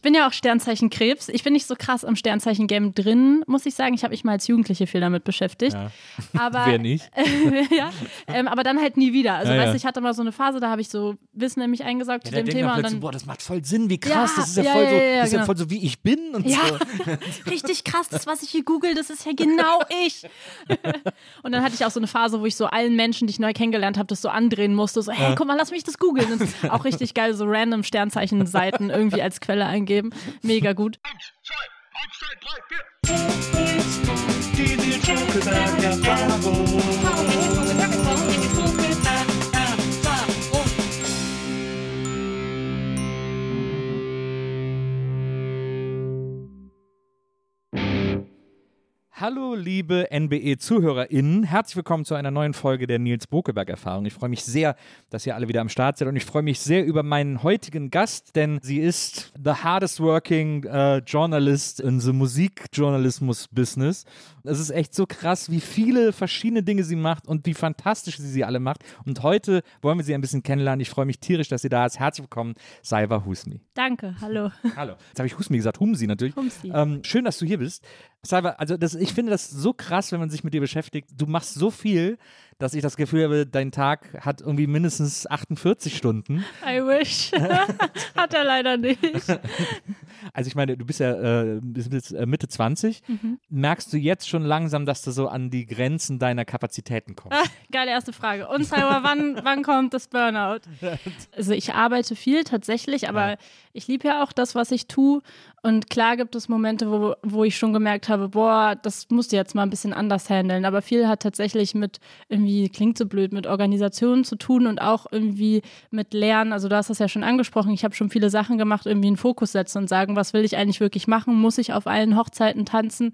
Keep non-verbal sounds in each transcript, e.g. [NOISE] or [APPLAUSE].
Ich bin ja auch Sternzeichen Krebs. Ich bin nicht so krass im Sternzeichen-Game drin, muss ich sagen. Ich habe mich mal als Jugendliche viel damit beschäftigt. Ja. [LAUGHS] Aber, Wer nicht? [LAUGHS] ja, ähm, aber dann halt nie wieder. Also, Ja, weißt ja. du, ich hatte mal so eine Phase, da habe ich so Wissen in mich eingesaugt zu Ja, dem Thema. Und dann, boah, das macht voll Sinn, wie krass, Ja, das ist ja ja, voll so, ja, ja, das ist ja genau. voll so, wie ich bin und ja, so. [LAUGHS] richtig krass. Das, was ich hier google, das ist ja genau ich. und dann hatte ich auch so eine Phase, wo ich so allen Menschen, die ich neu kennengelernt habe, das so andrehen musste. So, hey, guck mal, lass mich das googeln. Auch richtig geil, so random Sternzeichen-Seiten irgendwie als Quelle eingeben. Mega gut. Hallo, liebe NBE-ZuhörerInnen. Herzlich willkommen zu einer neuen Folge der Nils Bokeberg-Erfahrung. Ich freue mich sehr, dass ihr alle wieder am Start seid und ich freue mich sehr über meinen heutigen Gast, denn sie ist the hardest working äh, journalist in the Musikjournalismus-Business. Es ist echt so krass, wie viele verschiedene Dinge sie macht und wie fantastisch sie sie alle macht. Und heute wollen wir sie ein bisschen kennenlernen. Ich freue mich tierisch, dass sie da ist. Herzlich willkommen, Saiva Husmi. Danke, hallo. [LAUGHS] Hallo. Jetzt habe ich Husmi gesagt, Humsi natürlich. Humsi. Ähm, schön, dass du hier bist. Salva, also das, ich finde das so krass, wenn man sich mit dir beschäftigt. Du machst so viel, dass ich das Gefühl habe, dein Tag hat irgendwie mindestens 48 Stunden. I wish. [LAUGHS] Hat er leider nicht. [LAUGHS] Also ich meine, du bist ja äh, bist äh, Mitte 20. Mhm. Merkst du jetzt schon langsam, dass du so an die Grenzen deiner Kapazitäten kommst? Ah, Geile erste Frage. Und Cyber, wann, wann kommt das Burnout? [LAUGHS] Also ich arbeite viel tatsächlich, aber ich liebe ja auch das, was ich tue. Und klar gibt es Momente, wo, wo ich schon gemerkt habe, boah, das musst du jetzt mal ein bisschen anders handeln. Aber viel hat tatsächlich mit irgendwie, klingt so blöd, mit Organisationen zu tun und auch irgendwie mit Lernen. Also du hast das ja schon angesprochen. Ich habe schon viele Sachen gemacht, irgendwie einen Fokus setzen und sagen, was will ich eigentlich wirklich machen? Muss ich auf allen Hochzeiten tanzen?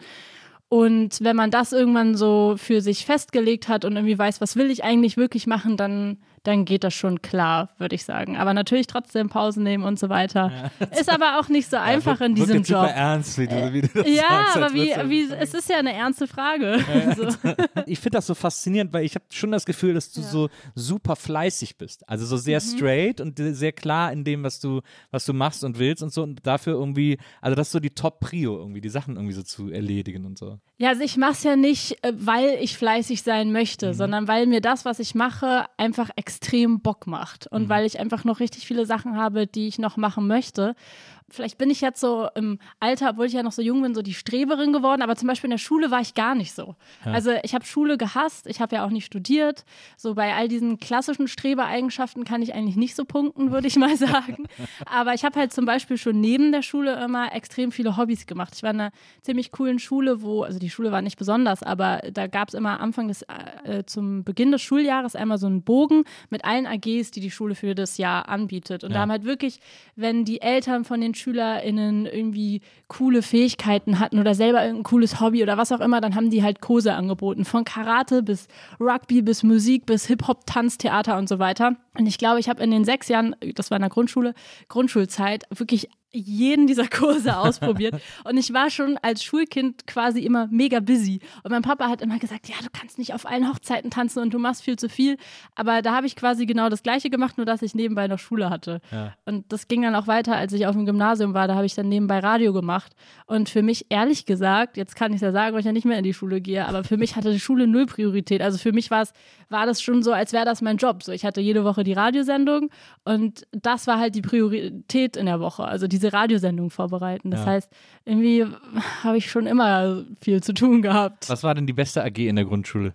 Und wenn man das irgendwann so für sich festgelegt hat und irgendwie weiß, was will ich eigentlich wirklich machen, dann, dann geht das schon klar, würde ich sagen. Aber natürlich trotzdem Pausen nehmen und so weiter. Ist aber auch nicht so einfach in diesem Job. Super ernst, wie du, wie du das Ja, sagst, aber wie, wie, es ist ja eine ernste Frage. [LAUGHS] so. [LAUGHS] ich finde das so faszinierend, weil ich habe schon das Gefühl, dass du so super fleißig bist. Also so sehr straight und sehr klar in dem, was du, was du machst und willst und so. Und dafür irgendwie, also das ist so die Top-Prio, irgendwie die Sachen irgendwie so zu erledigen und so. Ja, also ich mache es ja nicht, äh, weil ich fleißig sein möchte, sondern weil mir das, was ich mache, einfach extrem Bock macht. Und weil ich einfach noch richtig viele Sachen habe, die ich noch machen möchte. Vielleicht bin ich jetzt so im Alter, obwohl ich ja noch so jung bin, so die Streberin geworden, aber zum Beispiel in der Schule war ich gar nicht so. Also ich habe Schule gehasst, ich habe ja auch nicht studiert. So bei all diesen klassischen Strebereigenschaften kann ich eigentlich nicht so punkten, würde ich mal [LAUGHS] sagen. aber ich habe halt zum Beispiel schon neben der Schule immer extrem viele Hobbys gemacht. Ich war in einer ziemlich coolen Schule, wo, also die Schule war nicht besonders, aber da gab es immer Anfang des, äh, zum Beginn des Schuljahres einmal so einen Bogen mit allen AGs, die die Schule für das Jahr anbietet. Und da haben halt wirklich, wenn die Eltern von den SchülerInnen irgendwie coole Fähigkeiten hatten oder selber irgendein cooles Hobby oder was auch immer, dann haben die halt Kurse angeboten. Von Karate bis Rugby bis Musik bis Hip-Hop, Tanz, Theater und so weiter. Und ich glaube, ich habe in den sechs Jahren, das war in der Grundschule, Grundschulzeit, wirklich jeden dieser [LAUGHS] Kurse ausprobiert. [LAUGHS] Und ich war schon als Schulkind quasi immer mega busy. Und mein Papa hat immer gesagt, ja, du kannst nicht auf allen Hochzeiten tanzen und du machst viel zu viel. Aber da habe ich quasi genau das Gleiche gemacht, nur dass ich nebenbei noch Schule hatte. Und das ging dann auch weiter, als ich auf dem Gymnasium war. Da habe ich dann nebenbei Radio gemacht. Und für mich, ehrlich gesagt, jetzt kann ich ja sagen, weil ich ja nicht mehr in die Schule gehe, aber für mich hatte die Schule null Priorität. Also für mich war es, war das schon so, als wäre das mein Job. So, ich hatte jede Woche die Radiosendung und das war halt die Priorität in der Woche. Also diese Radiosendung vorbereiten. Das Ja. heißt, irgendwie habe ich schon immer viel zu tun gehabt. Was war denn die beste AG in der Grundschule?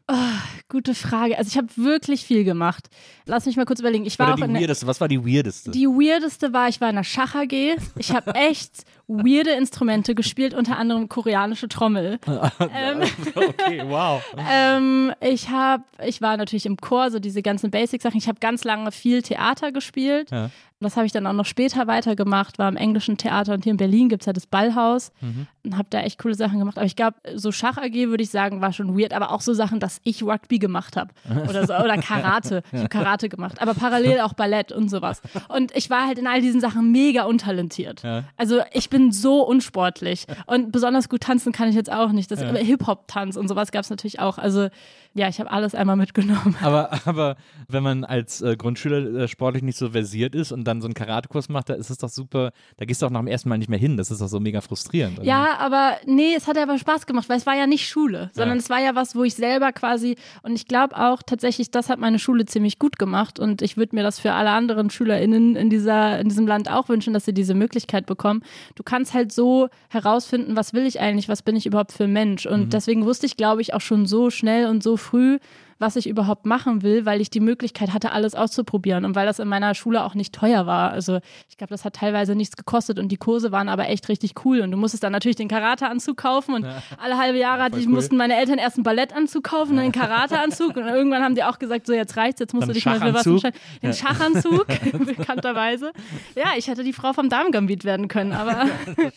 Gute Frage. Also ich habe wirklich viel gemacht. Lass mich mal kurz überlegen. Ich war Oder auch die in weirdeste? Was war die weirdeste? die weirdeste war, ich war in der Schach AG. Ich habe [LAUGHS] echt weirde Instrumente gespielt, unter anderem koreanische Trommel. [LAUGHS] ähm, okay, wow. [LAUGHS] ähm, ich habe, ich war natürlich im Chor, so diese ganzen Basic-Sachen. Ich habe ganz lange viel Theater gespielt. Ja. Das habe ich dann auch noch später weitergemacht, war im englischen Theater und hier in Berlin gibt es ja das Ballhaus Mhm. und habe da echt coole Sachen gemacht. Aber ich glaube, so Schach AG würde ich sagen, war schon weird, aber auch so Sachen, dass ich Rugby gemacht habe [LAUGHS] oder so oder Karate. Ich habe Karate gemacht, aber parallel [LAUGHS] auch Ballett und sowas. Und ich war halt in all diesen Sachen mega untalentiert. Ja. Also ich bin so unsportlich. Und besonders gut tanzen kann ich jetzt auch nicht. Das Hip-Hop-Tanz und sowas gab es natürlich auch. Also ja, ich habe alles einmal mitgenommen. Aber, aber wenn man als äh, Grundschüler äh, sportlich nicht so versiert ist und dann so einen Karatekurs macht, da ist es doch super, da gehst du auch nach dem ersten Mal nicht mehr hin. Das ist doch so mega frustrierend. oder? Ja, aber nee, es hat aber Spaß gemacht, weil es war ja nicht Schule, sondern Ja. es war ja was, wo ich selber quasi und ich glaube auch tatsächlich, das hat meine Schule ziemlich gut gemacht und ich würde mir das für alle anderen SchülerInnen in dieser in diesem Land auch wünschen, dass sie diese Möglichkeit bekommen. Du kannst halt so herausfinden, was will ich eigentlich, was bin ich überhaupt für ein Mensch und Mhm. deswegen wusste ich, glaube ich, auch schon so schnell und so früh, was ich überhaupt machen will, weil ich die Möglichkeit hatte, alles auszuprobieren und weil das in meiner Schule auch nicht teuer war. Also ich glaube, das hat teilweise nichts gekostet und die Kurse waren aber echt richtig cool und du musstest dann natürlich den Karateanzug kaufen und alle halbe Jahre ich, cool. mussten meine Eltern erst einen Ballettanzug kaufen, dann den Karateanzug und irgendwann haben die auch gesagt, so jetzt reicht's, jetzt musst Dann du dich mal für was entscheiden. Den Schachanzug, [LAUGHS] [LAUGHS] bekannterweise. Ja, ich hätte die Frau vom Damengambit werden können, aber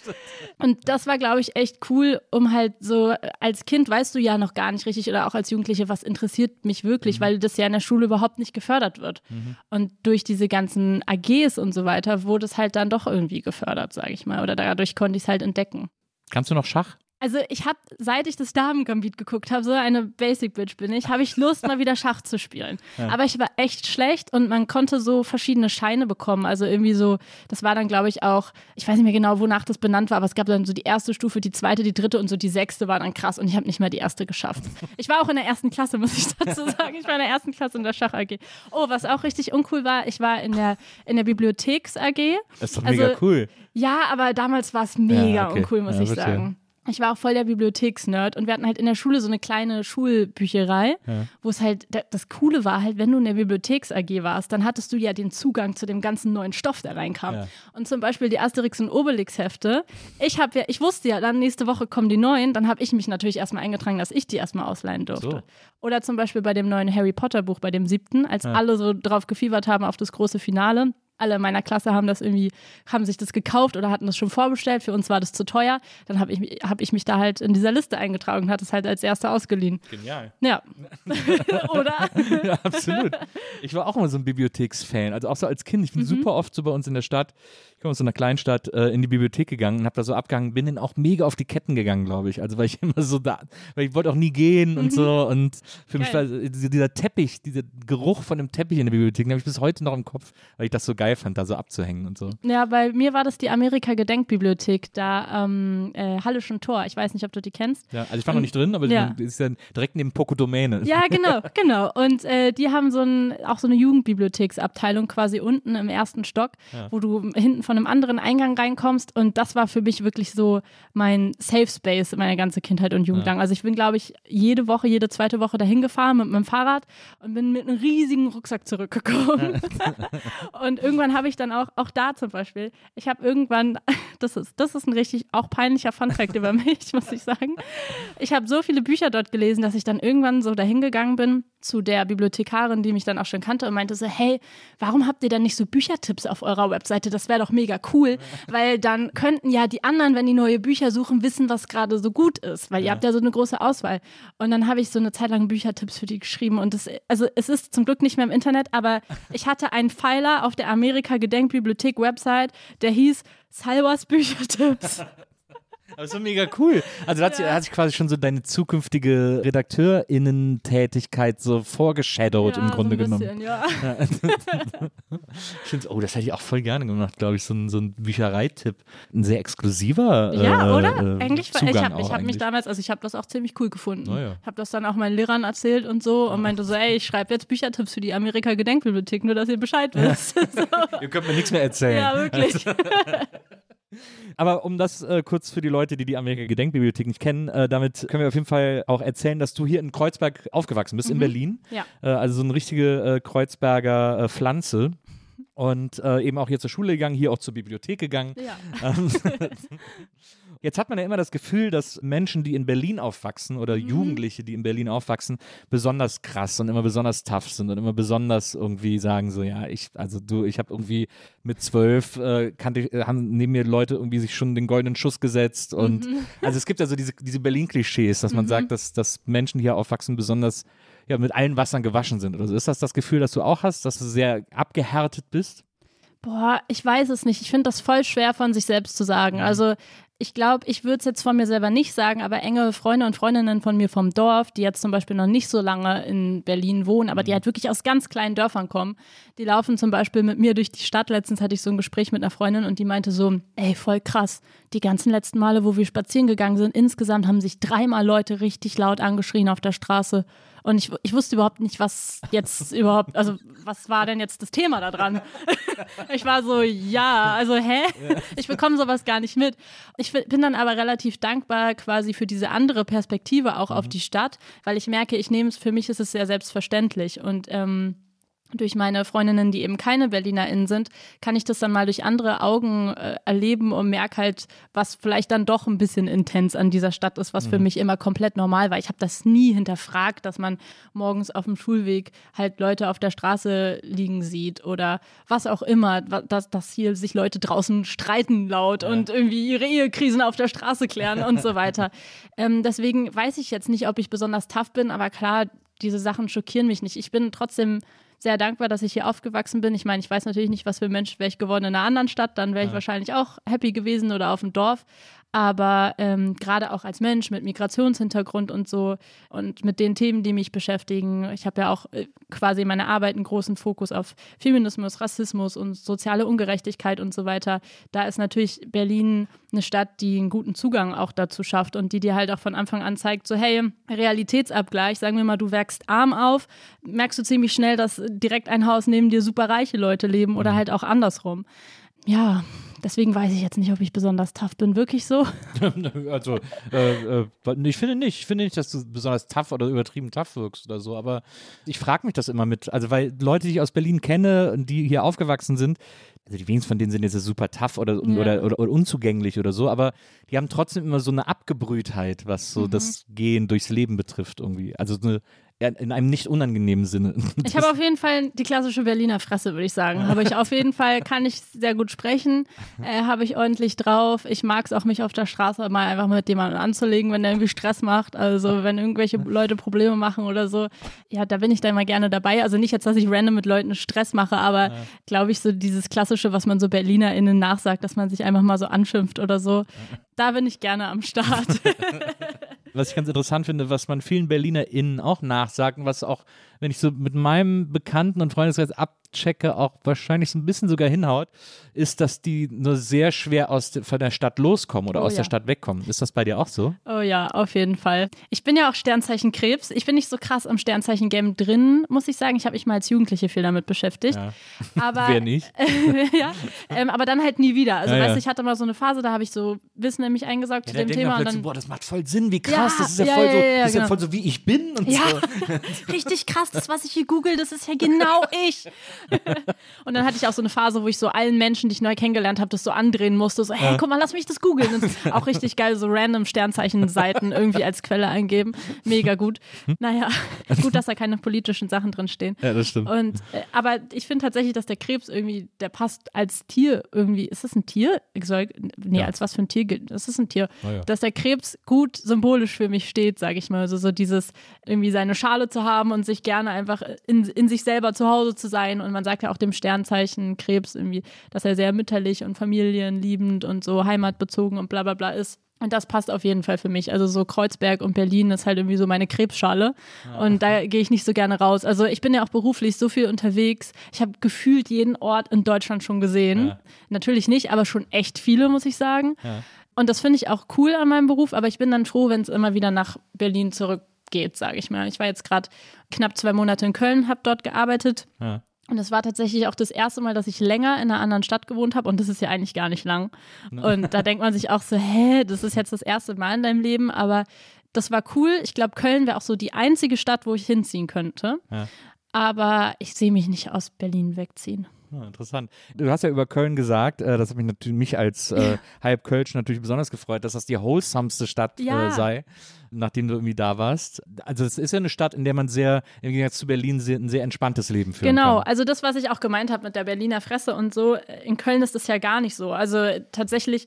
[LAUGHS] und das war, glaube ich, echt cool, um halt so, als Kind weißt du ja noch gar nicht richtig oder auch als Jugendliche, was interessiert mich wirklich, weil das ja in der Schule überhaupt nicht gefördert wird. Und durch diese ganzen AGs und so weiter wurde es halt dann doch irgendwie gefördert, sage ich mal. Oder dadurch konnte ich es halt entdecken. Kannst du noch Schach? Also ich habe, seit ich das Damengambit geguckt habe, so eine Basic Bitch bin ich, habe ich Lust, mal wieder Schach zu spielen. [LAUGHS] Aber ich war echt schlecht und man konnte so verschiedene Scheine bekommen. Also irgendwie so, das war dann, glaube ich, auch, ich weiß nicht mehr genau, wonach das benannt war, aber es gab dann so die erste Stufe, die zweite, die dritte und so die sechste war dann krass und ich habe nicht mal die erste geschafft. Ich war auch in der ersten Klasse, muss ich dazu [LAUGHS] sagen. Ich war in der ersten Klasse in der Schach AG. Oh, was auch richtig uncool war, ich war in der, in der Bibliotheks AG. Das ist doch Also, mega cool. Ja, aber damals war es mega Ja, okay. uncool, muss Ja, ich sagen. Ich war auch voll der Bibliotheksnerd und wir hatten halt in der Schule so eine kleine Schulbücherei, wo es halt, da- das Coole war halt, wenn du in der Bibliotheks AG warst, dann hattest du ja den Zugang zu dem ganzen neuen Stoff, der reinkam. Ja. Und zum Beispiel die Asterix und Obelix Hefte. Ich habe ja, ich wusste ja, dann nächste Woche kommen die neuen, dann habe ich mich natürlich erstmal eingetragen, dass ich die erstmal ausleihen durfte. So. Oder zum Beispiel bei dem neuen Harry Potter Buch, bei dem siebten, als alle so drauf gefiebert haben auf das große Finale. Alle in meiner Klasse haben das irgendwie, haben sich das gekauft oder hatten das schon vorbestellt. Für uns war das zu teuer. Dann habe ich, mich- hab ich mich da halt in dieser Liste eingetragen und hatte es halt als erster ausgeliehen. Genial. Ja. [LAUGHS] oder? ja, absolut. Ich war auch immer so ein Bibliotheksfan. Also auch so als Kind. Ich Mhm. bin super oft so bei uns in der Stadt, ich komme aus so einer Kleinstadt, äh, in die Bibliothek gegangen und habe da so abgehangen, bin dann auch mega auf die Ketten gegangen, glaube ich. Also weil ich [LAUGHS] immer so da, weil ich wollte auch nie gehen und so. Und für mich war Mhm. Geil. dieser dieser Teppich, dieser Geruch von dem Teppich in der Bibliothek, den habe ich bis heute noch im Kopf, weil ich das so geil fand, da so abzuhängen und so. Ja, bei mir war das die Amerika-Gedenkbibliothek da am äh, Hallischen Tor. Ich weiß nicht, ob du die kennst. Ja, also ich war noch nicht drin, aber Ja. die ist dann direkt neben Poco Domäne. Ja, genau, [LAUGHS] genau. Und äh, die haben so ein, auch so eine Jugendbibliotheksabteilung quasi unten im ersten Stock, wo du hinten von einem anderen Eingang reinkommst. Und das war für mich wirklich so mein Safe Space meine ganze Kindheit und Jugend lang. Also ich bin, glaube ich, jede Woche, jede zweite Woche dahin gefahren mit meinem Fahrrad und bin mit einem riesigen Rucksack zurückgekommen. [LAUGHS] und irgendwann habe ich dann auch, auch da zum Beispiel, ich habe irgendwann, [LAUGHS] das ist, das ist ein richtig auch peinlicher Funfact über mich, muss ich sagen. Ich habe so viele Bücher dort gelesen, dass ich dann irgendwann so dahin gegangen bin zu der Bibliothekarin, die mich dann auch schon kannte und meinte so, hey, warum habt ihr denn nicht so Büchertipps auf eurer Webseite? Das wäre doch mega cool, weil dann könnten ja die anderen, wenn die neue Bücher suchen, wissen, was gerade so gut ist, weil ihr habt ja so eine große Auswahl. Und dann habe ich so eine Zeit lang Büchertipps für die geschrieben und das, also es ist zum Glück nicht mehr im Internet, aber ich hatte einen Pfeiler auf der Amerika-Gedenkbibliothek-Website, der hieß Salwas Büchertipps. Aber so mega cool. Also da hat, hat sich quasi schon so deine zukünftige RedakteurInnen-Tätigkeit so vorgeshadowed im Ja, Grunde so ein genommen. bisschen, ja. Stimmt. Oh, das hätte ich auch voll gerne gemacht, glaube ich, so ein, so ein Büchereitipp. Ein sehr exklusiver Ja, äh, oder? Äh, eigentlich, Zugang ich habe hab mich damals, also ich habe das auch ziemlich cool gefunden. Oh ja. Habe das dann auch meinen Lehrern erzählt und so und meinte so, ey, ich schreibe jetzt Büchertipps für die Amerika-Gedenkbibliothek, nur dass ihr Bescheid wisst. [LAUGHS] Ihr könnt mir nichts mehr erzählen. ja, wirklich. [LAUGHS] Aber um das äh, kurz für die Leute, die die Amerika-Gedenkbibliothek nicht kennen, äh, damit können wir auf jeden Fall auch erzählen, dass du hier in Kreuzberg aufgewachsen bist, in Berlin. Mhm. Ja. Äh, also so eine richtige äh, Kreuzberger äh, Pflanze. Und äh, eben auch hier zur Schule gegangen, hier auch zur Bibliothek gegangen. Ja. Ähm, [LAUGHS] [LAUGHS] Jetzt hat man ja immer das Gefühl, dass Menschen, die in Berlin aufwachsen oder Mhm. Jugendliche, die in Berlin aufwachsen, besonders krass und immer besonders tough sind und immer besonders irgendwie sagen so, ja, ich, also du, ich habe irgendwie mit zwölf, äh, kannte, äh, haben neben mir Leute irgendwie sich schon den goldenen Schuss gesetzt und Mhm. [LAUGHS] also es gibt ja so diese, diese Berlin-Klischees, dass man sagt, dass, dass Menschen hier aufwachsen besonders ja, mit allen Wassern gewaschen sind oder so. Ist das das Gefühl, das du auch hast, dass du sehr abgehärtet bist? Boah, ich weiß es nicht. Ich finde das voll schwer von sich selbst zu sagen. Also ich glaube, ich würde es jetzt von mir selber nicht sagen, aber enge Freunde und Freundinnen von mir vom Dorf, die jetzt zum Beispiel noch nicht so lange in Berlin wohnen, aber die Mhm. halt wirklich aus ganz kleinen Dörfern kommen, die laufen zum Beispiel mit mir durch die Stadt. Letztens hatte ich so ein Gespräch mit einer Freundin und die meinte so, ey, voll krass. Die ganzen letzten Male, wo wir spazieren gegangen sind, insgesamt haben sich dreimal Leute richtig laut angeschrien auf der Straße. Und ich, ich wusste überhaupt nicht, was jetzt [LAUGHS] überhaupt, also was war denn jetzt das Thema da dran? [LAUGHS] Ich war so, ja, also hä? Ich bekomme sowas gar nicht mit. Ich bin dann aber relativ dankbar quasi für diese andere Perspektive auch auf die Stadt, weil ich merke, ich nehme es, für mich ist es sehr selbstverständlich und ähm, durch meine Freundinnen, die eben keine BerlinerInnen sind, kann ich das dann mal durch andere Augen äh, erleben und merke halt, was vielleicht dann doch ein bisschen intens an dieser Stadt ist, was für mich immer komplett normal war. Ich habe das nie hinterfragt, dass man morgens auf dem Schulweg halt Leute auf der Straße liegen sieht oder was auch immer, dass, dass hier sich Leute draußen streiten laut und irgendwie ihre Ehekrisen auf der Straße klären und so weiter. [LAUGHS] Ähm, deswegen weiß ich jetzt nicht, ob ich besonders tough bin, aber klar, diese Sachen schockieren mich nicht. Ich bin trotzdem sehr dankbar, dass ich hier aufgewachsen bin. Ich meine, ich weiß natürlich nicht, was für ein Mensch wäre ich geworden in einer anderen Stadt, dann wäre ich wahrscheinlich auch happy gewesen oder auf dem Dorf. Aber ähm, gerade auch als Mensch mit Migrationshintergrund und so und mit den Themen, die mich beschäftigen, ich habe ja auch äh, quasi in meiner Arbeit einen großen Fokus auf Feminismus, Rassismus und soziale Ungerechtigkeit und so weiter. Da ist natürlich Berlin eine Stadt, die einen guten Zugang auch dazu schafft und die dir halt auch von Anfang an zeigt, so hey, Realitätsabgleich, sagen wir mal, du wächst arm auf, merkst du ziemlich schnell, dass direkt ein Haus neben dir super reiche Leute leben oder halt auch andersrum. Ja, deswegen weiß ich jetzt nicht, ob ich besonders tough bin. Wirklich so? [LAUGHS] also, äh, äh, ich finde nicht. Ich finde nicht, dass du besonders tough oder übertrieben tough wirkst oder so. Aber ich frage mich das immer mit. Also, weil Leute, die ich aus Berlin kenne und die hier aufgewachsen sind, also die wenigsten von denen sind jetzt super tough oder, Ja. oder, oder, oder unzugänglich oder so, aber die haben trotzdem immer so eine Abgebrühtheit, was so das Gehen durchs Leben betrifft irgendwie. Also eine, in einem nicht unangenehmen Sinne. Ich habe auf jeden Fall die klassische Berliner Fresse, würde ich sagen. Habe ich auf jeden Fall, kann ich sehr gut sprechen, äh, habe ich ordentlich drauf. Ich mag es auch, mich auf der Straße mal einfach mit jemandem anzulegen, wenn der irgendwie Stress macht. Also wenn irgendwelche Leute Probleme machen oder so. Ja, da bin ich dann mal gerne dabei. Also nicht jetzt, dass ich random mit Leuten Stress mache, aber glaube ich, so dieses klassische, was man so BerlinerInnen nachsagt, dass man sich einfach mal so anschimpft oder so. Da bin ich gerne am Start. [LAUGHS] was ich ganz interessant finde, was man vielen BerlinerInnen auch nachsagt was auch, wenn ich so mit meinem Bekannten- und Freundeskreis abchecke, auch wahrscheinlich so ein bisschen sogar hinhaut, ist, dass die nur sehr schwer aus de, von der Stadt loskommen oder Oh aus ja. der Stadt wegkommen. Ist das bei dir auch so? Oh ja, auf jeden Fall. Ich bin ja auch Sternzeichen Krebs. Ich bin nicht so krass am Sternzeichen-Game drin, muss ich sagen. Ich habe mich mal als Jugendliche viel damit beschäftigt. Ja. [LAUGHS] Aber, Wer nicht? [LAUGHS] ja, ähm, aber dann halt nie wieder. Also, Ja, weißt du, ich hatte mal so eine Phase, da habe ich so Wissen in mich eingesaugt zu dem Thema. Und dann, boah, das macht voll Sinn, wie krass, das ist ja, ja, voll ja, so, ja, das ist ja genau. voll so, wie ich bin und ja, so. [LAUGHS] richtig krass. Das, was ich hier google, das ist ja genau ich. [LAUGHS] und dann hatte ich auch so eine Phase, wo ich so allen Menschen, die ich neu kennengelernt habe, das so andrehen musste. So, hey, guck mal, lass mich das googeln. Und auch richtig geil, so random Sternzeichen-Seiten irgendwie als Quelle eingeben. Mega gut. Naja, [LAUGHS] gut, dass da keine politischen Sachen drin stehen. Ja, das stimmt. Und, äh, aber ich finde tatsächlich, dass der Krebs irgendwie, der passt als Tier irgendwie. Ist das ein Tier? Soll, nee, Ja. als was für ein Tier gilt. Das ist ein Tier. Oh ja. Dass der Krebs gut symbolisch für mich steht, sage ich mal. Also so dieses irgendwie seine Schale zu haben und sich gerne einfach in, in sich selber zu Hause zu sein. Und man sagt ja auch dem Sternzeichen Krebs irgendwie, dass er sehr mütterlich und familienliebend und so heimatbezogen und bla bla bla ist. Und das passt auf jeden Fall für mich. Also so Kreuzberg und Berlin ist halt irgendwie so meine Krebsschale. Und da gehe ich nicht so gerne raus. Also ich bin ja auch beruflich so viel unterwegs. Ich habe gefühlt jeden Ort in Deutschland schon gesehen. Ja. Natürlich nicht, aber schon echt viele, muss ich sagen. Ja. Und das finde ich auch cool an meinem Beruf, aber ich bin dann froh, wenn es immer wieder nach Berlin zurückgeht, sage ich mal. Ich war jetzt gerade knapp zwei Monate in Köln, habe dort gearbeitet. Ja. Und es war tatsächlich auch das erste Mal, dass ich länger in einer anderen Stadt gewohnt habe. Und das ist ja eigentlich gar nicht lang. Und da denkt man sich auch so, hä, das ist jetzt das erste Mal in deinem Leben. Aber das war cool. Ich glaube, Köln wäre auch so die einzige Stadt, wo ich hinziehen könnte. Ja. Aber ich sehe mich nicht aus Berlin wegziehen. Ah, interessant. Du hast ja über Köln gesagt, äh, das hat mich natürlich mich als äh, halb Kölsch natürlich besonders gefreut, dass das die wholesomeste Stadt Ja. äh, sei, nachdem du irgendwie da warst. Also es ist ja eine Stadt, in der man sehr, im Gegensatz zu Berlin, sehr, ein sehr entspanntes Leben führen Genau, kann. also das, was ich auch gemeint habe mit der Berliner Fresse und so, in Köln ist das ja gar nicht so. Also tatsächlich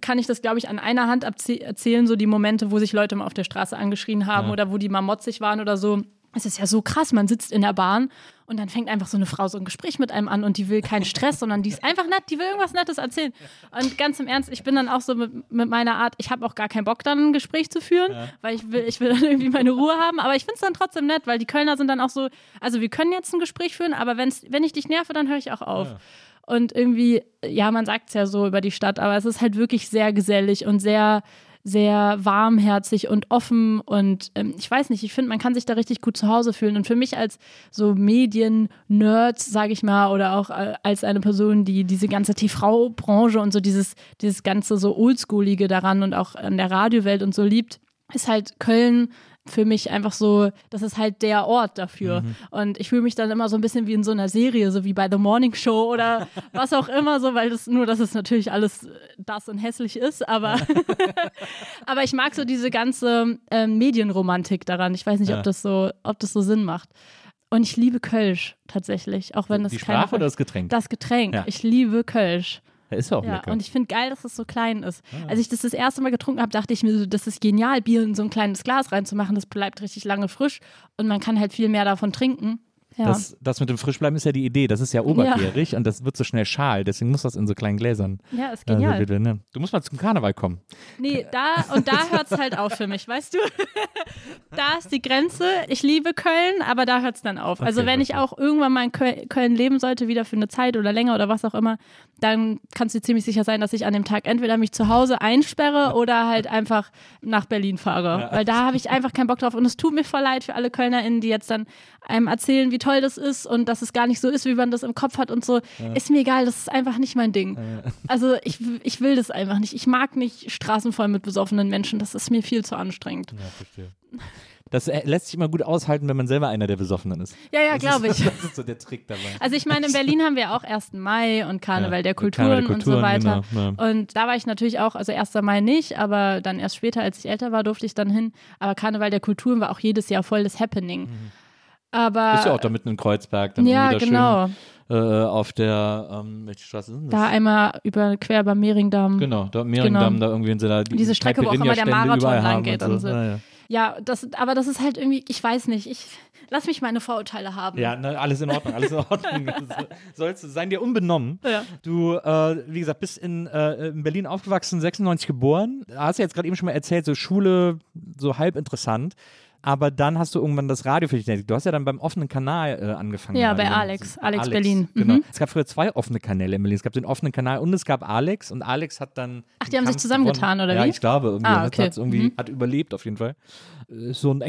kann ich das, glaube ich, an einer Hand erzählen, so die Momente, wo sich Leute mal auf der Straße angeschrien haben Ja. oder wo die mal motzig waren oder so. Es ist ja so krass, man sitzt in der Bahn und dann fängt einfach so eine Frau so ein Gespräch mit einem an und die will keinen Stress, sondern die ist einfach nett, die will irgendwas Nettes erzählen. Und ganz im Ernst, ich bin dann auch so mit, mit meiner Art, ich habe auch gar keinen Bock, dann ein Gespräch zu führen, ja. weil ich will, ich will dann irgendwie meine Ruhe haben. Aber ich finde es dann trotzdem nett, weil die Kölner sind dann auch so, also wir können jetzt ein Gespräch führen, aber wenn's, wenn ich dich nerve, dann höre ich auch auf. Ja. Und irgendwie, ja, man sagt es ja so über die Stadt, aber es ist halt wirklich sehr gesellig und sehr sehr warmherzig und offen und ähm, ich weiß nicht, ich finde, man kann sich da richtig gut zu Hause fühlen. Und für mich als so Medien-Nerd, sage ich mal, oder auch äh, als eine Person, die diese ganze TV-Branche und so dieses, dieses ganze so Oldschoolige daran und auch an der Radiowelt und so liebt, ist halt Köln für mich einfach so, das ist halt der Ort dafür. Mhm. Und ich fühle mich dann immer so ein bisschen wie in so einer Serie, so wie bei The Morning Show oder [LAUGHS] was auch immer, so, weil das nur, dass es natürlich alles das und hässlich ist, aber, [LAUGHS] [LAUGHS] aber ich mag so diese ganze äh, Medienromantik daran. Ich weiß nicht, ja. ob das so, ob das so Sinn macht. Und ich liebe Kölsch tatsächlich, auch wenn das Die Sprache oder das Getränk? Das Getränk. Ja. Ich liebe Kölsch. Ja, ist auch ja, lecker. Und ich finde geil, dass es so klein ist. Ah. Als ich das das erste Mal getrunken habe, dachte ich mir so, das ist genial, Bier in so ein kleines Glas reinzumachen. Das bleibt richtig lange frisch und man kann halt viel mehr davon trinken. Ja. Das, das mit dem Frischbleiben ist ja die Idee. Das ist ja obergärig ja. und das wird so schnell schal. Deswegen muss das in so kleinen Gläsern. Ja, ist genial. Also, bitte, ne? Du musst mal zum Karneval kommen. Nee, da und da hört es halt auf für mich, weißt du? [LAUGHS] da ist die Grenze. Ich liebe Köln, aber da hört es dann auf. Also, okay, also wenn ich auch irgendwann mal in Köln leben sollte, wieder für eine Zeit oder länger oder was auch immer, dann kannst du ziemlich sicher sein, dass ich an dem Tag entweder mich zu Hause einsperre oder halt einfach nach Berlin fahre. Ja. Weil da habe ich einfach keinen Bock drauf. Und es tut mir voll leid für alle KölnerInnen, die jetzt dann einem erzählen, wie toll das ist und dass es gar nicht so ist, wie man das im Kopf hat und so. Ja. Ist mir egal, das ist einfach nicht mein Ding. Ja. Also ich, ich will das einfach nicht. Ich mag nicht Straßen voll mit besoffenen Menschen. Das ist mir viel zu anstrengend. Ja, verstehe. Das äh, lässt sich immer gut aushalten, wenn man selber einer der Besoffenen ist. Ja, ja, glaube ich. [LAUGHS] Das ist so der Trick dabei. Also ich meine, in Berlin haben wir auch 1. Mai und Karneval, ja, der, Kulturen der, Kulturen und so weiter. Genau, ja. Und da war ich natürlich auch, also 1. Mai nicht, aber dann erst später, als ich älter war, durfte ich dann hin. Aber Karneval der Kulturen war auch jedes Jahr voll das Happening. Mhm. Aber, Bist ja auch da mitten in Kreuzberg. Dann ja, genau. Schön, äh, auf der, ähm, welche Straße ist das? Da einmal über, quer über Mehringdamm. Genau, da Mehringdamm, genau. da irgendwie in so einer, die Diese Strecke, wo auch immer der Marathon lang geht. Und so. Und so. Ah, ja. ja, das, aber das ist halt irgendwie, ich weiß nicht, ich lass mich meine Vorurteile haben. Ja, ne, alles in Ordnung, alles in Ordnung. [LAUGHS] Sollst du sein dir unbenommen. Ja. Du, äh, wie gesagt, bist in, äh, in Berlin aufgewachsen, 96 geboren. Hast du jetzt gerade eben schon mal erzählt, so Schule, so halb interessant aber dann hast du irgendwann das Radio für dich entdeckt. Du hast ja dann beim offenen Kanal äh, angefangen. Ja, bei Alex, Alex, Alex, Berlin. Genau. Mhm. Es gab früher zwei offene Kanäle in Berlin. Es gab den offenen Kanal und es gab Alex und Alex hat dann. Ach, die haben Kampf sich zusammengetan, oder wie? Ja, ich glaube, irgendwie. Ah, okay. hat, irgendwie mhm. hat überlebt auf jeden Fall. Äh, so ein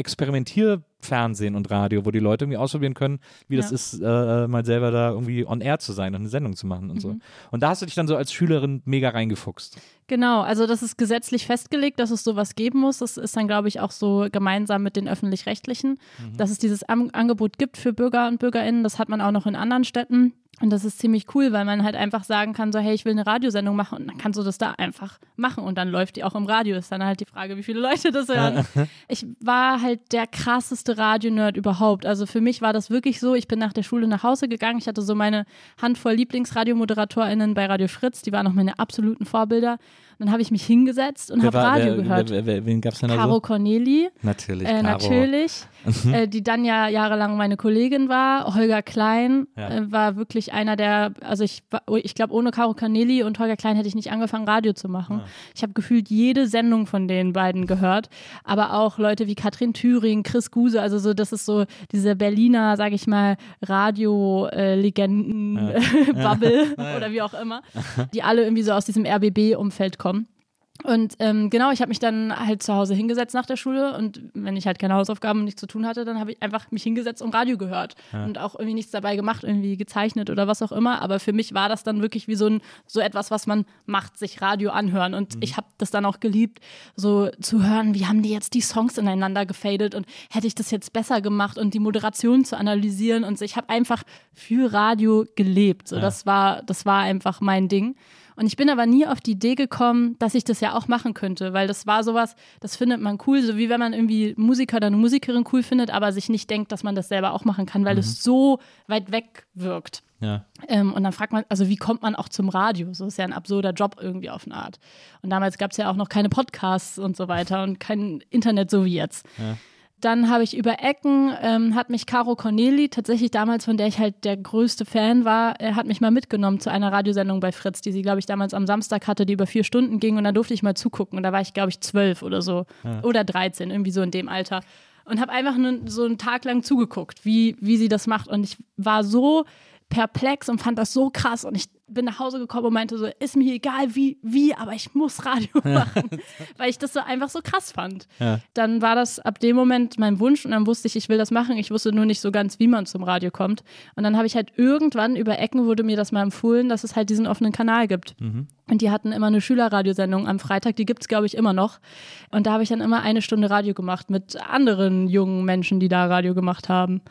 Experimentierfernsehen und Radio, wo die Leute irgendwie ausprobieren können, wie ja. das ist, äh, mal selber da irgendwie on air zu sein und eine Sendung zu machen und mhm. so. Und da hast du dich dann so als Schülerin mega reingefuchst. Genau, also das ist gesetzlich festgelegt, dass es sowas geben muss. Das ist dann, glaube ich, auch so gemeinsam mit den öffentlich-rechtlichen, mhm. dass es dieses An Angebot gibt für Bürger und Bürgerinnen. Das hat man auch noch in anderen Städten. Und das ist ziemlich cool, weil man halt einfach sagen kann, so, hey, ich will eine Radiosendung machen und dann kannst du das da einfach machen und dann läuft die auch im Radio. Ist dann halt die Frage, wie viele Leute das hören. [LAUGHS] ich war halt der krasseste Radionerd überhaupt. Also für mich war das wirklich so, ich bin nach der Schule nach Hause gegangen, ich hatte so meine Handvoll LieblingsradiomoderatorInnen bei Radio Fritz, die waren auch meine absoluten Vorbilder. Dann habe ich mich hingesetzt und habe Radio wer, gehört. Wer, wer, wen gab es denn da Caro so? Corneli. Natürlich, äh, Natürlich. Mhm. Äh, die dann ja jahrelang meine Kollegin war. Holger Klein ja. äh, war wirklich einer der, also ich, ich glaube, ohne Caro Corneli und Holger Klein hätte ich nicht angefangen, Radio zu machen. Ja. Ich habe gefühlt jede Sendung von den beiden gehört. Aber auch Leute wie Katrin Thüring, Chris Guse, also so, das ist so diese Berliner, sage ich mal, Radio-Legenden-Bubble [LAUGHS] oder wie auch immer, [LAUGHS] die alle irgendwie so aus diesem RBB-Umfeld kommen. Und ähm, genau, ich habe mich dann halt zu Hause hingesetzt nach der Schule und wenn ich halt keine Hausaufgaben und nichts zu tun hatte, dann habe ich einfach mich hingesetzt und Radio gehört ja. und auch irgendwie nichts dabei gemacht, irgendwie gezeichnet oder was auch immer. Aber für mich war das dann wirklich wie so ein so etwas, was man macht, sich Radio anhören. Und mhm. ich habe das dann auch geliebt, so zu hören, wie haben die jetzt die Songs ineinander gefadet und hätte ich das jetzt besser gemacht und die Moderation zu analysieren und so. Ich habe einfach für Radio gelebt. So, ja. das war das war einfach mein Ding. Und ich bin aber nie auf die Idee gekommen, dass ich das ja auch machen könnte, weil das war sowas, das findet man cool, so wie wenn man irgendwie Musiker oder eine Musikerin cool findet, aber sich nicht denkt, dass man das selber auch machen kann, weil mhm. es so weit weg wirkt. Ja. Ähm, und dann fragt man, also wie kommt man auch zum Radio? So ist ja ein absurder Job irgendwie auf eine Art. Und damals gab es ja auch noch keine Podcasts und so weiter und kein Internet so wie jetzt. Ja. Dann habe ich über Ecken, ähm, hat mich Caro Corneli, tatsächlich damals, von der ich halt der größte Fan war, äh, hat mich mal mitgenommen zu einer Radiosendung bei Fritz, die sie, glaube ich, damals am Samstag hatte, die über vier Stunden ging. Und da durfte ich mal zugucken. Und da war ich, glaube ich, zwölf oder so. Ja. Oder 13, irgendwie so in dem Alter. Und habe einfach ne, so einen Tag lang zugeguckt, wie, wie sie das macht. Und ich war so perplex und fand das so krass. Und ich bin nach Hause gekommen und meinte so, ist mir egal wie, wie, aber ich muss Radio machen, [LAUGHS] weil ich das so einfach so krass fand. Ja. Dann war das ab dem Moment mein Wunsch und dann wusste ich, ich will das machen. Ich wusste nur nicht so ganz, wie man zum Radio kommt. Und dann habe ich halt irgendwann über Ecken wurde mir das mal empfohlen, dass es halt diesen offenen Kanal gibt. Mhm. Und die hatten immer eine Schülerradiosendung am Freitag, die gibt es, glaube ich, immer noch. Und da habe ich dann immer eine Stunde Radio gemacht mit anderen jungen Menschen, die da Radio gemacht haben.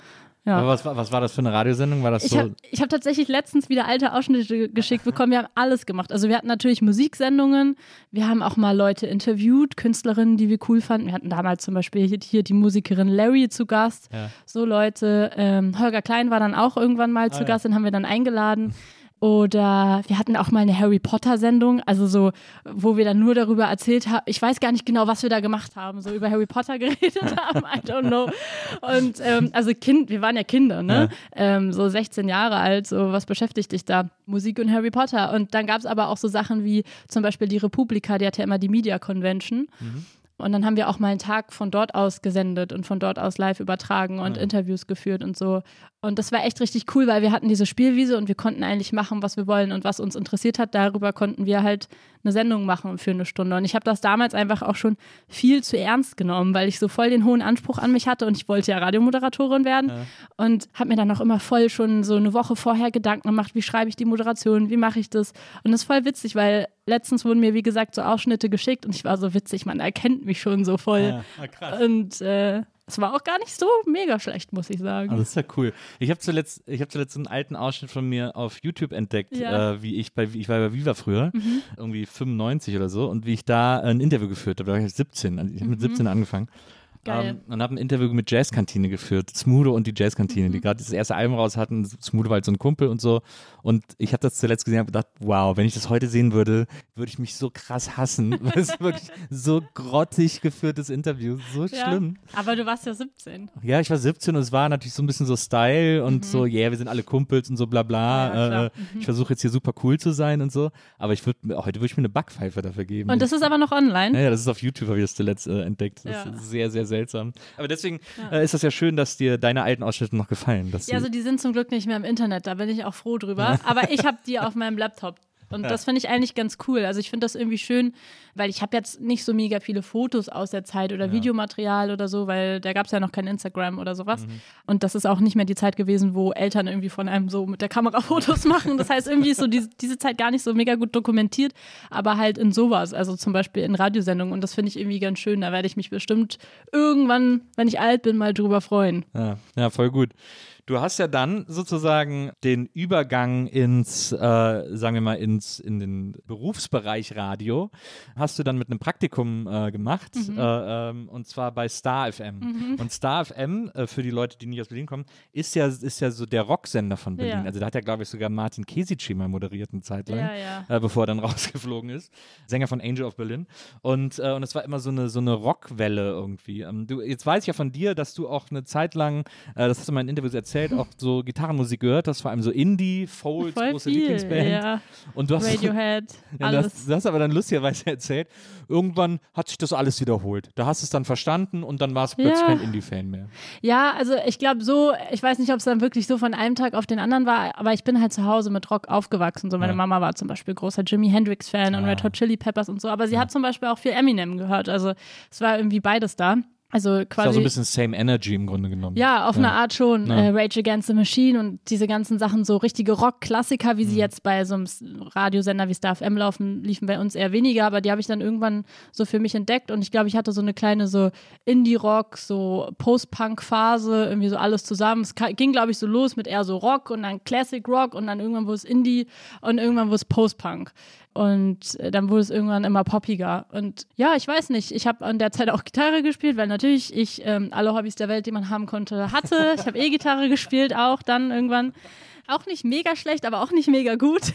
Ja. Was, was, war das für eine Radiosendung? War das ich so? habe hab tatsächlich letztens wieder alte Ausschnitte geschickt bekommen. Wir haben alles gemacht. Also wir hatten natürlich Musiksendungen. Wir haben auch mal Leute interviewt, Künstlerinnen, die wir cool fanden. Wir hatten damals zum Beispiel hier, hier die Musikerin Larry zu Gast. Ja. So Leute. Ähm, Holger Klein war dann auch irgendwann mal ah, zu Gast, den haben wir dann eingeladen. [LAUGHS] Oder wir hatten auch mal eine Harry Potter Sendung, also so, wo wir dann nur darüber erzählt haben. Ich weiß gar nicht genau, was wir da gemacht haben, so über Harry Potter [LAUGHS] geredet haben, I don't know. Und ähm, also Kind, wir waren ja Kinder, ne? Ja. Ähm, so 16 Jahre alt, so was beschäftigt dich da? Musik und Harry Potter. Und dann gab es aber auch so Sachen wie zum Beispiel die Republika, die hatte ja immer die Media Convention. Mhm. Und dann haben wir auch mal einen Tag von dort aus gesendet und von dort aus live übertragen und ja. Interviews geführt und so. Und das war echt richtig cool, weil wir hatten diese Spielwiese und wir konnten eigentlich machen, was wir wollen und was uns interessiert hat. Darüber konnten wir halt eine Sendung machen für eine Stunde. Und ich habe das damals einfach auch schon viel zu ernst genommen, weil ich so voll den hohen Anspruch an mich hatte und ich wollte ja Radiomoderatorin werden. Ja. Und habe mir dann auch immer voll schon so eine Woche vorher Gedanken gemacht, wie schreibe ich die Moderation, wie mache ich das. Und das ist voll witzig, weil letztens wurden mir, wie gesagt, so Ausschnitte geschickt und ich war so witzig, man erkennt mich schon so voll. Ja, ah, krass. Und äh, es war auch gar nicht so mega schlecht, muss ich sagen. Also das ist ja cool. Ich habe zuletzt, hab zuletzt einen alten Ausschnitt von mir auf YouTube entdeckt, ja. äh, wie ich bei, ich war bei Viva früher, mhm. irgendwie 95 oder so, und wie ich da ein Interview geführt habe. Da war ich 17, also ich habe mit 17 mhm. angefangen. Geil. Ähm, und habe ein Interview mit Jazzkantine geführt. Smudo und die Jazzkantine, mhm. die gerade das erste Album raus hatten. Smudo war halt so ein Kumpel und so. Und ich habe das zuletzt gesehen und gedacht, wow, wenn ich das heute sehen würde, würde ich mich so krass hassen. [LAUGHS] das ist wirklich so grottig geführtes Interview. So ja, schlimm. Aber du warst ja 17. Ja, ich war 17 und es war natürlich so ein bisschen so Style und mhm. so, yeah, wir sind alle Kumpels und so bla bla. Ja, äh, mhm. Ich versuche jetzt hier super cool zu sein und so. Aber ich würde heute würde ich mir eine Backpfeife dafür geben. Und das ist aber noch online? Ja, ja das ist auf YouTube, habe ich das zuletzt äh, entdeckt. Das ist sehr, sehr seltsam. Aber deswegen äh, ist das ja schön, dass dir deine alten Ausschnitte noch gefallen. ja, also die sind zum Glück nicht mehr im Internet, da bin ich auch froh drüber. [LAUGHS] Aber ich habe die auf meinem Laptop. Und ja. das finde ich eigentlich ganz cool. Also ich finde das irgendwie schön, weil ich habe jetzt nicht so mega viele Fotos aus der Zeit oder ja. Videomaterial oder so, weil da gab es ja noch kein Instagram oder sowas. Mhm. Und das ist auch nicht mehr die Zeit gewesen, wo Eltern irgendwie von einem so mit der Kamera [LAUGHS] Fotos machen. Das heißt, irgendwie ist so die, diese Zeit gar nicht so mega gut dokumentiert, aber halt in sowas, also zum Beispiel in Radiosendungen. Und das finde ich irgendwie ganz schön. Da werde ich mich bestimmt irgendwann, wenn ich alt bin, mal drüber freuen. Ja, ja voll gut. Du hast ja dann sozusagen den Übergang ins, äh, sagen wir mal, ins, in den Berufsbereich Radio, hast du dann mit einem Praktikum äh, gemacht, mhm. äh, ähm, und zwar bei Star FM. Mhm. Und Star FM, äh, für die Leute, die nicht aus Berlin kommen, ist ja, ist ja so der Rocksender von Berlin. Ja. Also da hat ja, glaube ich, sogar Martin Kesici mal moderiert eine Zeit lang, ja, ja. Äh, bevor er dann [LAUGHS] rausgeflogen ist. Sänger von Angel of Berlin. Und, äh, und es war immer so eine, so eine Rockwelle irgendwie. Ähm, du, jetzt weiß ich ja von dir, dass du auch eine Zeit lang, das hast du mal in Interviews erzählt, erzählt, auch so Gitarrenmusik gehört hast, vor allem so Indie, Folds, Voll große viel, Lieblingsband. Ja. Und du hast, Radiohead, [LAUGHS] ja, alles. Das, du hast aber dann lustigerweise erzählt, irgendwann hat sich das alles wiederholt. Da hast du es dann verstanden und dann war es plötzlich ja. kein Indie-Fan mehr. Ja, also ich glaube so, ich weiß nicht, ob es dann wirklich so von einem Tag auf den anderen war, aber ich bin halt zu Hause mit Rock aufgewachsen. So meine ja. Mama war zum Beispiel großer Jimi Hendrix-Fan und Red Hot Chili Peppers und so, aber sie hat zum Beispiel auch viel Eminem gehört. Also es war irgendwie beides da. Also quasi. Ist auch so ein bisschen Same Energy im Grunde genommen. Ja, auf ja. eine Art schon. Ja. Äh, Rage Against the Machine und diese ganzen Sachen, so richtige Rock-Klassiker, wie mhm. sie jetzt bei so einem Radiosender wie Star FM laufen, liefen bei uns eher weniger, aber die habe ich dann irgendwann so für mich entdeckt und ich glaube, ich hatte so eine kleine so Indie-Rock, so Post-Punk-Phase, irgendwie so alles zusammen. Es ging, glaube ich, so los mit eher so Rock und dann Classic Rock und dann irgendwann wurde es Indie und irgendwann wurde es Post-Punk. Und äh, dann wurde es irgendwann immer poppiger. Und ja, ich weiß nicht, ich habe an der Zeit auch Gitarre gespielt, weil natürlich ich ähm, alle Hobbys der Welt, die man haben konnte, hatte. Ich habe E-Gitarre gespielt auch dann irgendwann auch nicht mega schlecht, aber auch nicht mega gut.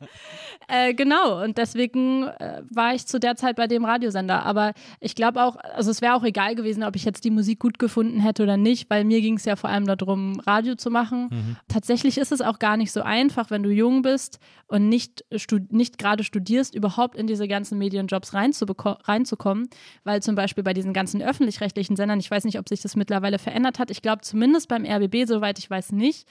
[LAUGHS] äh, genau, und deswegen äh, war ich zu der Zeit bei dem Radiosender. Aber ich glaube auch, also es wäre auch egal gewesen, ob ich jetzt die Musik gut gefunden hätte oder nicht, weil mir ging es ja vor allem darum, Radio zu machen. Mhm. Tatsächlich ist es auch gar nicht so einfach, wenn du jung bist und nicht, nicht gerade studierst, überhaupt in diese ganzen Medienjobs reinzukommen, weil zum Beispiel bei diesen ganzen öffentlich-rechtlichen Sendern, ich weiß nicht, ob sich das mittlerweile verändert hat, ich glaube zumindest beim RBB, soweit ich weiß, nicht,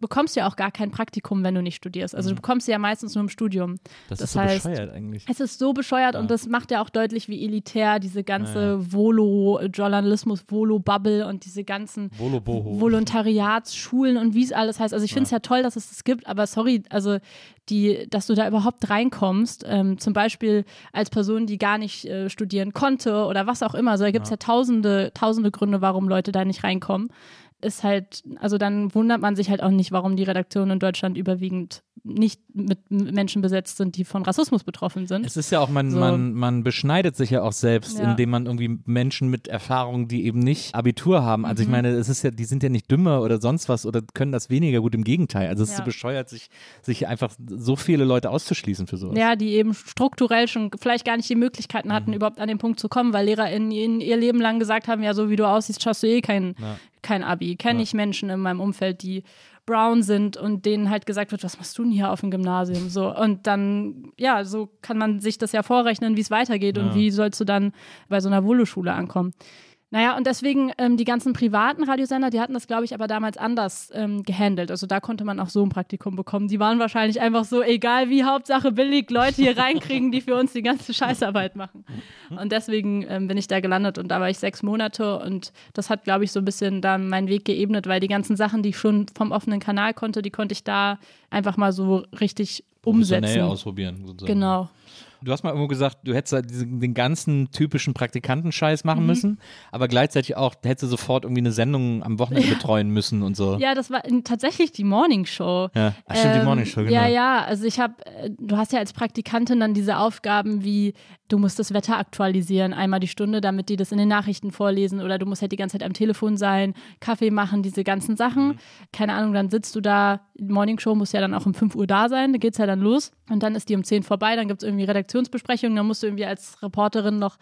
bekommst du ja auch gar kein Praktikum, wenn du nicht studierst. Also du mhm. bekommst sie ja meistens nur im Studium. Das, das ist so heißt, bescheuert eigentlich. Es ist so bescheuert ja. und das macht ja auch deutlich, wie elitär diese ganze ja, ja. Volo-Journalismus, Volo-Bubble und diese ganzen Volontariatsschulen und wie es alles heißt. Also ich finde es ja. toll, dass es das gibt, aber sorry, also die, dass du da überhaupt reinkommst, ähm, zum Beispiel als Person, die gar nicht äh, studieren konnte oder was auch immer. Also da gibt es ja. tausende, tausende Gründe, warum Leute da nicht reinkommen ist halt, also dann wundert man sich halt auch nicht, warum die Redaktionen in Deutschland überwiegend nicht mit Menschen besetzt sind, die von Rassismus betroffen sind. Es ist ja auch, man, so. man, man beschneidet sich ja auch selbst, ja. indem man irgendwie Menschen mit Erfahrungen, die eben nicht Abitur haben. Also mhm. ich meine, es ist ja, die sind ja nicht dümmer oder sonst was oder können das weniger gut, im Gegenteil. Also es ja. ist so bescheuert, sich, sich einfach so viele Leute auszuschließen für sowas. Ja, die eben strukturell schon vielleicht gar nicht die Möglichkeiten hatten, mhm. überhaupt an den Punkt zu kommen, weil LehrerInnen in ihr Leben lang gesagt haben, ja, so wie du aussiehst, schaffst du eh kein, ja. Kein Abi. Kenne ich Menschen in meinem Umfeld, die brown sind und denen halt gesagt wird, was machst du denn hier auf dem Gymnasium? So und dann ja, so kann man sich das ja vorrechnen, wie es weitergeht ja. und wie sollst du dann bei so einer Wohle-Schule ankommen. Naja, und deswegen ähm, die ganzen privaten Radiosender, die hatten das, glaube ich, aber damals anders ähm, gehandelt. Also da konnte man auch so ein Praktikum bekommen. Die waren wahrscheinlich einfach so, egal wie, Hauptsache billig, Leute hier reinkriegen, die für uns die ganze Scheißarbeit machen. Und deswegen ähm, bin ich da gelandet und da war ich sechs Monate und das hat, glaube ich, so ein bisschen dann meinen Weg geebnet, weil die ganzen Sachen, die ich schon vom offenen Kanal konnte, die konnte ich da einfach mal so richtig umsetzen. ausprobieren. Sozusagen. Genau du hast mal irgendwo gesagt, du hättest halt diesen, den ganzen typischen Praktikantenscheiß machen mhm. müssen, aber gleichzeitig auch, hättest du sofort irgendwie eine Sendung am Wochenende ja. betreuen müssen und so. Ja, das war tatsächlich die Morning Show. Ja, Ach, stimmt, ähm, die Morning Show, genau. Ja, ja, also ich habe, äh, du hast ja als Praktikantin dann diese Aufgaben wie, du musst das Wetter aktualisieren, einmal die Stunde, damit die das in den Nachrichten vorlesen oder du musst halt die ganze Zeit am Telefon sein, Kaffee machen, diese ganzen Sachen. Mhm. Keine Ahnung, dann sitzt du da, Morning Show muss ja dann auch um 5 Uhr da sein, da geht es ja dann los und dann ist die um 10 vorbei, dann gibt es irgendwie Redaktion Redaktionsbesprechungen, da musst du irgendwie als Reporterin noch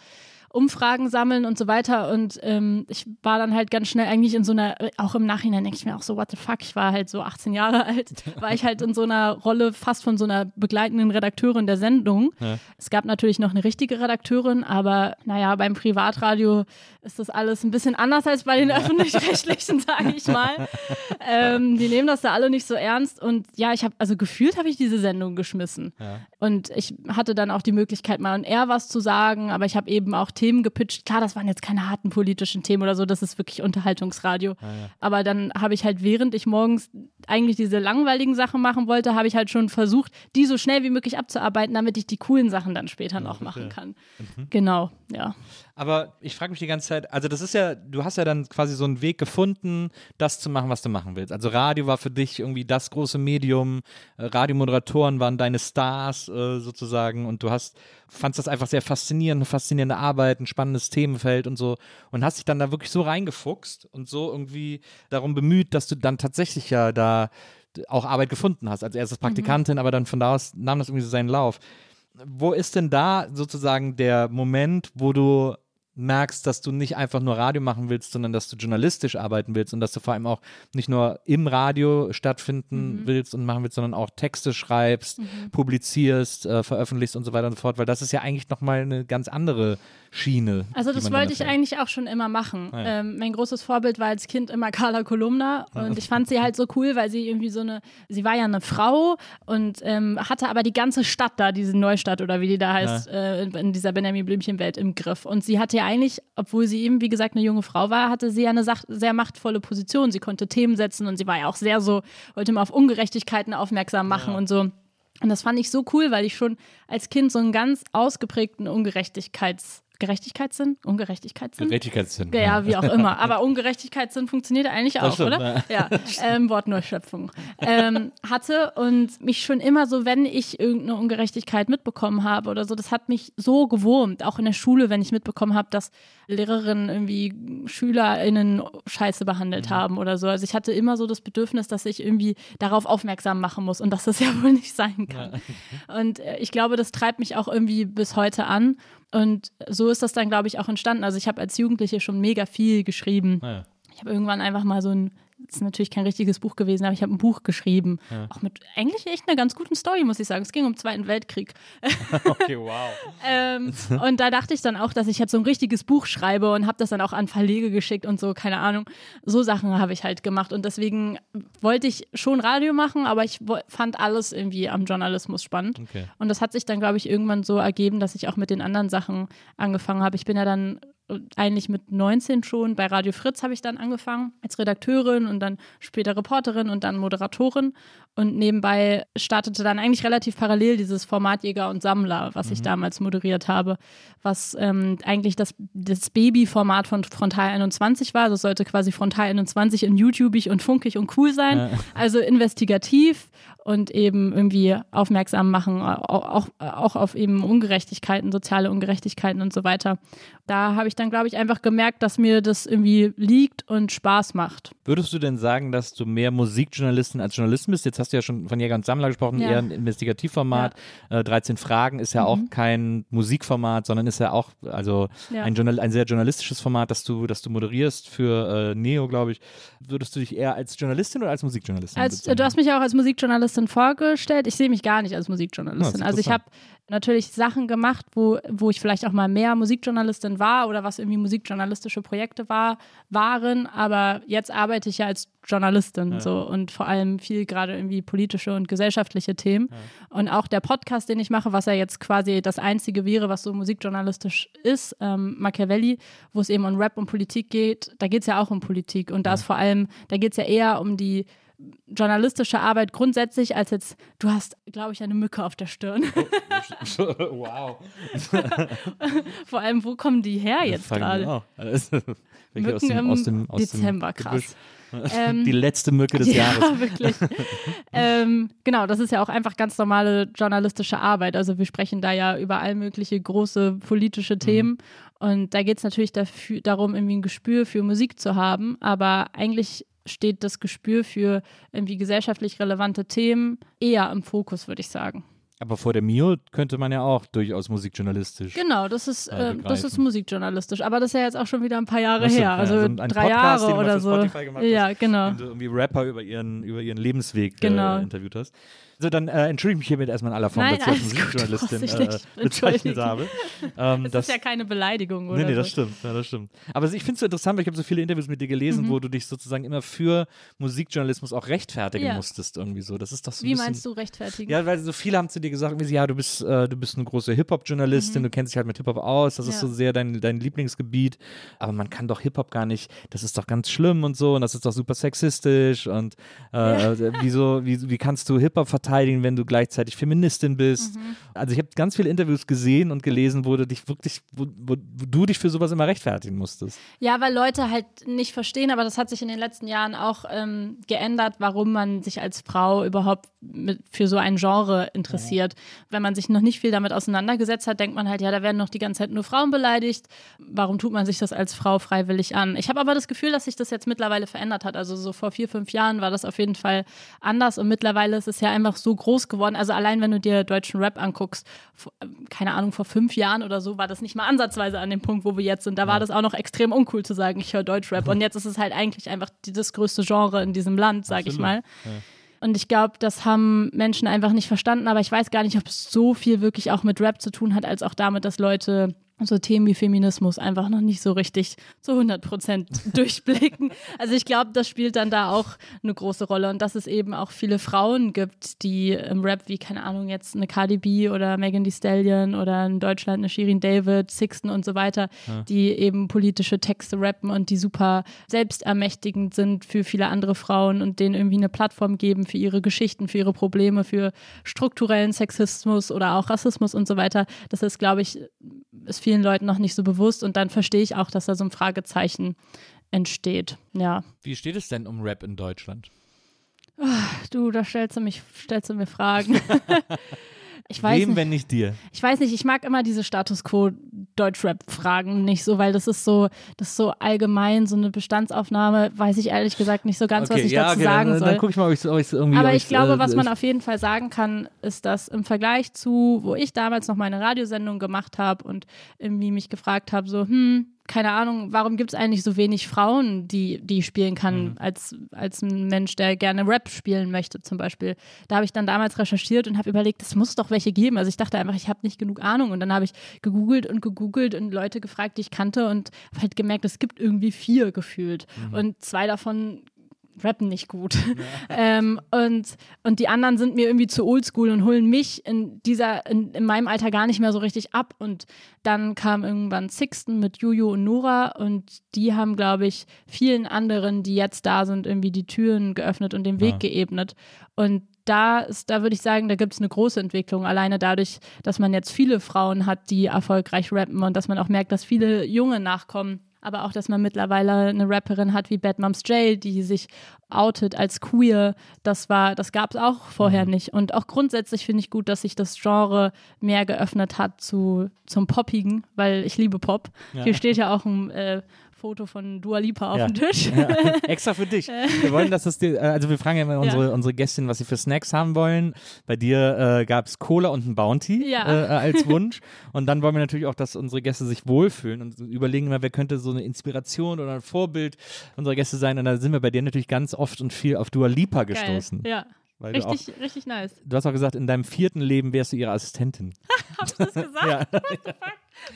Umfragen sammeln und so weiter. Und ähm, ich war dann halt ganz schnell eigentlich in so einer, auch im Nachhinein denke ich mir auch so, what the fuck, ich war halt so 18 Jahre [LAUGHS] alt, war ich halt in so einer Rolle fast von so einer begleitenden Redakteurin der Sendung. Ja. Es gab natürlich noch eine richtige Redakteurin, aber naja, beim Privatradio ist das alles ein bisschen anders als bei den öffentlich-rechtlichen, [LAUGHS] sage ich mal. Ähm, die nehmen das da alle nicht so ernst. Und ja, ich habe, also gefühlt habe ich diese Sendung geschmissen. Ja. Und ich hatte dann auch die Möglichkeit, mal und er was zu sagen, aber ich habe eben auch Themen gepitcht. Klar, das waren jetzt keine harten politischen Themen oder so, das ist wirklich Unterhaltungsradio. Ah, ja. Aber dann habe ich halt, während ich morgens eigentlich diese langweiligen Sachen machen wollte, habe ich halt schon versucht, die so schnell wie möglich abzuarbeiten, damit ich die coolen Sachen dann später noch machen kann. Mhm. Genau, ja. Aber ich frage mich die ganze Zeit, also das ist ja, du hast ja dann quasi so einen Weg gefunden, das zu machen, was du machen willst. Also Radio war für dich irgendwie das große Medium, äh, Radiomoderatoren waren deine Stars äh, sozusagen und du hast, fandst das einfach sehr faszinierend, eine faszinierende Arbeit, ein spannendes Themenfeld und so und hast dich dann da wirklich so reingefuchst und so irgendwie darum bemüht, dass du dann tatsächlich ja da auch Arbeit gefunden hast, als erstes mhm. Praktikantin, mhm. aber dann von da aus nahm das irgendwie so seinen Lauf. Wo ist denn da sozusagen der Moment, wo du merkst, dass du nicht einfach nur Radio machen willst, sondern dass du journalistisch arbeiten willst und dass du vor allem auch nicht nur im Radio stattfinden mhm. willst und machen willst, sondern auch Texte schreibst, mhm. publizierst, äh, veröffentlichst und so weiter und so fort, weil das ist ja eigentlich nochmal eine ganz andere Schiene. Also das wollte ich eigentlich auch schon immer machen. Ah, ja. ähm, mein großes Vorbild war als Kind immer Carla Kolumna und ich fand sie halt so cool, weil sie irgendwie so eine, sie war ja eine Frau und ähm, hatte aber die ganze Stadt da, diese Neustadt oder wie die da heißt, ja. äh, in dieser Benjamin Blümchen-Welt im Griff. Und sie hatte ja eigentlich, obwohl sie eben, wie gesagt, eine junge Frau war, hatte sie ja eine sehr machtvolle Position. Sie konnte Themen setzen und sie war ja auch sehr so, wollte immer auf Ungerechtigkeiten aufmerksam machen ja. und so. Und das fand ich so cool, weil ich schon als Kind so einen ganz ausgeprägten Ungerechtigkeits- Gerechtigkeitssinn? Ungerechtigkeitssinn? Gerechtigkeitssinn. Ja, ja, wie auch immer. [LAUGHS] Aber Ungerechtigkeitssinn funktioniert eigentlich auch, stimmt, oder? Ja, ähm, Wortneuschöpfung. ähm, hatte und mich schon immer so, wenn ich irgendeine Ungerechtigkeit mitbekommen habe oder so, das hat mich so gewurmt. Auch in der Schule, wenn ich mitbekommen habe, dass Lehrerinnen irgendwie SchülerInnen scheiße behandelt Mhm. haben oder so. Also ich hatte immer so das Bedürfnis, dass ich irgendwie darauf aufmerksam machen muss und dass das [LAUGHS] ja wohl nicht sein kann. Und äh, ich glaube, das treibt mich auch irgendwie bis heute an. Und so ist das dann, glaube ich, auch entstanden. Also ich habe als Jugendliche schon mega viel geschrieben. Ja. Ich habe irgendwann einfach mal so ein, ist natürlich kein richtiges Buch gewesen, aber ich habe ein Buch geschrieben. Auch mit eigentlich echt einer ganz guten Story, muss ich sagen. Es ging um den Zweiten Weltkrieg. [LAUGHS] Okay, wow. Ähm, und da dachte ich dann auch, dass ich jetzt so ein richtiges Buch schreibe und habe das dann auch an Verlege geschickt und so, keine Ahnung. So Sachen habe ich halt gemacht und deswegen wollte ich schon Radio machen, aber ich fand alles irgendwie am Journalismus spannend. Okay. Und das hat sich dann, glaube ich, irgendwann so ergeben, dass ich auch mit den anderen Sachen angefangen habe. Ich bin ja dann eigentlich mit 19 schon. Bei Radio Fritz habe ich dann angefangen als Redakteurin und dann später Reporterin und dann Moderatorin und nebenbei startete dann eigentlich relativ parallel dieses Format Jäger und Sammler, was ich damals moderiert habe, was ähm, eigentlich das, das Babyformat von Frontal 21 war. Das sollte quasi Frontal 21 in YouTubig und funkig und cool sein. Also investigativ und eben irgendwie aufmerksam machen, auch, auch, auf eben Ungerechtigkeiten, soziale Ungerechtigkeiten und so weiter. Da habe ich dann, glaube ich, einfach gemerkt, dass mir das irgendwie liegt und Spaß macht. Würdest du denn sagen, dass du mehr Musikjournalistin als Journalistin bist? Jetzt hast du ja schon von Jäger und Sammler gesprochen, Ja. eher ein Investigativformat. Äh, 13 Fragen ist ja auch kein Musikformat, sondern ist ja auch also Ja. ein, Journal ein sehr journalistisches Format, das du, das du moderierst für äh, Neo, glaube ich. Würdest du dich eher als Journalistin oder als Musikjournalistin Als, du hast mich ja auch als Musikjournalistin vorgestellt. Ich sehe mich gar nicht als Ja, Musikjournalistin. also ich habe. Natürlich Sachen gemacht, wo, wo ich vielleicht auch mal mehr Musikjournalistin war oder was irgendwie musikjournalistische Projekte war, waren, aber jetzt arbeite ich ja als Journalistin so und vor allem viel gerade irgendwie politische und gesellschaftliche Themen. Und auch der Podcast, den ich mache, was ja jetzt quasi das einzige wäre, was so musikjournalistisch ist, ähm, Machiavelli, wo es eben um Rap und Politik geht, da geht es ja auch um Politik. Und da ist vor allem, da geht es ja eher um die journalistische Arbeit grundsätzlich als jetzt, du hast, glaube ich, eine Mücke auf der Stirn. [LAUGHS] wow. Vor allem, wo kommen die her jetzt gerade? Also, Mücken aus dem, aus dem, aus Dezember, dem krass. Ähm, Die letzte Mücke des [LAUGHS] ja, Jahres. wirklich. [LAUGHS] ähm, genau, das ist ja auch einfach ganz normale journalistische Arbeit. Also wir sprechen da ja über all mögliche große politische Themen. Und da geht es natürlich dafür, darum, irgendwie ein Gespür für Musik zu haben. Aber eigentlich steht das Gespür für irgendwie gesellschaftlich relevante Themen eher im Fokus, würde ich sagen. Aber vor der Mio könnte man ja auch durchaus musikjournalistisch. Genau, das ist, äh, äh, das ist musikjournalistisch. Aber das ist ja jetzt auch schon wieder ein paar Jahre so, her. ja, Also so ein- ein drei Podcast, den Jahre oder für so. Ja, hast. genau. Wenn du irgendwie Rapper über ihren, über ihren Lebensweg Genau. äh, interviewt hast. Also dann äh, entschuldige ich mich hiermit erstmal in aller Form, Nein, dass ich als Musikjournalistin äh, bezeichnet habe. Ähm, Das, ist ja keine Beleidigung, oder? Nee, nee, das so. stimmt, ja, das stimmt. Aber ich finde es so interessant, weil ich habe so viele Interviews mit dir gelesen, Mhm. wo du dich sozusagen immer für Musikjournalismus auch rechtfertigen Ja. musstest irgendwie so. Das ist doch so Wie bisschen, meinst du rechtfertigen? Ja, weil so viele haben zu dir gesagt, irgendwie so, ja, du bist, äh, du bist eine große Hip-Hop-Journalistin, du kennst dich halt mit Hip-Hop aus, das ist Mhm. Ja. so sehr dein, dein Lieblingsgebiet, aber man kann doch Hip-Hop gar nicht, das ist doch ganz schlimm und so und das ist doch super sexistisch und äh, wieso, wie, wie kannst du Hip-Hop verteidigen, wenn du gleichzeitig Feministin bist? Mhm. Also ich habe ganz viele Interviews gesehen und gelesen, wo du dich wirklich, wo, wo, du dich für sowas immer rechtfertigen musstest. Ja, weil Leute halt nicht verstehen, aber das hat sich in den letzten Jahren auch ähm, geändert, warum man sich als Frau überhaupt mit, für so ein Genre interessiert. Wenn man sich noch nicht viel damit auseinandergesetzt hat, denkt man halt, ja, da werden noch die ganze Zeit nur Frauen beleidigt. Warum tut man sich das als Frau freiwillig an? Ich habe aber das Gefühl, dass sich das jetzt mittlerweile verändert hat. Also so vor vier, fünf Jahren war das auf jeden Fall anders und mittlerweile ist es ja einfach so groß geworden. Also allein wenn du dir deutschen Rap anguckst, vor, keine Ahnung, vor fünf Jahren oder so war das nicht mal ansatzweise an dem Punkt, wo wir jetzt sind. Da war das auch noch extrem uncool zu sagen, ich höre Deutschrap. Und jetzt ist es halt eigentlich einfach die- das größte Genre in diesem Land, sage ich mal. Und ich glaube, das haben Menschen einfach nicht verstanden, aber ich weiß gar nicht, ob es so viel wirklich auch mit Rap zu tun hat, als auch damit, dass Leute so Themen wie Feminismus einfach noch nicht so richtig zu 100 Prozent [LAUGHS] durchblicken. Also ich glaube, das spielt dann da auch eine große Rolle und dass es eben auch viele Frauen gibt, die im Rap wie, keine Ahnung, jetzt eine Cardi B oder Megan Thee Stallion oder in Deutschland eine Shirin David, Sixten und so weiter, die eben politische Texte rappen und die super selbstermächtigend sind für viele andere Frauen und denen irgendwie eine Plattform geben für ihre Geschichten, für ihre Probleme, für strukturellen Sexismus oder auch Rassismus und so weiter. Das ist, glaube ich, ist vielen vielen Leuten noch nicht so bewusst und dann verstehe ich auch, dass da so ein Fragezeichen entsteht. Ja. Wie steht es denn um Rap in Deutschland? Du, da stellst du mich, stellst du mir Fragen. [LAUGHS] Ich weiß Wem, nicht. wenn nicht dir? Ich weiß nicht, ich mag immer diese Status Quo Deutschrap-Fragen nicht so, weil das ist so, das ist so allgemein, so eine Bestandsaufnahme, weiß ich ehrlich gesagt nicht so ganz, was ich dazu okay, sagen dann, soll. Dann gucke ich mal, ob ich es irgendwie. Aber ich glaube, äh, was man auf jeden Fall sagen kann, ist, dass im Vergleich zu, wo ich damals noch meine Radiosendung gemacht habe und irgendwie mich gefragt habe, so, hm, keine Ahnung, warum gibt es eigentlich so wenig Frauen, die, die ich spielen kann, Mhm. als, als ein Mensch, der gerne Rap spielen möchte, zum Beispiel. Da habe ich dann damals recherchiert und habe überlegt, es muss doch welche geben. Also ich dachte einfach, ich habe nicht genug Ahnung. Und dann habe ich gegoogelt und gegoogelt und Leute gefragt, die ich kannte und habe halt gemerkt, es gibt irgendwie vier gefühlt. Mhm. Und zwei davon rappen nicht gut. [LAUGHS] ähm, und, und die anderen sind mir irgendwie zu oldschool und holen mich in dieser, in, in meinem Alter gar nicht mehr so richtig ab. Und dann kam irgendwann Sixten mit Juju und Nora und die haben, glaube ich, vielen anderen, die jetzt da sind, irgendwie die Türen geöffnet und den Weg Ah. geebnet. Und da ist, da würde ich sagen, da gibt es eine große Entwicklung. Alleine dadurch, dass man jetzt viele Frauen hat, die erfolgreich rappen und dass man auch merkt, dass viele Junge nachkommen. Aber auch, dass man mittlerweile eine Rapperin hat wie Bad Moms Jail, die sich outet als queer. Das war, das gab es auch vorher Mhm. nicht. Und auch grundsätzlich finde ich gut, dass sich das Genre mehr geöffnet hat zu, zum Poppigen, weil ich liebe Pop. Ja. Hier steht ja auch ein äh, Foto von Dua Lipa auf Ja. dem Tisch. Ja, [LAUGHS] extra für dich. Wir wollen, dass es dir, äh, also wir fragen ja immer unsere, unsere Gästin, was sie für Snacks haben wollen. Bei dir äh, gab es Cola und ein Bounty Ja. äh, als [LAUGHS] Wunsch. Und dann wollen wir natürlich auch, dass unsere Gäste sich wohlfühlen und überlegen immer, wer könnte so eine Inspiration oder ein Vorbild unserer Gäste sein. Und da sind wir bei dir natürlich ganz oft und viel auf Dua Lipa gestoßen. Geil. Ja, Weil du, auch, richtig, richtig nice. du hast auch gesagt, in deinem vierten Leben wärst du ihre Assistentin. [LAUGHS] Hast du das gesagt? Ja.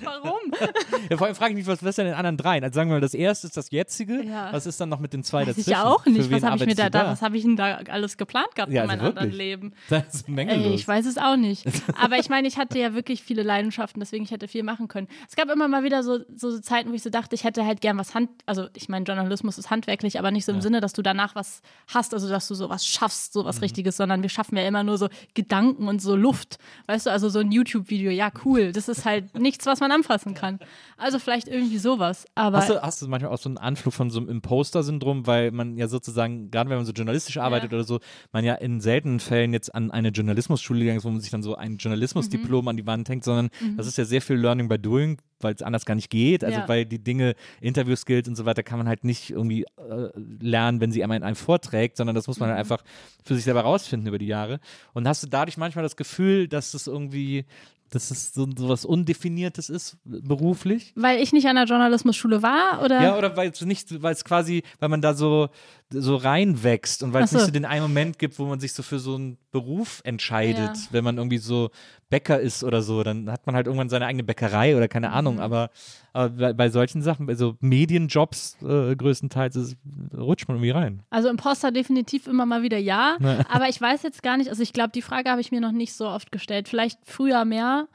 Warum? [LAUGHS] Ja, vor allem frage ich mich, was, ist denn in den anderen dreien? Also sagen wir mal, das erste ist das jetzige. Ja. Was ist dann noch mit den zwei Weiß dazwischen? ich auch nicht. Was habe ich mir da, da, was habe ich denn da alles geplant gehabt Ja, in also meinem anderen. Leben? [LAUGHS] Das ist mengenlos. Ey, ich weiß es auch nicht. [LAUGHS] Aber ich meine, ich hatte ja wirklich viele Leidenschaften, deswegen ich hätte viel machen können. Es gab immer mal wieder so, so Zeiten, wo ich so dachte, ich hätte halt gern was Hand, also ich meine, Journalismus ist handwerklich, aber nicht so im Ja. Sinne, dass du danach was hast, also dass du sowas schaffst, Mhm. sowas Richtiges, sondern wir schaffen ja immer nur so Gedanken und so Luft. Weißt du, also so ein YouTube-Video, ja, cool. Das ist halt nichts, was man anfassen kann. Also vielleicht irgendwie sowas. Aber Hast du, hast du manchmal auch so einen Anflug von so einem Imposter-Syndrom, weil man ja sozusagen, gerade wenn man so journalistisch arbeitet oder so, man ja in seltenen Fällen jetzt an eine Journalismusschule gegangen ist, wo man sich dann so ein Journalismusdiplom Mhm. an die Wand hängt, sondern das ist ja sehr viel Learning by Doing, weil es anders gar nicht geht. Also Ja. weil die Dinge, Interview-Skills und so weiter, kann man halt nicht irgendwie äh, lernen, wenn sie einmal in einem vorträgt, sondern das muss man halt einfach für sich selber rausfinden über die Jahre. Und hast du dadurch manchmal das Gefühl, dass es irgendwie, dass es so, so was Undefiniertes ist, beruflich? weil ich nicht an der Journalismusschule war oder Ja, oder weil es nicht, weil es quasi, weil man da so, so reinwächst und weil es so. nicht so den einen Moment gibt, wo man sich so für so einen Beruf entscheidet, Ja. wenn man irgendwie so Bäcker ist oder so, dann hat man halt irgendwann seine eigene Bäckerei oder keine Mhm. Ahnung, aber, aber bei, bei solchen Sachen, bei so Medienjobs äh, größtenteils, ist, rutscht man irgendwie rein. Also Imposter definitiv immer mal wieder ja. Aber ich weiß jetzt gar nicht, also ich glaube, die Frage habe ich mir noch nicht so oft gestellt. Vielleicht früher mehr,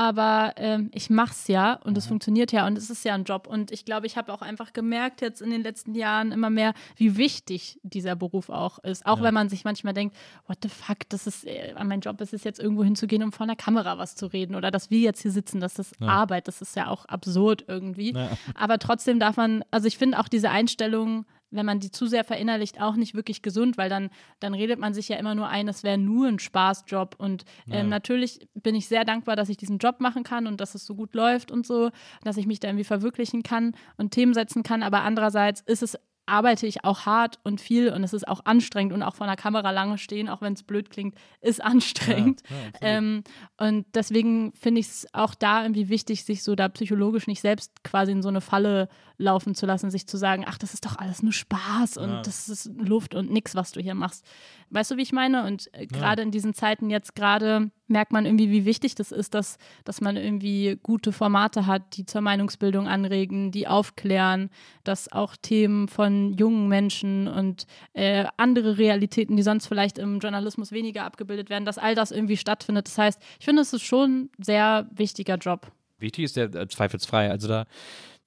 aber ähm, ich mach's ja und es funktioniert ja und es ist ja ein Job. Und ich glaube, ich habe auch einfach gemerkt jetzt in den letzten Jahren immer mehr, wie wichtig dieser Beruf auch ist. Auch Ja. wenn man sich manchmal denkt, what the fuck, das ist äh, mein Job ist es jetzt irgendwo hinzugehen, um vor einer Kamera was zu reden oder dass wir jetzt hier sitzen, das ist Arbeit, das ist ja auch absurd irgendwie. Ja. Aber trotzdem darf man, also ich finde auch diese Einstellung, wenn man die zu sehr verinnerlicht, auch nicht wirklich gesund, weil dann, dann redet man sich ja immer nur ein, es wäre nur ein Spaßjob. Und ähm, Ja. natürlich bin ich sehr dankbar, dass ich diesen Job machen kann und dass es so gut läuft und so, dass ich mich da irgendwie verwirklichen kann und Themen setzen kann. Aber andererseits ist es arbeite ich auch hart und viel und es ist auch anstrengend und auch vor einer Kamera lange stehen, auch wenn es blöd klingt, ist [LAUGHS] anstrengend. Ja, ja, ähm, und deswegen finde ich es auch da irgendwie wichtig, sich so da psychologisch nicht selbst quasi in so eine Falle laufen zu lassen, sich zu sagen, ach, das ist doch alles nur Spaß und Ja. das ist Luft und nix, was du hier machst. Weißt du, wie ich meine? Und äh, gerade in diesen Zeiten jetzt gerade merkt man irgendwie, wie wichtig das ist, dass, dass man irgendwie gute Formate hat, die zur Meinungsbildung anregen, die aufklären, dass auch Themen von jungen Menschen und äh, andere Realitäten, die sonst vielleicht im Journalismus weniger abgebildet werden, dass all das irgendwie stattfindet. Das heißt, ich finde, es ist schon ein sehr wichtiger Job. Wichtig ist der äh, zweifelsfrei. Also da,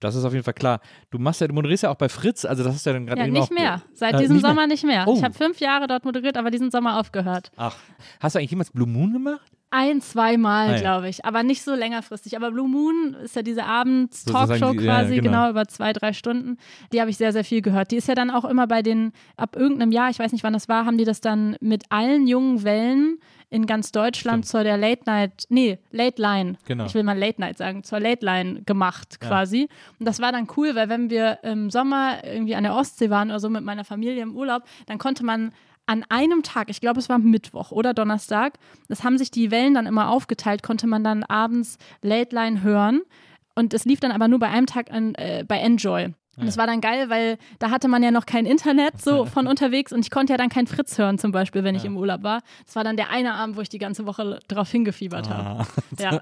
das ist auf jeden Fall klar. Du machst ja, du moderierst ja auch bei Fritz, also das ist ja dann gerade Ja, nicht mehr. Seit Äh, diesem nicht mehr? Sommer nicht mehr. Oh. Ich habe fünf Jahre dort moderiert, aber diesen Sommer aufgehört. Ach, hast du eigentlich jemals Blue Moon gemacht? Ein, zweimal, Ah, ja. glaube ich, aber nicht so längerfristig. Aber Blue Moon ist ja diese Abends-Talkshow Sozusagen die- ja, quasi, genau. genau. über zwei, drei Stunden. Die habe ich sehr, sehr viel gehört. Die ist ja dann auch immer bei den, ab irgendeinem Jahr, ich weiß nicht, wann das war, haben die das dann mit allen jungen Wellen in ganz Deutschland zur der Late Night, nee, Late Line, Genau. ich will mal Late Night sagen, zur Late Line gemacht quasi. Und das war dann cool, weil wenn wir im Sommer irgendwie an der Ostsee waren oder so mit meiner Familie im Urlaub, dann konnte man an einem Tag, ich glaube es war Mittwoch oder Donnerstag, das haben sich die Wellen dann immer aufgeteilt, konnte man dann abends Late Line hören. Und es lief dann aber nur bei einem Tag an, äh, bei Enjoy. Und das war dann geil, weil da hatte man ja noch kein Internet so [LAUGHS] von unterwegs und ich konnte ja dann kein Fritz hören zum Beispiel, wenn ich im Urlaub war. Das war dann der eine Abend, wo ich die ganze Woche drauf hingefiebert habe. Ah. [LAUGHS] Ja.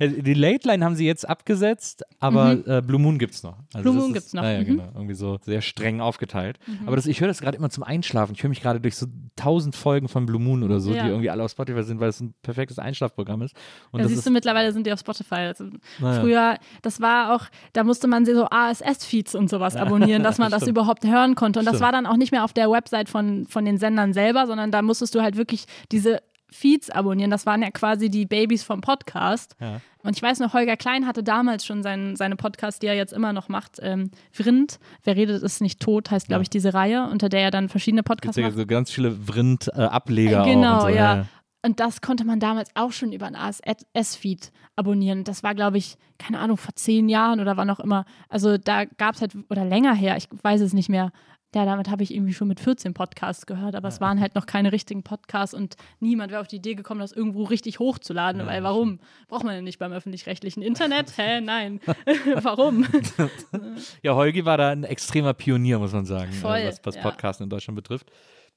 Ja, Die Late Line haben sie jetzt abgesetzt, aber äh, Blue Moon gibt's noch. Also Mhm. Blue Moon ist, gibt's noch, Naja, mhm. genau. Irgendwie so sehr streng aufgeteilt. Aber das, ich höre das gerade immer zum Einschlafen. Ich höre mich gerade durch so tausend Folgen von Blue Moon oder so, Ja. die irgendwie alle auf Spotify sind, weil es ein perfektes Einschlafprogramm ist. Und Ja, siehst ist, du, mittlerweile sind die auf Spotify. Also Naja. Früher, das war auch, da musste man so ASS-Feeds und sowas abonnieren, dass [LAUGHS] man das Stimmt. überhaupt hören konnte. Und das Stimmt. war dann auch nicht mehr auf der Website von, von den Sendern selber, sondern da musstest du halt wirklich diese Feeds abonnieren. Das waren ja quasi die Babys vom Podcast. Ja. Und ich weiß noch, Holger Klein hatte damals schon sein, seine Podcast, die er jetzt immer noch macht, ähm, Vrind, Wer redet ist nicht tot, heißt, glaube Ja. ich, diese Reihe, unter der er dann verschiedene gibt's Podcasts ja macht. so ganz viele Vrind-Ableger auch. Genau, und so. ja. Und das konnte man damals auch schon über einen ASS-Feed abonnieren. Das war, glaube ich, keine Ahnung, vor zehn Jahren oder wann auch immer. Also da gab es halt, oder länger her, ich weiß es nicht mehr. Ja, damit habe ich irgendwie schon mit 14 Podcasts gehört, aber es waren halt noch keine richtigen Podcasts und niemand wäre auf die Idee gekommen, das irgendwo richtig hochzuladen, weil warum? Braucht man ja nicht beim öffentlich-rechtlichen Internet? Hä? Nein. [LAUGHS] warum? [LAUGHS] Ja, Holgi war da ein extremer Pionier, muss man sagen, Voll, äh, was, was ja. Podcasten in Deutschland betrifft.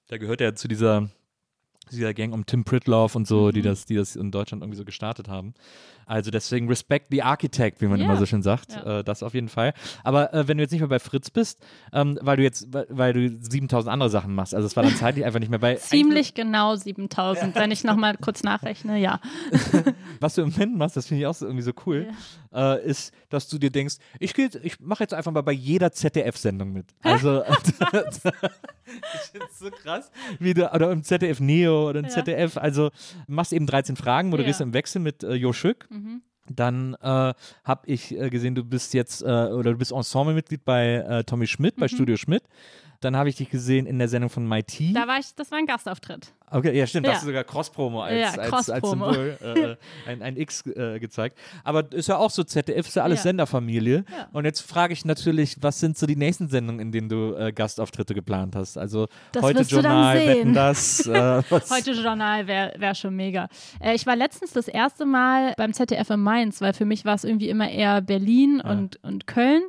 Da gehört er zu dieser, dieser Gang um Tim Pritloff und so, Mhm. die, das, die das in Deutschland irgendwie so gestartet haben. Also deswegen Respect the Architect, wie man Ja. immer so schön sagt. Ja. Äh, das auf jeden Fall. Aber äh, wenn du jetzt nicht mehr bei Fritz bist, ähm, weil du jetzt, weil, du 7000 andere Sachen machst, also es war dann [LAUGHS] zeitlich einfach nicht mehr bei. Ziemlich genau 7000, wenn ich nochmal kurz nachrechne, ja. [LAUGHS] was du im Moment machst, das finde ich auch irgendwie so cool, äh, ist, dass du dir denkst, ich, geh ich mache jetzt einfach mal bei jeder ZDF-Sendung mit. Also, [LAUGHS] ich finde es so krass, wie du, oder im ZDF Neo oder im Ja. ZDF, also machst eben 13 Fragen, moderierst Ja. im Wechsel mit äh, Jo Schück. Mhm. Dann äh, habe ich äh, gesehen, du bist jetzt, äh, oder du bist Ensemblemitglied bei äh, Tommy Schmidt, bei Studio Schmidt. Dann habe ich dich gesehen in der Sendung von MIT. Da war ich, das war ein Gastauftritt. Okay, ja, stimmt. Da Ja. hast du sogar Cross-Promo als, Ja, als, als Cross-Promo. Symbol, äh, ein, ein X äh, gezeigt. Aber ist ja auch so, ZDF ist ja alles Ja. Senderfamilie. Ja. Und jetzt frage ich natürlich, was sind so die nächsten Sendungen, in denen du äh, Gastauftritte geplant hast? Also Das heute Journal. Wetten das. Äh? [LAUGHS] Heute Journal wäre wär schon mega. Äh, ich war letztens das erste Mal beim ZDF in Mainz, weil für mich war es irgendwie immer eher Berlin und, und Köln.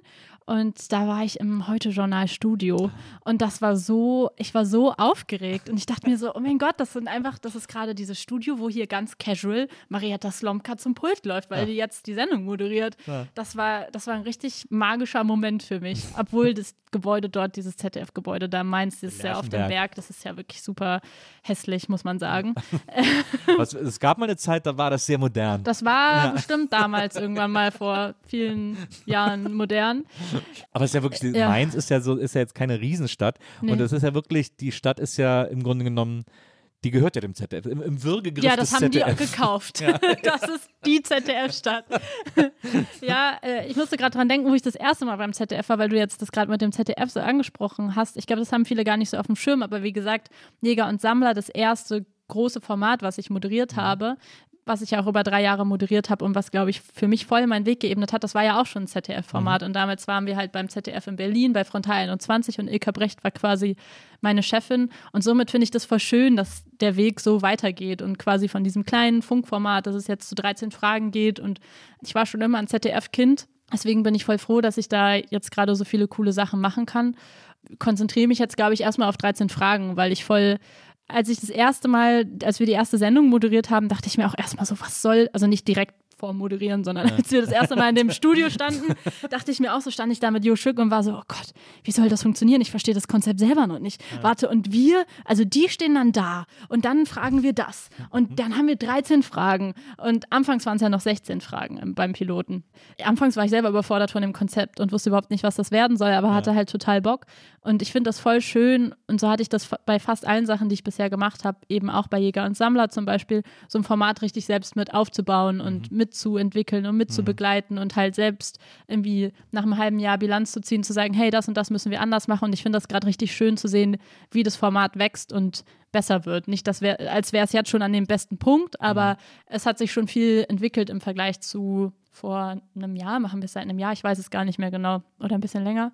Und da war ich im Heute-Journal-Studio. Und das war so, ich war so aufgeregt. Und ich dachte mir so, oh mein Gott, das sind einfach, das ist gerade dieses Studio, wo hier ganz casual Marietta Slomka zum Pult läuft, weil Ja. die jetzt die Sendung moderiert. Ja. Das war, das war ein richtig magischer Moment für mich. [LAUGHS] Obwohl das Gebäude dort, dieses ZDF-Gebäude da in Mainz, das ist ja auf dem. Berg, das ist ja wirklich super hässlich, muss man sagen. [LAUGHS] was, es gab mal eine Zeit, da war das sehr modern. Das war bestimmt damals irgendwann mal vor [LAUGHS] vielen Jahren modern. Aber es ist ja wirklich, Ja. Mainz ist ja so, ist ja jetzt keine Riesenstadt. Nee. Und es ist ja wirklich, die Stadt ist ja im Grunde genommen, die gehört ja dem ZDF. Im, im Würgegriff Ja, das haben die ZDF. auch gekauft. [LAUGHS] Das ist die ZDF-Stadt. ja, äh, ich musste gerade dran denken, wo ich das erste Mal beim ZDF war, weil du jetzt das gerade mit dem ZDF so angesprochen hast. Ich glaube, das haben viele gar nicht so auf dem Schirm, aber wie gesagt, Jäger und Sammler, das erste große Format, was ich moderiert habe, was ich ja auch über drei Jahre moderiert habe und was, glaube ich, für mich voll meinen Weg geebnet hat, das war ja auch schon ein ZDF-Format. Und damals waren wir halt beim ZDF in Berlin bei Frontal 21 und Ilka Brecht war quasi meine Chefin. Und somit finde ich das voll schön, dass der Weg so weitergeht und quasi von diesem kleinen Funkformat, dass es jetzt zu 13 Fragen geht. Und ich war schon immer ein ZDF-Kind. Deswegen bin ich voll froh, dass ich da jetzt gerade so viele coole Sachen machen kann. Konzentriere mich jetzt, glaube ich, erstmal auf 13 Fragen, weil ich voll als ich das erste Mal, als wir die erste Sendung moderiert haben, dachte ich mir auch erstmal so, was soll, also nicht direkt vormoderieren, sondern als wir das erste Mal in dem Studio standen, [LAUGHS] dachte ich mir auch so, stand ich da mit Jo Schück und war so, oh Gott, wie soll das funktionieren? Ich verstehe das Konzept selber noch nicht. Ja. Warte, und wir, also die stehen dann da und dann fragen wir das. Und dann haben wir 13 Fragen. Und anfangs waren es ja noch 16 Fragen beim Piloten. Anfangs war ich selber überfordert von dem Konzept und wusste überhaupt nicht, was das werden soll, aber ja. hatte halt total Bock. Und ich finde das voll schön. Und so hatte ich das bei fast allen Sachen, die ich bisher gemacht habe, eben auch bei Jäger und Sammler zum Beispiel, so ein Format richtig selbst mit aufzubauen und mhm. Mitzuentwickeln und mitzubegleiten mhm. und halt selbst irgendwie nach einem halben Jahr Bilanz zu ziehen, zu sagen, hey, das und das müssen wir anders machen. Und ich finde das gerade richtig schön zu sehen, wie das Format wächst und besser wird. Nicht, dass wär, als wäre es jetzt schon an dem besten Punkt, aber mhm. es hat sich schon viel entwickelt im Vergleich zu vor einem Jahr. Machen wir es seit einem Jahr, ich weiß es gar nicht mehr genau. Oder ein bisschen länger.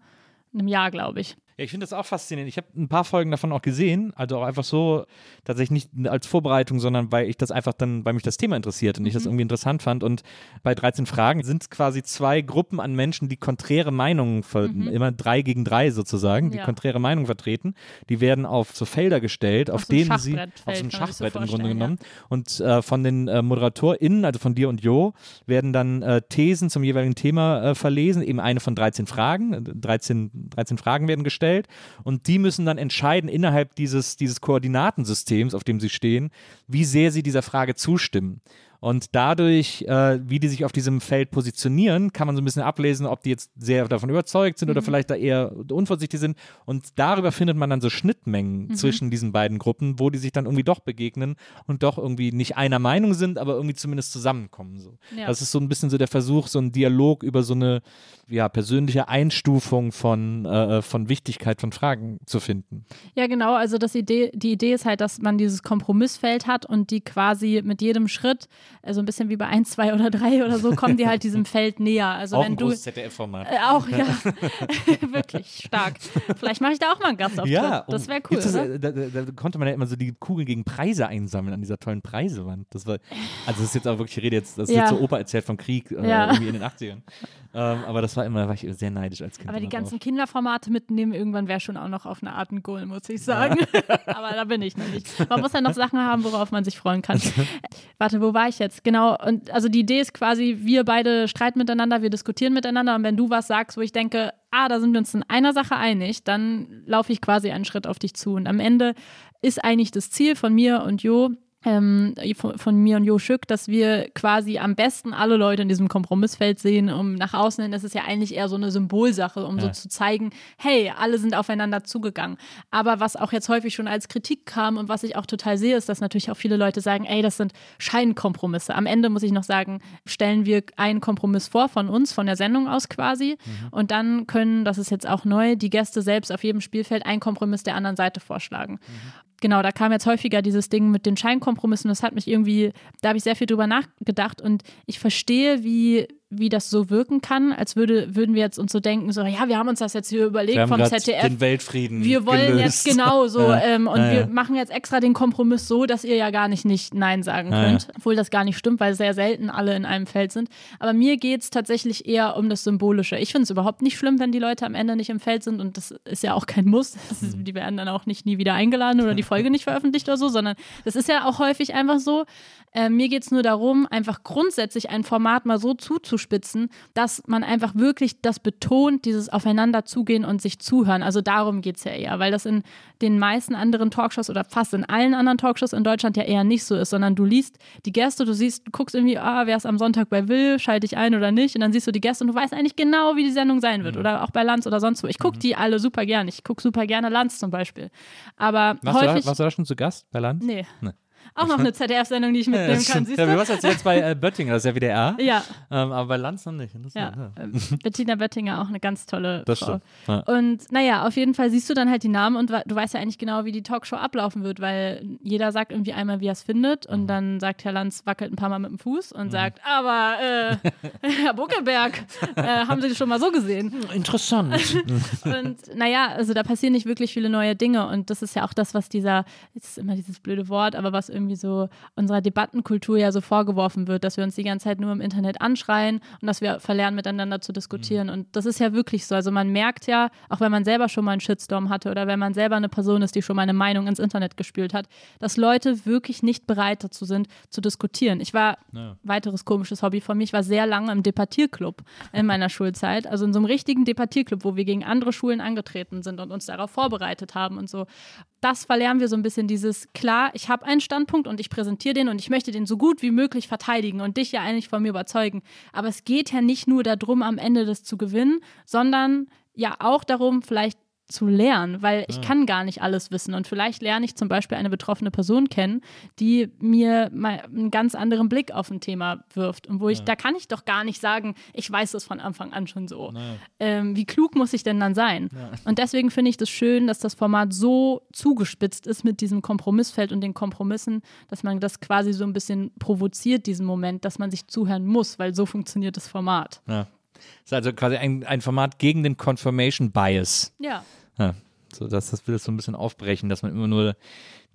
Einem Jahr, glaube ich. Ja, ich finde das auch faszinierend. Ich habe ein paar Folgen davon auch gesehen, also auch einfach so, tatsächlich nicht als Vorbereitung, sondern weil ich das einfach dann, weil mich das Thema interessiert und mhm. ich das mhm. irgendwie interessant fand. Und bei 13 Fragen sind es quasi zwei Gruppen an Menschen, die konträre Meinungen, mhm. immer drei gegen drei sozusagen, die ja. konträre Meinungen vertreten. Die werden auf so Felder gestellt, auf, auf so denen sie, auf so ein Schachbrett so im Grunde genommen. Ja. Und äh, von den äh, ModeratorInnen, also von dir und Jo, werden dann äh, Thesen zum jeweiligen Thema äh, verlesen, eben eine von 13 Fragen. 13, 13 Fragen werden gestellt gestellt und die müssen dann entscheiden innerhalb dieses, dieses Koordinatensystems, auf dem sie stehen, wie sehr sie dieser Frage zustimmen. Und dadurch, äh, wie die sich auf diesem Feld positionieren, kann man so ein bisschen ablesen, ob die jetzt sehr davon überzeugt sind mhm. oder vielleicht da eher unvorsichtig sind. Und darüber findet man dann so Schnittmengen mhm. zwischen diesen beiden Gruppen, wo die sich dann irgendwie doch begegnen und doch irgendwie nicht einer Meinung sind, aber irgendwie zumindest zusammenkommen. So. Ja. Das ist so ein bisschen so der Versuch, so einen Dialog über so eine ja, persönliche Einstufung von, äh, von Wichtigkeit von Fragen zu finden. Ja, genau. Also das Idee, die Idee ist halt, dass man dieses Kompromissfeld hat und die quasi mit jedem Schritt so also ein bisschen wie bei 1, 2 oder 3 oder so, kommen die halt diesem [LAUGHS] Feld näher. Also auch wenn du ZDF-Format. Äh, auch, ja. [LAUGHS] [LAUGHS] Wirklich stark. Vielleicht mache ich da auch mal einen Gastauftritt. Ja, das wäre cool. Das, da, da, da, konnte man ja immer so die Kugeln gegen Preise einsammeln an dieser tollen Preisewand. Das war, also das ist jetzt auch wirklich, ich rede jetzt, das ja. jetzt so Opa erzählt vom Krieg äh, ja. irgendwie in den 80ern. Ähm, aber das war immer, da war ich sehr neidisch als Kind. Aber die ganzen drauf. Kinderformate mitnehmen, irgendwann wäre schon auch noch auf eine Art ein Goal, muss ich sagen. [LAUGHS] aber da bin ich noch nicht. Man muss ja noch Sachen haben, worauf man sich freuen kann. Warte, wo war ich jetzt? Genau, und also die Idee ist quasi, wir beide streiten miteinander, wir diskutieren miteinander und wenn du was sagst, wo ich denke, ah, da sind wir uns in einer Sache einig, dann laufe ich quasi einen Schritt auf dich zu. Und am Ende ist eigentlich das Ziel von mir und Jo, ähm, von, von, mir und Jo Schück, dass wir quasi am besten alle Leute in diesem Kompromissfeld sehen. Um nach außen hin ist es ja eigentlich eher so eine Symbolsache, um ja. so zu zeigen, hey, alle sind aufeinander zugegangen. Aber was auch jetzt häufig schon als Kritik kam und was ich auch total sehe, ist, dass natürlich auch viele Leute sagen, ey, das sind Scheinkompromisse. Am Ende muss ich noch sagen, stellen wir einen Kompromiss vor von uns, von der Sendung aus quasi. Mhm. Und dann können, das ist jetzt auch neu, die Gäste selbst auf jedem Spielfeld einen Kompromiss der anderen Seite vorschlagen. Mhm genau, da kam jetzt häufiger dieses Ding mit den Scheinkompromissen. Das hat mich irgendwie, da habe ich sehr viel drüber nachgedacht und ich verstehe, wie wie das so wirken kann, als würde, würden wir jetzt uns so denken, so, ja, wir haben uns das jetzt hier überlegt vom ZDF. Den Weltfrieden. Wir wollen gelöst. jetzt genau so [LAUGHS] ja. ähm, und ja, wir machen jetzt extra den Kompromiss so, dass ihr ja gar nicht nicht Nein sagen könnt. Obwohl das gar nicht stimmt, weil sehr selten alle in einem Feld sind. Aber mir geht es tatsächlich eher um das Symbolische. Ich finde es überhaupt nicht schlimm, wenn die Leute am Ende nicht im Feld sind und das ist ja auch kein Muss. Ist, die werden dann auch nicht nie wieder eingeladen oder die Folge nicht veröffentlicht oder so, sondern das ist ja auch häufig einfach so. Äh, mir geht es nur darum, einfach grundsätzlich ein Format mal so zuzuspitzen, dass man einfach wirklich das betont, dieses Aufeinander zugehen und sich zuhören. Also darum geht es ja eher, weil das in den meisten anderen Talkshows oder fast in allen anderen Talkshows in Deutschland ja eher nicht so ist, sondern du liest die Gäste, du siehst, du guckst irgendwie, ah, wer ist am Sonntag bei Will, schalte ich ein oder nicht und dann siehst du die Gäste und du weißt eigentlich genau, wie die Sendung sein wird mhm. oder auch bei Lanz oder sonst wo. Ich gucke mhm. die alle super gerne. Ich gucke super gerne Lanz zum Beispiel. Aber warst häufig... Du da, warst du da schon zu Gast bei Lanz? Nee. nee. Auch noch eine ZDF-Sendung, die ich mitnehmen ja, kann, siehst du? Ja, was jetzt bei äh, Böttinger, das ist ja WDR. Ja. Ähm, aber bei Lanz noch nicht. Ja. ja. Bettina Böttinger, auch eine ganz tolle das Frau. Ja. Und naja, auf jeden Fall siehst du dann halt die Namen und du weißt ja eigentlich genau, wie die Talkshow ablaufen wird, weil jeder sagt irgendwie einmal, wie er es findet und mhm. dann sagt Herr Lanz, wackelt ein paar Mal mit dem Fuß und mhm. sagt, aber äh, [LAUGHS] Herr Buckelberg, äh, haben Sie das schon mal so gesehen? Interessant. [LAUGHS] und naja, also da passieren nicht wirklich viele neue Dinge und das ist ja auch das, was dieser, jetzt ist immer dieses blöde Wort, aber was irgendwie so unserer Debattenkultur ja so vorgeworfen wird, dass wir uns die ganze Zeit nur im Internet anschreien und dass wir verlernen, miteinander zu diskutieren. Mhm. Und das ist ja wirklich so. Also man merkt ja, auch wenn man selber schon mal einen Shitstorm hatte oder wenn man selber eine Person ist, die schon mal eine Meinung ins Internet gespült hat, dass Leute wirklich nicht bereit dazu sind, zu diskutieren. Ich war, ja. weiteres komisches Hobby von mir, ich war sehr lange im Debattierclub in meiner Schulzeit. Also in so einem richtigen Debattierclub, wo wir gegen andere Schulen angetreten sind und uns darauf vorbereitet haben und so. Das verlernen wir so ein bisschen, dieses, klar, ich habe einen Standpunkt und ich präsentiere den und ich möchte den so gut wie möglich verteidigen und dich ja eigentlich von mir überzeugen. Aber es geht ja nicht nur darum, am Ende das zu gewinnen, sondern ja auch darum, vielleicht zu lernen, weil ich ja. kann gar nicht alles wissen. Und vielleicht lerne ich zum Beispiel eine betroffene Person kennen, die mir mal einen ganz anderen Blick auf ein Thema wirft. Und wo ich, ja. da kann ich doch gar nicht sagen, ich weiß das von Anfang an schon so. Ähm, wie klug muss ich denn dann sein? Ja. Und deswegen finde ich das schön, dass das Format so zugespitzt ist mit diesem Kompromissfeld und den Kompromissen, dass man das quasi so ein bisschen provoziert, diesen Moment, dass man sich zuhören muss, weil so funktioniert das Format. Ja. Das ist also quasi ein, ein Format gegen den Confirmation Bias. Ja. ja so, das, das will es so ein bisschen aufbrechen, dass man immer nur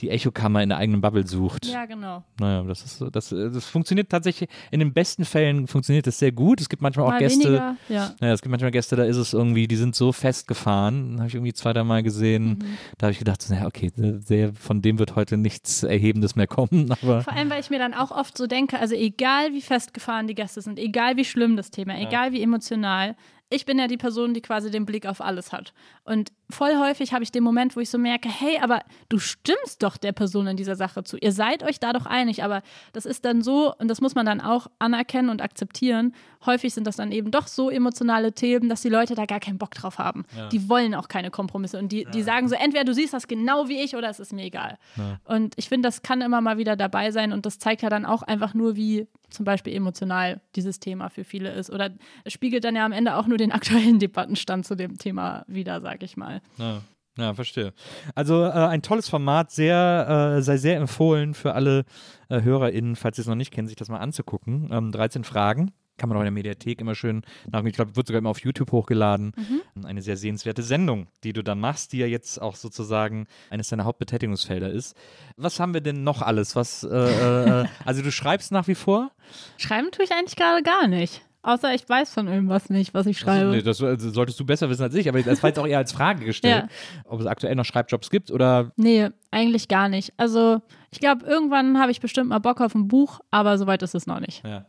die Echokammer in der eigenen Bubble sucht. Ja, genau. Naja, das ist das, das funktioniert tatsächlich, in den besten Fällen funktioniert das sehr gut. Es gibt manchmal auch Mal Gäste, weniger, ja. Naja, es gibt manchmal Gäste, da ist es irgendwie, die sind so festgefahren, habe ich irgendwie zwei, drei Mal gesehen. Mhm. Da habe ich gedacht, naja, okay, der, von dem wird heute nichts Erhebendes mehr kommen. [LAUGHS] Aber Vor allem, weil ich mir dann auch oft so denke, also egal wie festgefahren die Gäste sind, egal wie schlimm das Thema, ja. egal wie emotional, ich bin ja die Person, die quasi den Blick auf alles hat. Und voll häufig habe ich den Moment, wo ich so merke, hey, aber du stimmst doch der Person in dieser Sache zu. Ihr seid euch da doch einig, aber das ist dann so, und das muss man dann auch anerkennen und akzeptieren. Häufig sind das dann eben doch so emotionale Themen, dass die Leute da gar keinen Bock drauf haben. Ja. Die wollen auch keine Kompromisse. Und die, ja. die sagen so, entweder du siehst das genau wie ich oder es ist mir egal. Ja. Und ich finde, das kann immer mal wieder dabei sein und das zeigt ja dann auch einfach nur, wie zum Beispiel emotional dieses Thema für viele ist. Oder spiegelt dann ja am Ende auch nur den aktuellen Debattenstand zu dem Thema wieder, sag ich mal. Ja. Ja, verstehe. Also äh, ein tolles Format, sehr, äh, sei sehr empfohlen für alle äh, HörerInnen, falls sie es noch nicht kennen, sich das mal anzugucken. Ähm, 13 Fragen. Kann man auch in der Mediathek immer schön nach. Ich glaube, wird sogar immer auf YouTube hochgeladen. Mhm. Eine sehr sehenswerte Sendung, die du dann machst, die ja jetzt auch sozusagen eines deiner Hauptbetätigungsfelder ist. Was haben wir denn noch alles? Was, äh, äh, [LAUGHS] also du schreibst nach wie vor? Schreiben tue ich eigentlich gerade gar nicht. Außer ich weiß von irgendwas nicht, was ich schreibe. Nee, das also solltest du besser wissen als ich, aber das war jetzt auch eher als Frage gestellt, ja. ob es aktuell noch Schreibjobs gibt oder. Nee, eigentlich gar nicht. Also ich glaube, irgendwann habe ich bestimmt mal Bock auf ein Buch, aber soweit ist es noch nicht. Ja.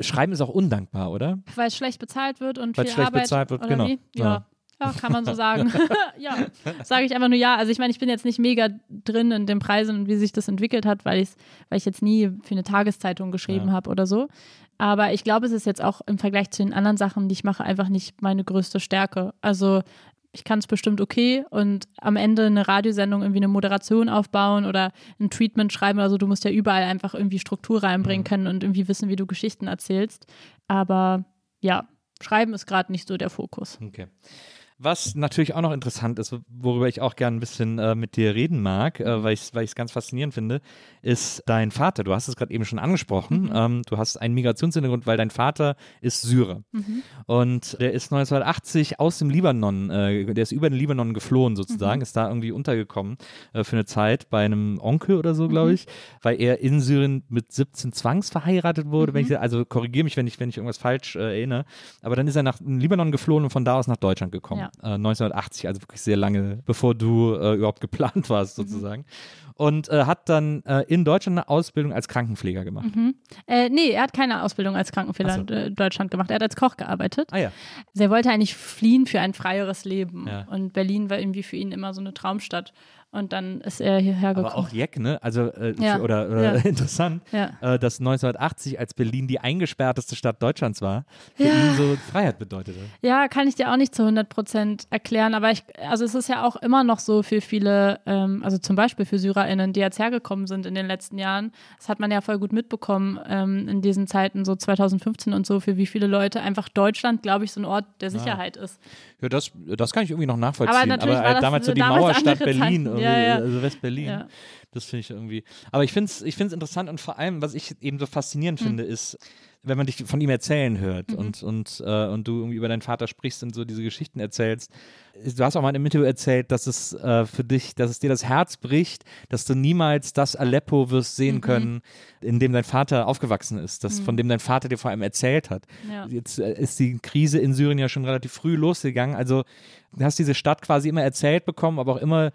Schreiben ist auch undankbar, oder? Weil es schlecht bezahlt wird und Weil viel schlecht Arbeit. bezahlt wird, genau. Ja. ja. Ja, kann man so [LAUGHS] sagen. [LAUGHS] ja, sage ich einfach nur ja. Also ich meine, ich bin jetzt nicht mega drin in den Preisen und wie sich das entwickelt hat, weil, weil ich jetzt nie für eine Tageszeitung geschrieben ja. habe oder so. Aber ich glaube, es ist jetzt auch im Vergleich zu den anderen Sachen, die ich mache, einfach nicht meine größte Stärke. Also ich kann es bestimmt okay und am Ende eine Radiosendung irgendwie eine Moderation aufbauen oder ein Treatment schreiben oder so. Du musst ja überall einfach irgendwie Struktur reinbringen können und irgendwie wissen, wie du Geschichten erzählst. Aber ja, Schreiben ist gerade nicht so der Fokus. Okay. Was natürlich auch noch interessant ist, worüber ich auch gerne ein bisschen äh, mit dir reden mag, äh, weil ich es weil ganz faszinierend finde, ist dein Vater. Du hast es gerade eben schon angesprochen. Mhm. Ähm, du hast einen Migrationshintergrund, weil dein Vater ist Syrer. Mhm. Und der ist 1980 aus dem Libanon, äh, der ist über den Libanon geflohen sozusagen, mhm. ist da irgendwie untergekommen äh, für eine Zeit bei einem Onkel oder so, glaube mhm. ich, weil er in Syrien mit 17 zwangsverheiratet wurde. Wenn ich, mhm. also korrigiere mich, wenn ich, wenn ich irgendwas falsch äh, erinnere. Aber dann ist er nach Libanon geflohen und von da aus nach Deutschland gekommen. Ja äh, 1980, also wirklich sehr lange, bevor du äh, überhaupt [LAUGHS] geplant warst, mhm. sozusagen. Mhm. Und äh, hat dann äh, in Deutschland eine Ausbildung als Krankenpfleger gemacht. Mhm. Äh, nee, er hat keine Ausbildung als Krankenpfleger so. in äh, Deutschland gemacht. Er hat als Koch gearbeitet. Ah ja. Also er wollte eigentlich fliehen für ein freieres Leben. Ja. Und Berlin war irgendwie für ihn immer so eine Traumstadt. Und dann ist er hierher gekommen. Aber auch Jeck, ne? Also, äh, ja. oder, oder ja. [LAUGHS] interessant, ja. Äh, dass 1980, als Berlin die eingesperrteste Stadt Deutschlands war, für ihn so Freiheit bedeutete. Ja, kann ich dir auch nicht zu 100 Prozent erklären. Aber ich, also es ist ja auch immer noch so für viele, ähm, also zum Beispiel für SyrerInnen, die jetzt hergekommen sind in den letzten Jahren. Das hat man ja voll gut mitbekommen ähm, in diesen Zeiten, so 2015 und so, für wie viele Leute einfach Deutschland, glaube ich, so ein Ort der Sicherheit ist. Ja, das, das kann ich irgendwie noch nachvollziehen. Aber, aber halt damals so die Mauerstadt Berlin. Ja, ja. also West-Berlin. Ja. Das finde ich irgendwie. Aber ich finde es ich find's interessant und vor allem, was ich eben so faszinierend Hm. finde, ist, wenn man dich von ihm erzählen hört Mhm. und, und, äh, und du irgendwie über deinen Vater sprichst und so diese Geschichten erzählst. Du hast auch mal in einem Interview erzählt, dass es äh, für dich, dass es dir das Herz bricht, dass du niemals das Aleppo wirst sehen Mhm. können, in dem dein Vater aufgewachsen ist, das, von dem dein Vater dir vor allem erzählt hat. Ja. Jetzt äh, ist die Krise in Syrien ja schon relativ früh losgegangen. Also du hast diese Stadt quasi immer erzählt bekommen, aber auch immer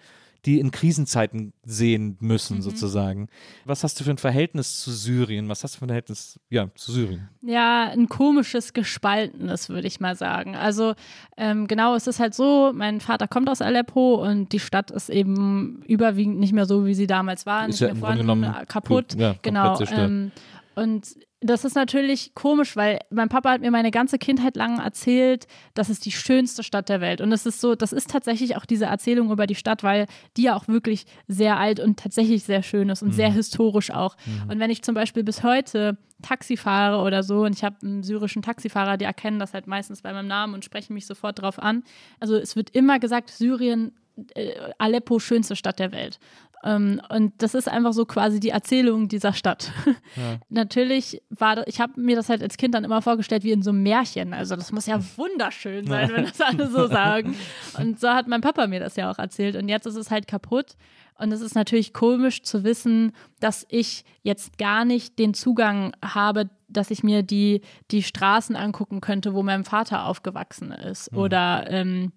die in Krisenzeiten sehen Mhm. müssen, sozusagen. Was hast du für ein Verhältnis zu Syrien? Was hast du für ein Verhältnis, ja, zu Syrien? Ja, ein komisches, gespaltenes, würde ich mal sagen. Also ähm, genau, es ist halt so, mein Vater kommt aus Aleppo und die Stadt ist eben überwiegend nicht mehr so, wie sie damals war, Ist nicht ja mehr im Grunde genommen kaputt. ja, genau. Ähm, und das ist natürlich komisch, weil mein Papa hat mir meine ganze Kindheit lang erzählt, das ist die schönste Stadt der Welt. Und es ist so, das ist tatsächlich auch diese Erzählung über die Stadt, weil die ja auch wirklich sehr alt und tatsächlich sehr schön ist und sehr historisch auch. Und wenn ich zum Beispiel bis heute Taxi fahre oder so und ich habe einen syrischen Taxifahrer, die erkennen das halt meistens bei meinem Namen und sprechen mich sofort drauf an. Also es wird immer gesagt, Syrien, äh, Aleppo, schönste Stadt der Welt. Ähm, und das ist einfach so quasi die Erzählung dieser Stadt. [LAUGHS] Natürlich war das, ich habe mir das halt als Kind dann immer vorgestellt wie in so einem Märchen. Also das muss ja wunderschön sein, [LAUGHS] wenn das alle so sagen. Und so hat mein Papa mir das ja auch erzählt. Und jetzt ist es halt kaputt. Und es ist natürlich komisch zu wissen, dass ich jetzt gar nicht den Zugang habe, dass ich mir die, die Straßen angucken könnte, wo mein Vater aufgewachsen ist. Oder ähm,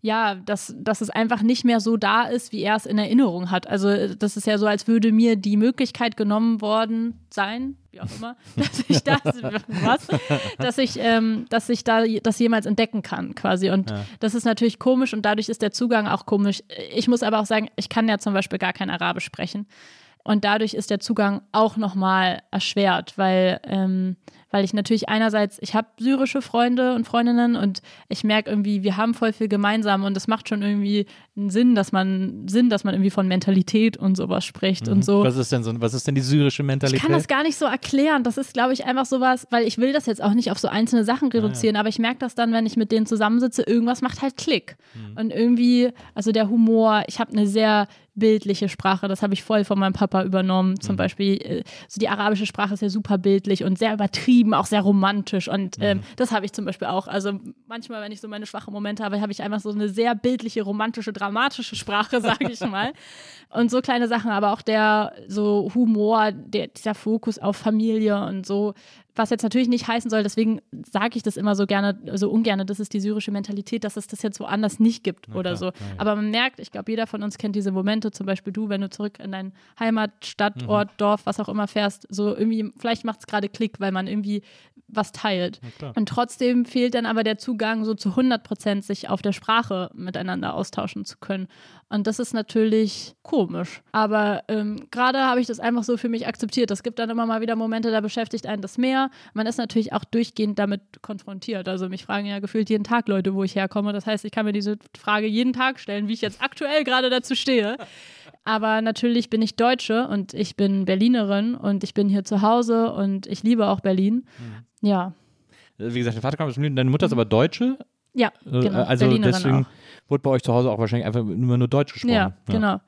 ja, dass, dass es einfach nicht mehr so da ist, wie er es in Erinnerung hat. Also das ist ja so, als würde mir die Möglichkeit genommen worden sein, wie auch [LAUGHS] immer, dass ich das, [LAUGHS] was, dass ich, ähm, dass ich da das jemals entdecken kann, quasi. Und das ist natürlich komisch und dadurch ist der Zugang auch komisch. Ich muss aber auch sagen, ich kann ja zum Beispiel gar kein Arabisch sprechen. Und dadurch ist der Zugang auch nochmal erschwert, weil, ähm, weil ich natürlich einerseits, ich habe syrische Freunde und Freundinnen und ich merke irgendwie, wir haben voll viel gemeinsam und es macht schon irgendwie einen Sinn, dass man Sinn, dass man irgendwie von Mentalität und sowas spricht und so. Was ist denn so, was ist denn die syrische Mentalität? Ich kann das gar nicht so erklären. Das ist, glaube ich, einfach sowas, weil ich will das jetzt auch nicht auf so einzelne Sachen reduzieren, aber ich merke das dann, wenn ich mit denen zusammensitze, irgendwas macht halt Klick. Und irgendwie, also der Humor, ich habe eine sehr bildliche Sprache, das habe ich voll von meinem Papa übernommen. Zum Beispiel, äh, so die arabische Sprache ist ja super bildlich und sehr übertrieben, auch sehr romantisch. Und ähm, das habe ich zum Beispiel auch. Also manchmal, wenn ich so meine schwachen Momente habe, habe ich einfach so eine sehr bildliche, romantische, dramatische Sprache, [LAUGHS] sage ich mal. Und so kleine Sachen, aber auch der so Humor, der, dieser Fokus auf Familie und so, was jetzt natürlich nicht heißen soll, deswegen sage ich das immer so gerne, so ungerne, das ist die syrische Mentalität, dass es das jetzt woanders nicht gibt oder so. Aber man merkt, ich glaube, jeder von uns kennt diese Momente, zum Beispiel du, wenn du zurück in dein Heimatstadt, Ort, Dorf, was auch immer fährst, so irgendwie, vielleicht macht es gerade Klick, weil man irgendwie was teilt. Und trotzdem fehlt dann aber der Zugang so zu 100 Prozent, sich auf der Sprache miteinander austauschen zu können. Und das ist natürlich komisch. Aber ähm, gerade habe ich das einfach so für mich akzeptiert. Es gibt dann immer mal wieder Momente, da beschäftigt einen das mehr. Man ist natürlich auch durchgehend damit konfrontiert. Also mich fragen ja gefühlt jeden Tag Leute, wo ich herkomme. Das heißt, ich kann mir diese Frage jeden Tag stellen, wie ich jetzt aktuell gerade dazu stehe. Aber natürlich bin ich Deutsche und ich bin Berlinerin und ich bin hier zu Hause und ich liebe auch Berlin. Ja. Wie gesagt, dein Vater kommt aus Berlin, deine Mutter ist aber Deutsche. Ja, Äh, genau. also Berlinerin deswegen auch. Wurde bei euch zu Hause auch wahrscheinlich einfach immer nur Deutsch gesprochen. Ja, genau.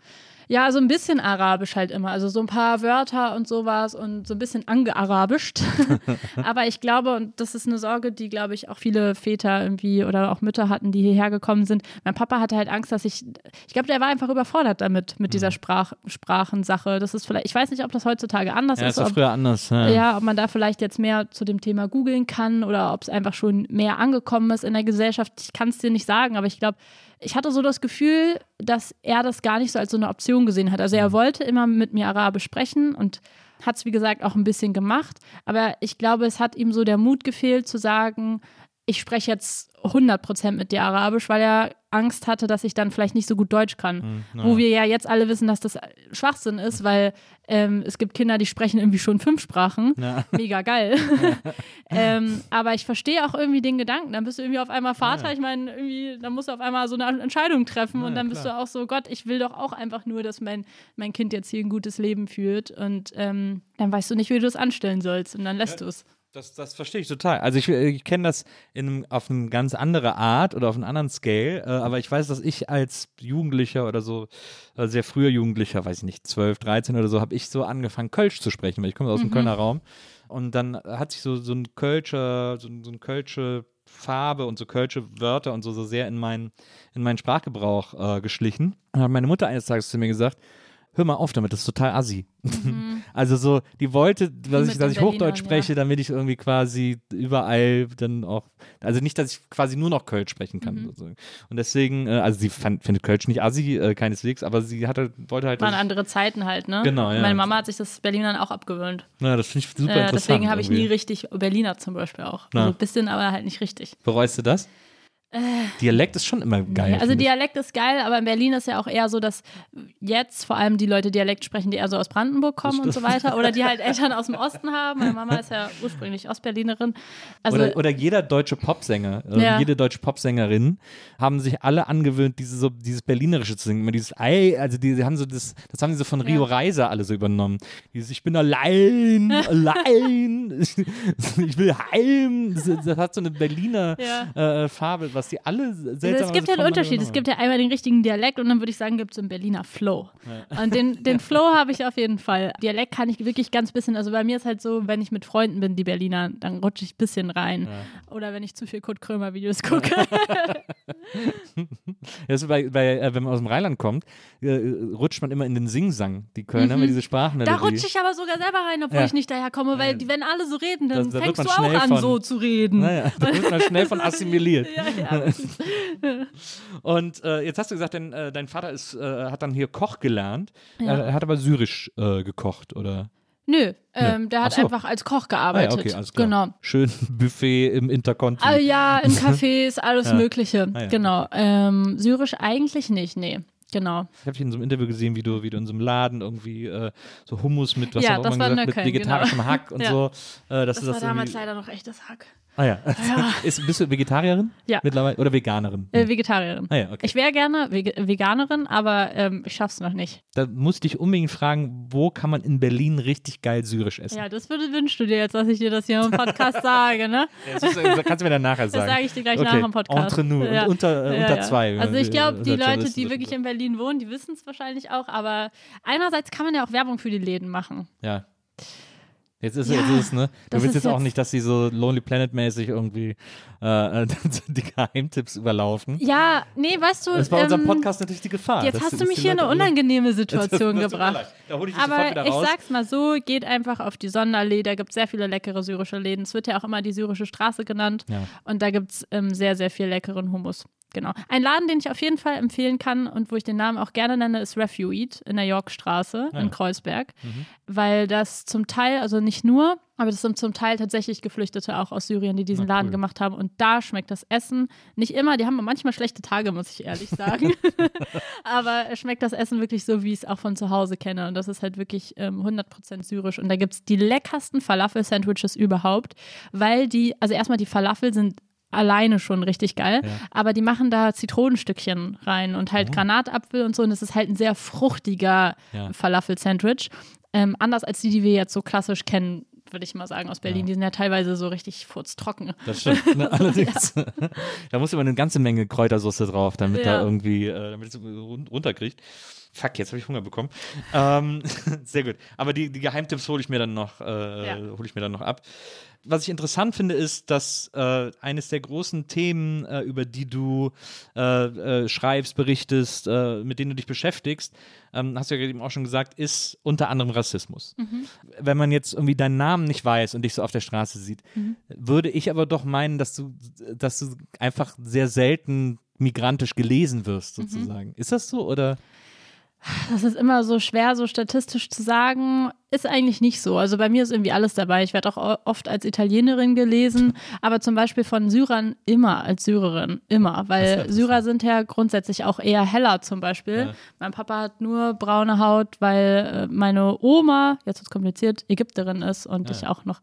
Ja, so ein bisschen arabisch halt immer. Also so ein paar Wörter und sowas und so ein bisschen angearabischt. [LAUGHS] Aber ich glaube, und das ist eine Sorge, die, glaube ich, auch viele Väter irgendwie oder auch Mütter hatten, die hierher gekommen sind. Mein Papa hatte halt Angst, dass ich, ich glaube, der war einfach überfordert damit, mit Mhm. dieser Sprach, Sprachensache. Das ist vielleicht, ich weiß nicht, ob das heutzutage anders Ja, ist. ist doch ob, früher anders. Ja. ja, ob man da vielleicht jetzt mehr zu dem Thema googeln kann oder ob es einfach schon mehr angekommen ist in der Gesellschaft. Ich kann es dir nicht sagen, aber ich glaube, ich hatte so das Gefühl, dass er das gar nicht so als so eine Option gesehen hat. Also er wollte immer mit mir Arabisch sprechen und hat es, wie gesagt, auch ein bisschen gemacht. Aber ich glaube, es hat ihm so der Mut gefehlt zu sagen, ich spreche jetzt 100% mit dir Arabisch, weil er Angst hatte, dass ich dann vielleicht nicht so gut Deutsch kann. Wo wir ja jetzt alle wissen, dass das Schwachsinn ist, weil ähm, es gibt Kinder, die sprechen irgendwie schon fünf Sprachen. [LAUGHS] Mega geil. [LAUGHS] ähm, aber ich verstehe auch irgendwie den Gedanken. Dann bist du irgendwie auf einmal Vater. Ich meine, irgendwie, dann musst du auf einmal so eine Entscheidung treffen und dann bist du auch so, Gott, ich will doch auch einfach nur, dass mein, mein Kind jetzt hier ein gutes Leben führt. Und ähm, dann weißt du nicht, wie du es anstellen sollst und dann lässt du es. Das, das verstehe ich total. Also ich, ich kenne das in, auf eine ganz andere Art oder auf einen anderen Scale, äh, aber ich weiß, dass ich als Jugendlicher oder so, äh, sehr früher Jugendlicher, weiß ich nicht, 12, 13 oder so, habe ich so angefangen, Kölsch zu sprechen, weil ich komme aus dem Kölner Raum. Und dann hat sich so, so ein Kölscher, so, so ein Kölsche Farbe und so Kölsche Wörter und so, so sehr in, mein, in meinen Sprachgebrauch äh, geschlichen. Und dann hat meine Mutter eines Tages zu mir gesagt, hör mal auf damit, das ist total assi. [LAUGHS] Also so, die wollte, dass mit ich, dass ich Hochdeutsch spreche, damit ich irgendwie quasi überall dann auch, also nicht, dass ich quasi nur noch Kölsch sprechen kann. Mhm. sozusagen. Und deswegen, äh, also sie fand, findet Kölsch nicht assi, äh, keineswegs, aber sie hatte, wollte halt, Waren andere Zeiten halt, ne? Genau, ja. Meine Mama hat sich das Berlinern auch abgewöhnt. na, das finde ich super Äh, interessant. deswegen habe ich nie richtig Berliner zum Beispiel auch. Na. Also ein bisschen, aber halt nicht richtig. Bereust du das? Dialekt ist schon immer geil. Ja, also. Dialekt ist geil, aber in Berlin ist ja auch eher so, dass jetzt vor allem die Leute Dialekt sprechen, die eher so aus Brandenburg kommen und so weiter. Oder die halt [LAUGHS] Eltern aus dem Osten haben. Meine Mama ist ja ursprünglich Ostberlinerin. Also oder, oder jeder deutsche Popsänger, äh, Ja. jede deutsche Popsängerin haben sich alle angewöhnt, diese, so, dieses Berlinerische zu singen. Immer dieses Ei, also die, die haben so das, das haben sie so von Rio Reiser alle so übernommen. Dieses Ich bin allein, [LAUGHS] allein, ich will heim. Das, das hat so eine Berliner Ja. äh, Farbe, was die alle seltsam Also es gibt ja einen Unterschied. Es gibt ja einmal den richtigen Dialekt und dann würde ich sagen, gibt es einen Berliner Flow. Und den, den [LAUGHS] Flow habe ich auf jeden Fall. Dialekt kann ich wirklich ganz bisschen, also bei mir ist halt so, wenn ich mit Freunden bin, die Berliner, dann rutsche ich ein bisschen rein. Oder wenn ich zu viel Kurt Krömer Videos gucke. [LAUGHS] Das bei, bei, äh, wenn man aus dem Rheinland kommt, äh, rutscht man immer in den Singsang. Die Kölner haben ja diese Sprachmelodie. Mhm. Da rutsche ich aber sogar selber rein, obwohl Ja. ich nicht daher komme, weil die, wenn alle so reden, dann Das- da fängst du auch an, von- so zu reden. Naja, da wird man schnell von [LAUGHS] assimiliert. Ja, ja. [LAUGHS] Und äh, jetzt hast du gesagt, dein, äh, dein Vater ist, äh, hat dann hier Koch gelernt. Ja. Er, hat aber syrisch äh, gekocht, oder? Nö, ähm, der hat so. einfach als Koch Ah, gearbeitet. ja, okay, alles klar. Genau. Schön [LAUGHS] Buffet im Interconti. Ah, ja, in [LAUGHS] Cafés, alles Ja. Mögliche. Ah, ja. Genau. Ähm, Syrisch eigentlich nicht, nee. Genau. Ich habe dich in so einem Interview gesehen, wie du, wie du in so einem Laden irgendwie äh, so Hummus mit, was Ja, das war in gesagt, mit Nöckern, vegetarischem genau. Hack und so. Äh, Das du war das damals leider noch echtes Hack. Ah ja. [LAUGHS] Ist, bist du Vegetarierin? Ja. Mittlerweile? Oder Veganerin? Äh, Vegetarierin. ah ja, okay. Ich wäre gerne Vege Veganerin, aber ähm, ich schaff's noch nicht. da musste ich unbedingt fragen, wo kann man in Berlin richtig geil syrisch essen? Ja, das würde wünschst du dir jetzt, dass ich dir das hier im Podcast [LAUGHS] sage, ne? Das ist- das kannst du mir dann nachher Das sagen. sage ich dir gleich okay. nach dem Podcast. Entre nous. Ja. Und unter, äh, Ja, unter ja. zwei. Also ich glaube, die Leute, die das wirklich in Berlin wohnen, die wissen es wahrscheinlich auch, aber einerseits kann man ja auch Werbung für die Läden machen. Ja. Jetzt ist, Ja, jetzt ist es, ne? Du das willst jetzt auch nicht, dass sie so Lonely Planet-mäßig irgendwie äh, [LAUGHS] die Geheimtipps überlaufen. Ja, nee, weißt du, Das ist bei unserem ähm, Podcast natürlich die Gefahr. jetzt hast du mich hier in eine Leute- unangenehme [LAUGHS] Das Situation tut mir gebracht. Da hol ich dich Aber ich sag's mal so, geht einfach auf die Sonderallee, da gibt es sehr viele leckere syrische Läden. Es wird ja auch immer die syrische Straße genannt. Ja. Und da gibt es ähm, sehr, sehr viel leckeren Hummus. Genau. Ein Laden, den ich auf jeden Fall empfehlen kann und wo ich den Namen auch gerne nenne, ist Refu Eat in der Yorkstraße Ah ja. in Kreuzberg. Mhm. Weil das zum Teil, also nicht nur, aber das sind zum Teil tatsächlich Geflüchtete auch aus Syrien, die diesen Na, Laden cool. gemacht haben. Und da schmeckt das Essen nicht immer, die haben manchmal schlechte Tage, muss ich ehrlich sagen. [LAUGHS] [LAUGHS] aber es schmeckt das Essen wirklich so, wie ich es auch von zu Hause kenne. Und das ist halt wirklich ähm, 100% syrisch. Und da gibt es die leckersten Falafel-Sandwiches überhaupt, weil die, also erstmal die Falafel sind alleine schon richtig geil, Ja. aber die machen da Zitronenstückchen rein und halt Oh. Granatapfel und so und es ist halt ein sehr fruchtiger Ja. Falafel-Sandwich. Ähm, anders als die, die wir jetzt so klassisch kennen, würde ich mal sagen, aus Berlin. Ja. Die sind ja teilweise so richtig furztrocken. Das stimmt, ne? [LAUGHS] allerdings. da muss immer eine ganze Menge Kräutersoße drauf, damit Ja. da irgendwie, äh, damit es run- runterkriegt. Fuck, jetzt habe ich Hunger bekommen. ähm, [LAUGHS] sehr gut. Aber die, die Geheimtipps hole ich mir dann noch, äh, Ja. hole ich mir dann noch ab. Was ich interessant finde, ist, dass äh, eines der großen Themen, äh, über die du äh, äh, schreibst, berichtest, äh, mit denen du dich beschäftigst, ähm, hast du ja eben auch schon gesagt, ist unter anderem Rassismus. Wenn man jetzt irgendwie deinen Namen nicht weiß und dich so auf der Straße sieht, würde ich aber doch meinen, dass du, dass du einfach sehr selten migrantisch gelesen wirst, sozusagen. Ist das so oder? Das ist immer so schwer, so statistisch zu sagen. Ist eigentlich nicht so. Also bei mir ist irgendwie alles dabei. Ich werde auch oft als Italienerin gelesen, aber zum Beispiel von Syrern immer als Syrerin. Immer. Weil. Syrer sind ja grundsätzlich auch eher heller zum Beispiel. Ja. Mein Papa hat nur braune Haut, weil äh, meine Oma, jetzt wird kompliziert, Ägypterin ist und ich auch noch.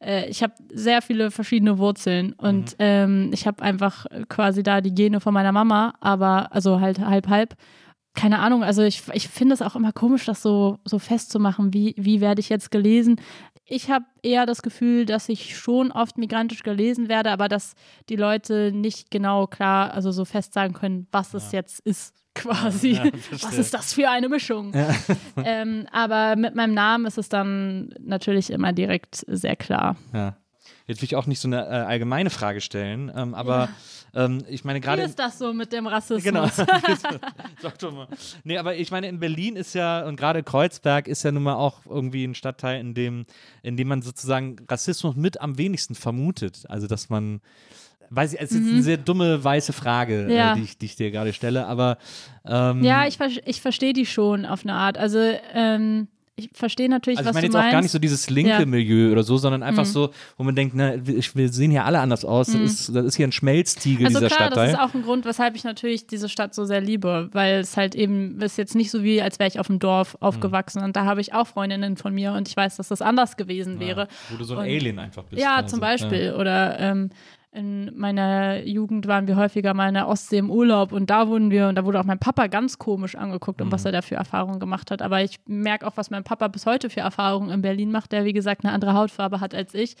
Äh, ich habe sehr viele verschiedene Wurzeln und Mhm. ähm, ich habe einfach quasi da die Gene von meiner Mama, aber also halt halb halb keine Ahnung, also ich, ich finde es auch immer komisch, das so, so festzumachen, wie, wie werde ich jetzt gelesen. ich habe eher das Gefühl, dass ich schon oft migrantisch gelesen werde, aber dass die Leute nicht genau klar, also so fest sagen können, was es jetzt ist, [LAUGHS] quasi. Ja, was ist das für eine Mischung? [LAUGHS] Ähm, aber mit meinem Namen ist es dann natürlich immer direkt sehr klar. Ja. Jetzt will ich auch nicht so eine äh, allgemeine Frage stellen, ähm, aber ähm, ich meine gerade. Wie ist das so mit dem Rassismus? Genau. [LAUGHS] [LAUGHS] Sag doch mal. Nee, aber ich meine, in Berlin ist ja, und gerade Kreuzberg ist ja nun mal auch irgendwie ein Stadtteil, in dem, in dem man sozusagen Rassismus mit am wenigsten vermutet. Also, dass man. Weiß ich, es ist jetzt eine sehr dumme weiße Frage, Mhm. Ja. äh, die, ich, die ich dir gerade stelle, aber ähm, Ja, ich, ich verstehe die schon auf eine Art. Also, ähm, ich verstehe natürlich, Also ich was meine du jetzt meinst. auch gar nicht so dieses linke Ja. Milieu oder so, sondern einfach Mhm. so, wo man denkt, ne, wir, sehen hier alle anders aus. Das, ist, das ist hier ein Schmelztiegel, Also dieser klar, Stadtteil. das ist auch ein Grund, weshalb ich natürlich diese Stadt so sehr liebe, weil es halt eben ist jetzt nicht so wie, als wäre ich auf dem Dorf aufgewachsen und da habe ich auch Freundinnen von mir und ich weiß, dass das anders gewesen wäre. wo du so ein Und- Alien einfach bist. Ja, quasi. zum Beispiel. Oder ähm, in meiner Jugend waren wir häufiger mal in der Ostsee im Urlaub und da wurden wir, und da wurde auch mein Papa ganz komisch angeguckt und was Mhm. er da für Erfahrungen gemacht hat. Aber ich merke auch, was mein Papa bis heute für Erfahrungen in Berlin macht, der wie gesagt eine andere Hautfarbe hat als ich.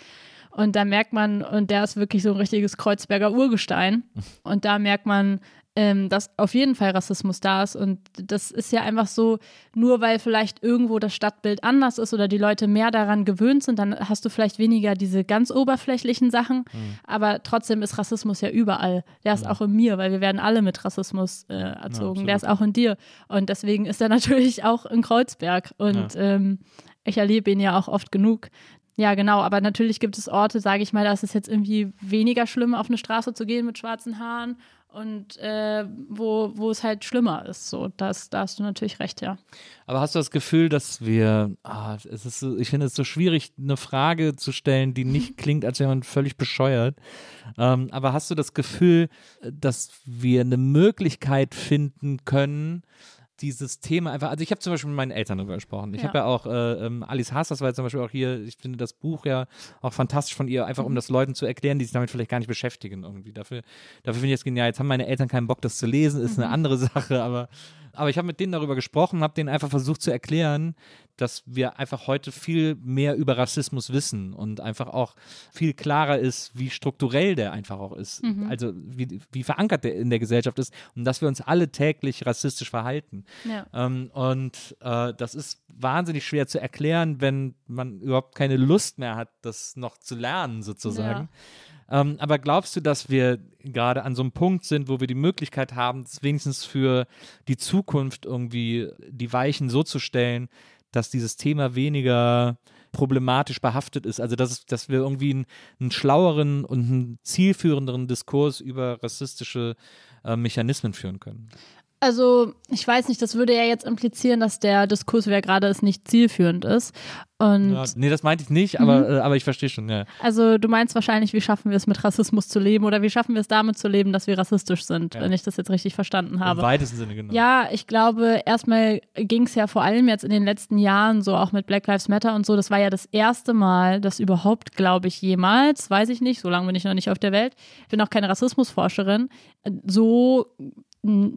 Und da merkt man, und der ist wirklich so ein richtiges Kreuzberger Urgestein. [LAUGHS] Und da merkt man, ähm, dass auf jeden Fall Rassismus da ist. Und das ist ja einfach so, nur weil vielleicht irgendwo das Stadtbild anders ist oder die Leute mehr daran gewöhnt sind, dann hast du vielleicht weniger diese ganz oberflächlichen Sachen. Aber trotzdem ist Rassismus ja überall. Der ist auch in mir, weil wir werden alle mit Rassismus äh, erzogen. Der ist auch in dir. Und deswegen ist er [LAUGHS] natürlich auch in Kreuzberg. Und ähm, ich erlebe ihn ja auch oft genug. Ja, genau, aber natürlich gibt es Orte, sage ich mal, da ist es jetzt irgendwie weniger schlimm, auf eine Straße zu gehen mit schwarzen Haaren und äh, wo, wo es halt schlimmer ist. So, das, da hast du natürlich recht, ja. Aber hast du das Gefühl, dass wir, ah, es ist so, ich finde es so schwierig, eine Frage zu stellen, die nicht [LAUGHS] klingt, als wäre man völlig bescheuert. Ähm, aber hast du das Gefühl, dass wir eine Möglichkeit finden können, dieses Thema einfach, also ich habe zum Beispiel mit meinen Eltern darüber gesprochen. Ich Ja. habe ja auch äh, ähm, Alice Haas, das war jetzt zum Beispiel auch hier, ich finde das Buch ja auch fantastisch von ihr, einfach um Mhm. das Leuten zu erklären, die sich damit vielleicht gar nicht beschäftigen irgendwie. Dafür, dafür finde ich es genial. Jetzt haben meine Eltern keinen Bock, das zu lesen, ist Mhm. eine andere [LAUGHS] Sache, aber, aber ich habe mit denen darüber gesprochen, habe denen einfach versucht zu erklären, dass wir einfach heute viel mehr über Rassismus wissen und einfach auch viel klarer ist, wie strukturell der einfach auch ist. Mhm. Also wie, wie verankert der in der Gesellschaft ist und dass wir uns alle täglich rassistisch verhalten. Ja. Ähm, und äh, das ist wahnsinnig schwer zu erklären, wenn man überhaupt keine Lust mehr hat, das noch zu lernen, sozusagen. Ähm, aber glaubst du, dass wir gerade an so einem Punkt sind, wo wir die Möglichkeit haben, wenigstens für die Zukunft irgendwie die Weichen so zu stellen, dass dieses Thema weniger problematisch behaftet ist. Also dass, dass wir irgendwie einen, einen schlaueren und einen zielführenderen Diskurs über rassistische äh, Mechanismen führen können. Also, ich weiß nicht, das würde ja jetzt implizieren, dass der Diskurs, wer gerade ist, nicht zielführend ist. Und Ja, nee, das meinte ich nicht, aber, äh, aber ich verstehe schon, ja. also du meinst wahrscheinlich, wie schaffen wir es mit Rassismus zu leben oder wie schaffen wir es damit zu leben, dass wir rassistisch sind, Ja. wenn ich das jetzt richtig verstanden Im habe. weitesten Sinne, genau. Ja, ich glaube, erstmal ging es ja vor allem jetzt in den letzten Jahren so auch mit Black Lives Matter und so. Das war ja das erste Mal, dass überhaupt, glaube ich, jemals, weiß ich nicht, so lange bin ich noch nicht auf der Welt, ich bin auch keine Rassismusforscherin, so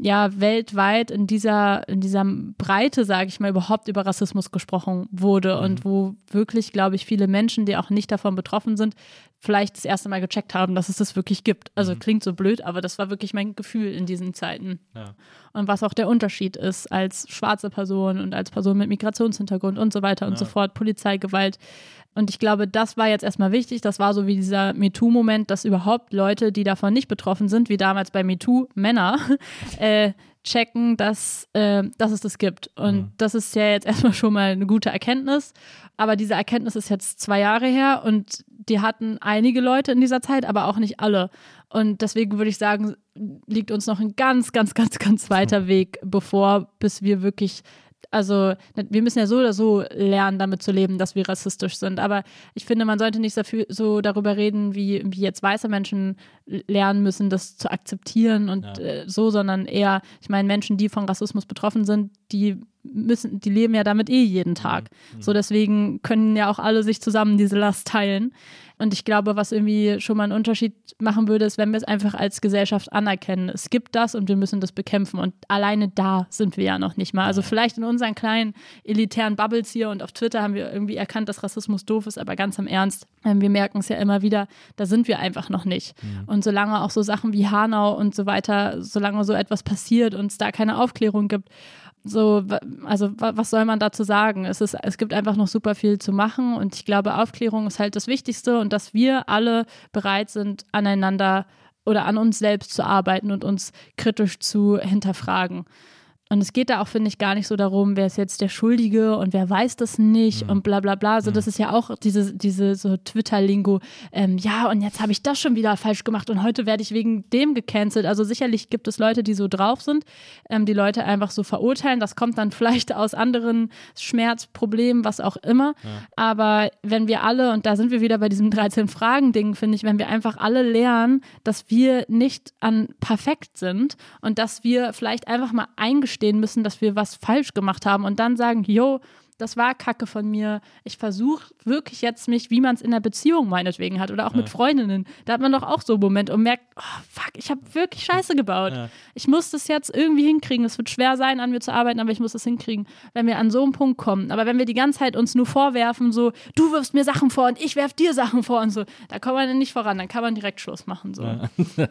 ja weltweit in dieser in dieser Breite, sage ich mal, überhaupt über Rassismus gesprochen wurde und wo wirklich, glaube ich, viele Menschen, die auch nicht davon betroffen sind, vielleicht das erste Mal gecheckt haben, dass es das wirklich gibt. Also klingt so blöd, aber das war wirklich mein Gefühl in diesen Zeiten Ja. und was auch der Unterschied ist als schwarze Person und als Person mit Migrationshintergrund und so weiter und so fort, Polizeigewalt. Und ich glaube, das war jetzt erstmal wichtig. Das war so wie dieser MeToo-Moment, dass überhaupt Leute, die davon nicht betroffen sind, wie damals bei MeToo, Männer, [LAUGHS] äh, checken, dass, äh, dass es das gibt. Und das ist ja jetzt erstmal schon mal eine gute Erkenntnis. Aber diese Erkenntnis ist jetzt zwei Jahre her und die hatten einige Leute in dieser Zeit, aber auch nicht alle. Und deswegen würde ich sagen, liegt uns noch ein ganz, ganz, ganz, ganz weiter Weg bevor, bis wir wirklich also wir müssen ja so oder so lernen, damit zu leben, dass wir rassistisch sind. Aber ich finde, man sollte nicht so darüber reden, wie, wie jetzt weiße Menschen lernen müssen, das zu akzeptieren und Ja. äh, so, sondern eher, ich meine, Menschen, die von Rassismus betroffen sind, die müssen, die leben ja damit eh jeden Tag. Mhm. So deswegen können ja auch alle sich zusammen diese Last teilen. Und ich glaube, was irgendwie schon mal einen Unterschied machen würde, ist, wenn wir es einfach als Gesellschaft anerkennen. Es gibt das und wir müssen das bekämpfen. Und alleine da sind wir ja noch nicht mal. Also vielleicht in unseren kleinen elitären Bubbles hier und auf Twitter haben wir irgendwie erkannt, dass Rassismus doof ist, aber ganz im Ernst, ähm, wir merken es ja immer wieder, da sind wir einfach noch nicht. Mhm. Und solange auch so Sachen wie Hanau und so weiter, solange so etwas passiert und es da keine Aufklärung gibt, so, also was soll man dazu sagen? Es, ist, es gibt einfach noch super viel zu machen und ich glaube, Aufklärung ist halt das Wichtigste und dass wir alle bereit sind, aneinander oder an uns selbst zu arbeiten und uns kritisch zu hinterfragen. Und es geht da auch, finde ich, gar nicht so darum, wer ist jetzt der Schuldige und wer weiß das nicht mhm. und bla bla bla. So, das mhm. ist ja auch diese, diese so Twitter-Lingo. Ähm, ja, und jetzt habe ich das schon wieder falsch gemacht und heute werde ich wegen dem gecancelt. Also sicherlich gibt es Leute, die so drauf sind, ähm, die Leute einfach so verurteilen. Das kommt dann [LAUGHS] vielleicht aus anderen Schmerzproblemen, was auch immer. Ja. Aber wenn wir alle, und da sind wir wieder bei diesem 13-Fragen-Ding, finde ich, wenn wir einfach alle lernen, dass wir nicht an perfekt sind und dass wir vielleicht einfach mal eingestehen eingestehen müssen, dass wir was falsch gemacht haben und dann sagen, jo, das war Kacke von mir. Ich versuche wirklich jetzt mich, wie man es in der Beziehung meinetwegen hat oder auch ja. mit Freundinnen. Da hat man doch auch so einen Moment und merkt, oh, fuck, ich habe wirklich Scheiße gebaut. Ja. Ich muss das jetzt irgendwie hinkriegen. Es wird schwer sein, an mir zu arbeiten, aber ich muss das hinkriegen, wenn wir an so einen Punkt kommen. Aber wenn wir die ganze Zeit uns nur vorwerfen, so, du wirfst mir Sachen vor und ich werf dir Sachen vor und so, da kommt man dann nicht voran. Dann kann man direkt Schluss machen. So. Ja. [LAUGHS]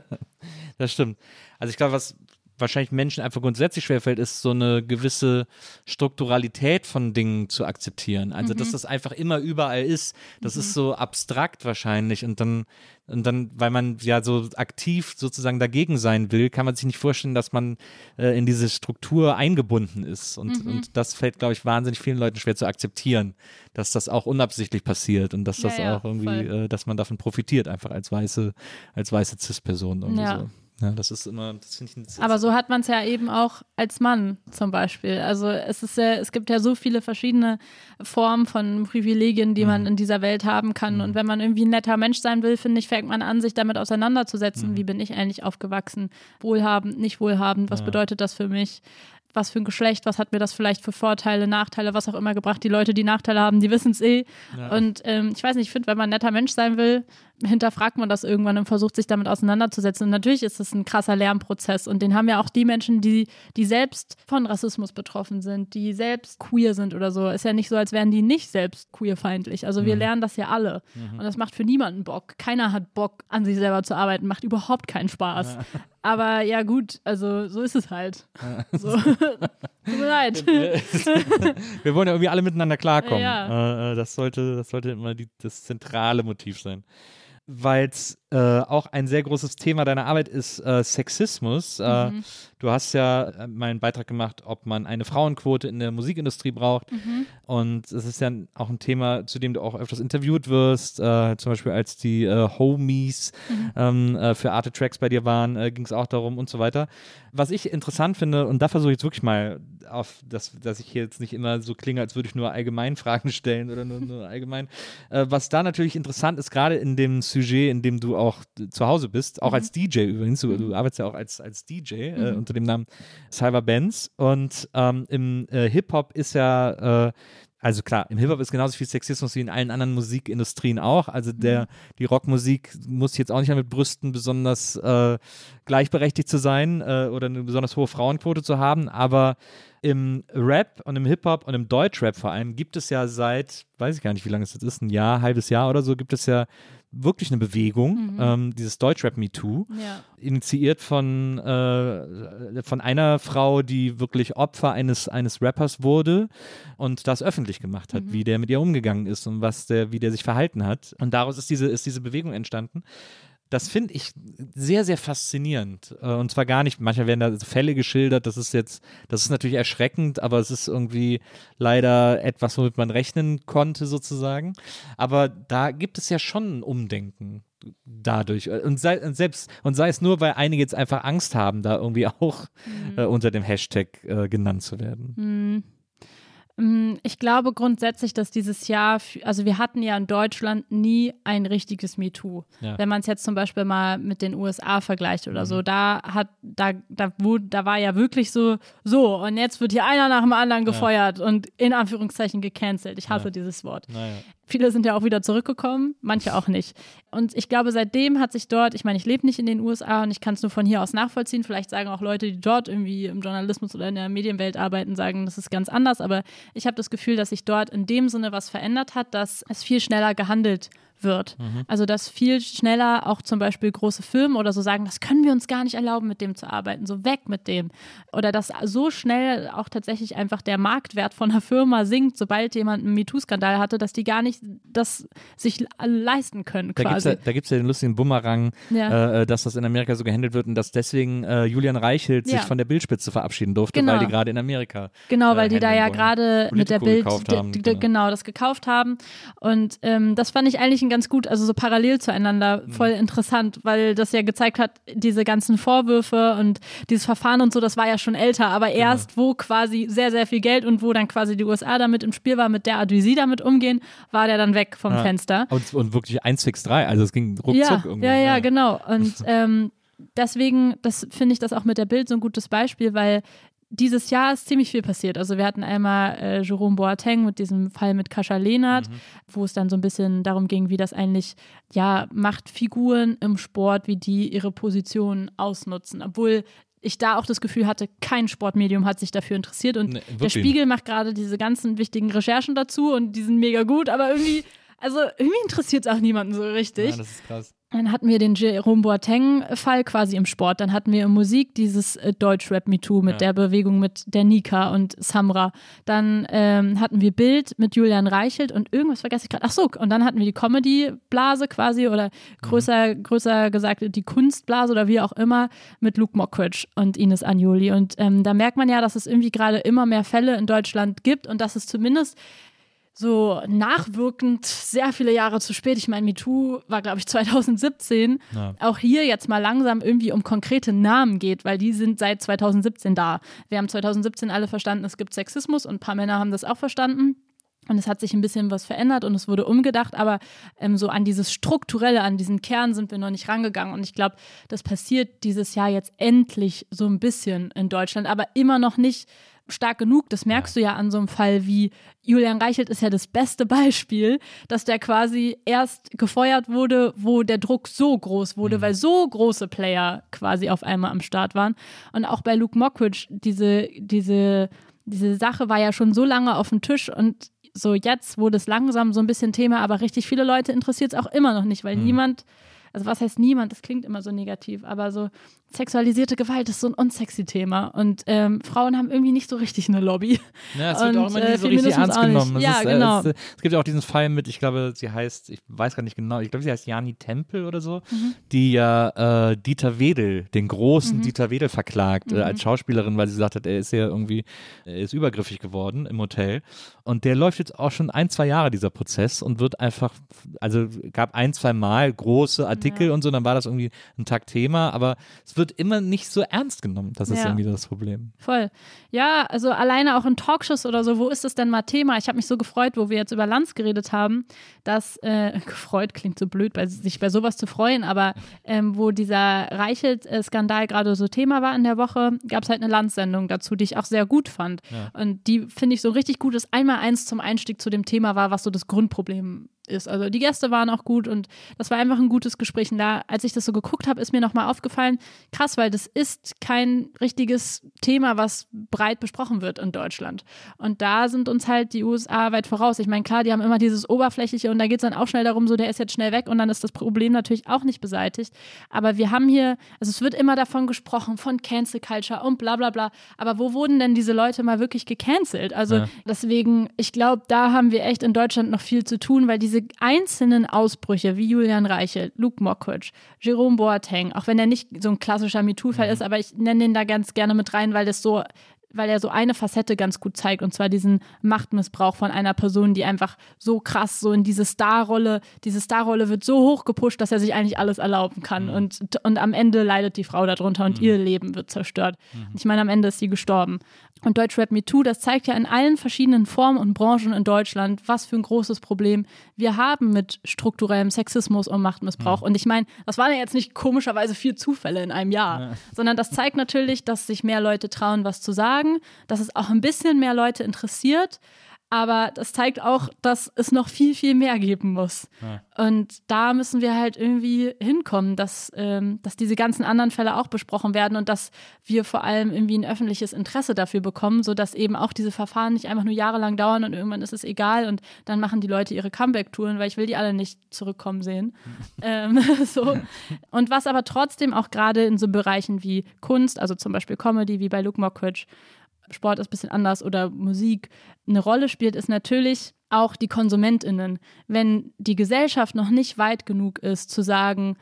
das stimmt. Also ich glaube, was wahrscheinlich Menschen einfach grundsätzlich schwerfällt, ist so eine gewisse Strukturalität von Dingen zu akzeptieren. Also, mhm. dass das einfach immer überall ist, das mhm. ist so abstrakt wahrscheinlich und dann, und dann, weil man ja so aktiv sozusagen dagegen sein will, kann man sich nicht vorstellen, dass man äh, in diese Struktur eingebunden ist. Und, mhm. und das fällt, glaube ich, wahnsinnig vielen Leuten schwer zu akzeptieren, dass das auch unabsichtlich passiert und dass das ja, ja, auch irgendwie, äh, dass man davon profitiert, einfach als weiße, als weiße Cis-Person irgendwie ja. so. Ja, das ist immer, das finde ich. Aber so hat man es ja eben auch als Mann zum Beispiel. Also es ist ja, es gibt ja so viele verschiedene Formen von Privilegien, die mhm. man in dieser Welt haben kann. Mhm. Und wenn man irgendwie ein netter Mensch sein will, finde ich, fängt man an, sich damit auseinanderzusetzen. Mhm. Wie bin ich eigentlich aufgewachsen? Wohlhabend, nicht wohlhabend? Was ja. bedeutet das für mich? was für ein Geschlecht, was hat mir das vielleicht für Vorteile, Nachteile, was auch immer gebracht. Die Leute, die Nachteile haben, die wissen es eh. Ja. Und ähm, ich weiß nicht, ich finde, wenn man ein netter Mensch sein will, hinterfragt man das irgendwann und versucht sich damit auseinanderzusetzen. Und natürlich ist das ein krasser Lernprozess und den haben ja auch die Menschen, die, die selbst von Rassismus betroffen sind, die selbst queer sind oder so. Ist ja nicht so, als wären die nicht selbst queerfeindlich. Also wir mhm. lernen das ja alle. Mhm. Und das macht für niemanden Bock. Keiner hat Bock, an sich selber zu arbeiten. Macht überhaupt keinen Spaß. Ja. Aber ja, gut, also so ist es halt. So. [LAUGHS] Tut mir leid. [LAUGHS] Wir wollen ja irgendwie alle miteinander klarkommen. Ja. Äh, äh, das, sollte, das sollte immer die, das zentrale Motiv sein weil es äh, auch ein sehr großes Thema deiner Arbeit ist äh, Sexismus. Äh, mhm. Du hast ja äh, mal einen Beitrag gemacht, ob man eine Frauenquote in der Musikindustrie braucht. Mhm. Und es ist ja auch ein Thema, zu dem du auch öfters interviewt wirst. Äh, zum Beispiel als die Homies mhm. ähm, für Arte Tracks bei dir waren, ging es auch darum und so weiter. Was ich interessant finde, und da versuche ich jetzt wirklich mal auf, das, dass ich hier jetzt nicht immer so klinge, als würde ich nur allgemein [LAUGHS] Fragen stellen oder nur, nur allgemein. was da natürlich interessant ist, gerade in dem Sujet, in dem du auch zu Hause bist, auch mhm. als DJ übrigens, du, du, mhm. arbeitest ja auch als, als DJ äh, mhm. unter dem Namen Cyber Benz und ähm, im äh, Hip-Hop ist ja äh, also klar, im Hip-Hop ist genauso viel Sexismus wie in allen anderen Musikindustrien auch. Also der, mhm. die Rockmusik muss jetzt auch nicht damit brüsten, besonders äh, gleichberechtigt zu sein äh, oder eine besonders hohe Frauenquote zu haben. Aber im Rap und im Hip-Hop und im Deutschrap vor allem gibt es ja seit, weiß ich gar nicht, wie lange es jetzt ist, ein Jahr, halbes Jahr oder so, gibt es ja wirklich eine Bewegung, mhm. ähm, dieses Deutschrap Me Too, ja. initiiert von, äh, von einer Frau, die wirklich Opfer eines, eines Rappers wurde und das öffentlich gemacht hat, mhm. wie der mit ihr umgegangen ist und was der, wie der sich verhalten hat. Und daraus ist diese, ist diese Bewegung entstanden das finde ich sehr, sehr faszinierend. Äh, und zwar gar nicht, manchmal werden da Fälle geschildert, das ist jetzt, das ist natürlich erschreckend, aber es ist irgendwie leider etwas, womit man rechnen konnte, sozusagen. Aber da gibt es ja schon ein Umdenken dadurch. Und sei, und selbst, und sei es nur, weil einige jetzt einfach Angst haben, da irgendwie [LAUGHS] auch mhm. äh, unter dem Hashtag äh, genannt zu werden. Mhm. Mm, ich glaube grundsätzlich, dass dieses Jahr, also wir hatten ja in Deutschland nie ein richtiges MeToo. Ja. Wenn man es jetzt zum Beispiel mal mit den USA vergleicht oder mhm. so, da hat, da, da, wo, da war ja wirklich so, so, und jetzt wird hier einer nach dem anderen gefeuert ja. und in Anführungszeichen gecancelt. Ich hasse ja. dieses Wort. Viele sind ja auch wieder zurückgekommen, manche auch nicht. Und ich glaube, seitdem hat sich dort, ich meine, ich lebe nicht in den USA und ich kann es nur von hier aus nachvollziehen. Vielleicht sagen auch Leute, die dort irgendwie im Journalismus oder in der Medienwelt arbeiten, sagen, das ist ganz anders. Aber ich habe das Gefühl, dass sich dort in dem Sinne was verändert hat, dass es viel schneller gehandelt wird. Mhm. Also dass viel schneller auch zum Beispiel große Firmen oder so sagen, das können wir uns gar nicht erlauben, mit dem zu arbeiten, so weg mit dem. Oder dass so schnell auch tatsächlich einfach der Marktwert von einer Firma sinkt, sobald jemand einen MeToo-Skandal hatte, dass die gar nicht das sich leisten können quasi. Da gibt es ja, ja, den lustigen Bumerang, ja. äh, dass das in Amerika so gehandelt wird und dass deswegen äh, Julian Reichelt ja. sich von der Bildspitze verabschieden durfte, genau. weil die gerade in Amerika Genau, weil äh, die da ja gerade mit der Bild haben, genau. genau. das gekauft haben und ähm, das fand ich eigentlich ein ganz gut, also so parallel zueinander, mhm. voll interessant, weil das ja gezeigt hat, diese ganzen Vorwürfe und dieses Verfahren und so, das war ja schon älter, aber genau. erst, wo quasi sehr, sehr viel Geld und wo dann quasi die USA damit im Spiel war, mit der Art, wie sie damit umgehen, war der dann weg vom ja. Fenster. Und, und wirklich 163, also es ging ruckzuck ja, irgendwie. Ja, ja, genau. Und [LAUGHS] ähm, deswegen, das finde ich das auch mit der Bild so ein gutes Beispiel, weil dieses Jahr ist ziemlich viel passiert. Also wir hatten einmal äh, Jerome Boateng mit diesem Fall mit Kascha Lehnert, mhm. wo es dann so ein bisschen darum ging, wie das eigentlich, ja, Machtfiguren im Sport, wie die ihre Position ausnutzen. Obwohl ich da auch das Gefühl hatte, kein Sportmedium hat sich dafür interessiert. Und nee, der Spiegel macht gerade diese ganzen wichtigen Recherchen dazu und die sind mega gut, aber irgendwie, also irgendwie interessiert es auch niemanden so richtig. Ja, das ist krass. Dann hatten wir den Jerome Boateng-Fall quasi im Sport. Dann hatten wir in Musik dieses äh, Deutsch-Rap MeToo mit ja. der Bewegung mit der Nika und Samra. Dann ähm, hatten wir Bild mit Julian Reichelt und irgendwas vergesse ich gerade. Ach so, und dann hatten wir die Comedy-Blase quasi oder größer, mhm. größer gesagt die Kunstblase oder wie auch immer mit Luke Mockridge und Ines Agnoli. Und ähm, da merkt man ja, dass es irgendwie gerade immer mehr Fälle in Deutschland gibt und dass es zumindest so nachwirkend sehr viele Jahre zu spät. Ich meine, MeToo war, glaube ich, 2017. Ja. Auch hier jetzt mal langsam irgendwie um konkrete Namen geht, weil die sind seit 2017 da. Wir haben 2017 alle verstanden, es gibt Sexismus und ein paar Männer haben das auch verstanden. Und es hat sich ein bisschen was verändert und es wurde umgedacht, aber ähm, so an dieses Strukturelle, an diesen Kern sind wir noch nicht rangegangen. Und ich glaube, das passiert dieses Jahr jetzt endlich so ein bisschen in Deutschland, aber immer noch nicht stark genug. Das merkst ja. du ja an so einem Fall wie Julian Reichelt ist ja das beste [LAUGHS] Beispiel, dass der quasi erst gefeuert wurde, wo der Druck so groß wurde, mhm. weil so große Player quasi auf einmal am Start waren. Und auch bei Luke Mockridge, diese, diese, diese Sache war ja schon so lange auf dem Tisch und so jetzt wurde es langsam so ein bisschen Thema, aber richtig viele Leute interessiert es auch immer noch nicht, weil mhm. niemand also was heißt niemand, das klingt immer so negativ, aber so sexualisierte Gewalt ist so ein unsexy Thema und ähm, Frauen haben irgendwie nicht so richtig eine Lobby. Ja, es wird und, auch immer nie äh, so richtig ernst genommen. Ja, ist, äh, genau. Es, es, gibt ja auch diesen Fall mit, ich glaube, sie heißt, ich weiß gar nicht genau, ich glaube, sie heißt Jani Tempel oder so, mhm. die ja äh, Dieter Wedel, den großen mhm. Dieter Wedel verklagt äh, mhm. als Schauspielerin, weil sie gesagt hat, er ist ja irgendwie, er ist übergriffig geworden im Hotel und der läuft jetzt auch schon ein, zwei Jahre, dieser Prozess und wird einfach, also gab ein, zwei Mal große Artikel ja. und so, dann war das irgendwie ein Tag Thema, aber es wird immer nicht so ernst genommen. Das ist ja. irgendwie das Problem. Voll. Ja, also alleine auch in Talkshows oder so, wo ist das denn mal Thema? Ich habe mich so gefreut, wo wir jetzt über Lanz geredet haben, dass, äh, [LAUGHS] gefreut klingt so blöd, bei, sich bei sowas zu freuen, aber ähm, wo dieser Reichelt-Skandal gerade so Thema war in der Woche, gab es halt eine Lanz-Sendung dazu, die ich auch sehr gut fand. Ja. Und die finde ich so richtig gut, dass einmal eins zum Einstieg zu dem Thema war, was so das Grundproblem ist. Also die Gäste waren auch gut und das war einfach ein gutes Gespräch. Und da, als ich das so geguckt habe, ist mir nochmal aufgefallen, krass, weil das ist kein richtiges Thema, was breit besprochen wird in Deutschland. Und da sind uns halt die USA weit voraus. Ich meine, klar, die haben immer dieses Oberflächliche und da geht es dann auch schnell darum, so der ist jetzt schnell weg und dann ist das Problem natürlich auch nicht beseitigt. Aber wir haben hier, also es wird immer davon gesprochen, von Cancel Culture und bla bla bla. Aber wo wurden denn diese Leute mal wirklich gecancelt? Also ja. deswegen, ich glaube, da haben wir echt in Deutschland noch viel zu tun, weil diese diese einzelnen Ausbrüche wie Julian Reichelt, Luke Mockridge, Jerome Boateng, auch wenn er nicht so ein klassischer MeToo-Fall mhm. ist, aber ich nenne den da ganz gerne mit rein, weil das so weil er so eine Facette ganz gut zeigt, und zwar diesen Machtmissbrauch von einer Person, die einfach so krass so in diese Starrolle, diese Starrolle wird so hoch gepusht, dass er sich eigentlich alles erlauben kann. Mhm. Und, und am Ende leidet die Frau darunter und mhm. ihr Leben wird zerstört. Mhm. Ich meine, am Ende ist sie gestorben. Und Deutschrap Me Too, das zeigt ja in allen verschiedenen Formen und Branchen in Deutschland, was für ein großes Problem wir haben mit strukturellem Sexismus und Machtmissbrauch. Mhm. Und ich meine, das waren ja jetzt nicht komischerweise vier Zufälle in einem Jahr, ja. sondern das zeigt natürlich, dass sich mehr Leute trauen, was zu sagen, dass es auch ein bisschen mehr Leute interessiert aber das zeigt auch, dass es noch viel, viel mehr geben muss. Ja. Und da müssen wir halt irgendwie hinkommen, dass, ähm, dass diese ganzen anderen Fälle auch besprochen werden und dass wir vor allem irgendwie ein öffentliches Interesse dafür bekommen, sodass eben auch diese Verfahren nicht einfach nur jahrelang dauern und irgendwann ist es egal und dann machen die Leute ihre Comeback-Touren, weil ich will die alle nicht zurückkommen sehen. [LAUGHS] ähm, [LAUGHS] so. Und was aber trotzdem auch gerade in so Bereichen wie Kunst, also zum Beispiel Comedy, wie bei Luke Mockridge, Sport ist ein bisschen anders oder Musik eine Rolle spielt, ist natürlich auch die KonsumentInnen. Wenn die Gesellschaft noch nicht weit genug ist, zu sagen,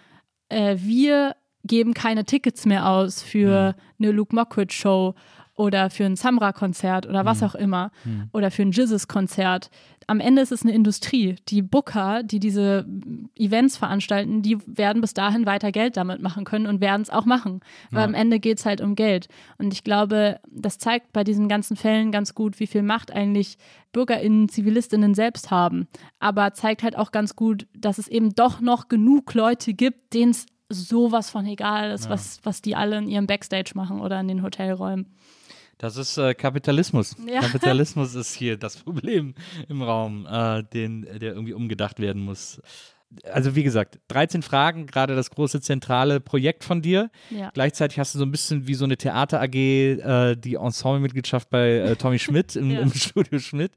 äh, wir geben keine Tickets mehr aus für mhm. eine Luke Mockridge Show oder für ein Samra-Konzert oder was mhm. auch immer mhm. oder für ein Jizzes-Konzert. Am Ende ist es eine Industrie. Die Booker, die diese Events veranstalten, die werden bis dahin weiter Geld damit machen können und werden es auch machen. Weil ja. am Ende geht es halt um Geld. Und ich glaube, das zeigt bei diesen ganzen Fällen ganz gut, wie viel Macht eigentlich BürgerInnen, ZivilistInnen selbst haben. Aber zeigt halt auch ganz gut, dass es eben doch noch genug Leute gibt, denen es sowas von egal ist, ja. was, was die alle in ihrem Backstage machen oder in den Hotelräumen. Das ist äh, Kapitalismus. Ja. [LAUGHS] Kapitalismus ist hier das Problem im Raum, äh, den, der irgendwie umgedacht werden muss also wie gesagt, 13 Fragen, gerade das große zentrale Projekt von dir. Ja. Gleichzeitig hast du so ein bisschen wie so eine Theater AG äh, die Ensemblemitgliedschaft bei äh, Tommy Schmidt im, [LAUGHS] ja. im, Studio Schmidt.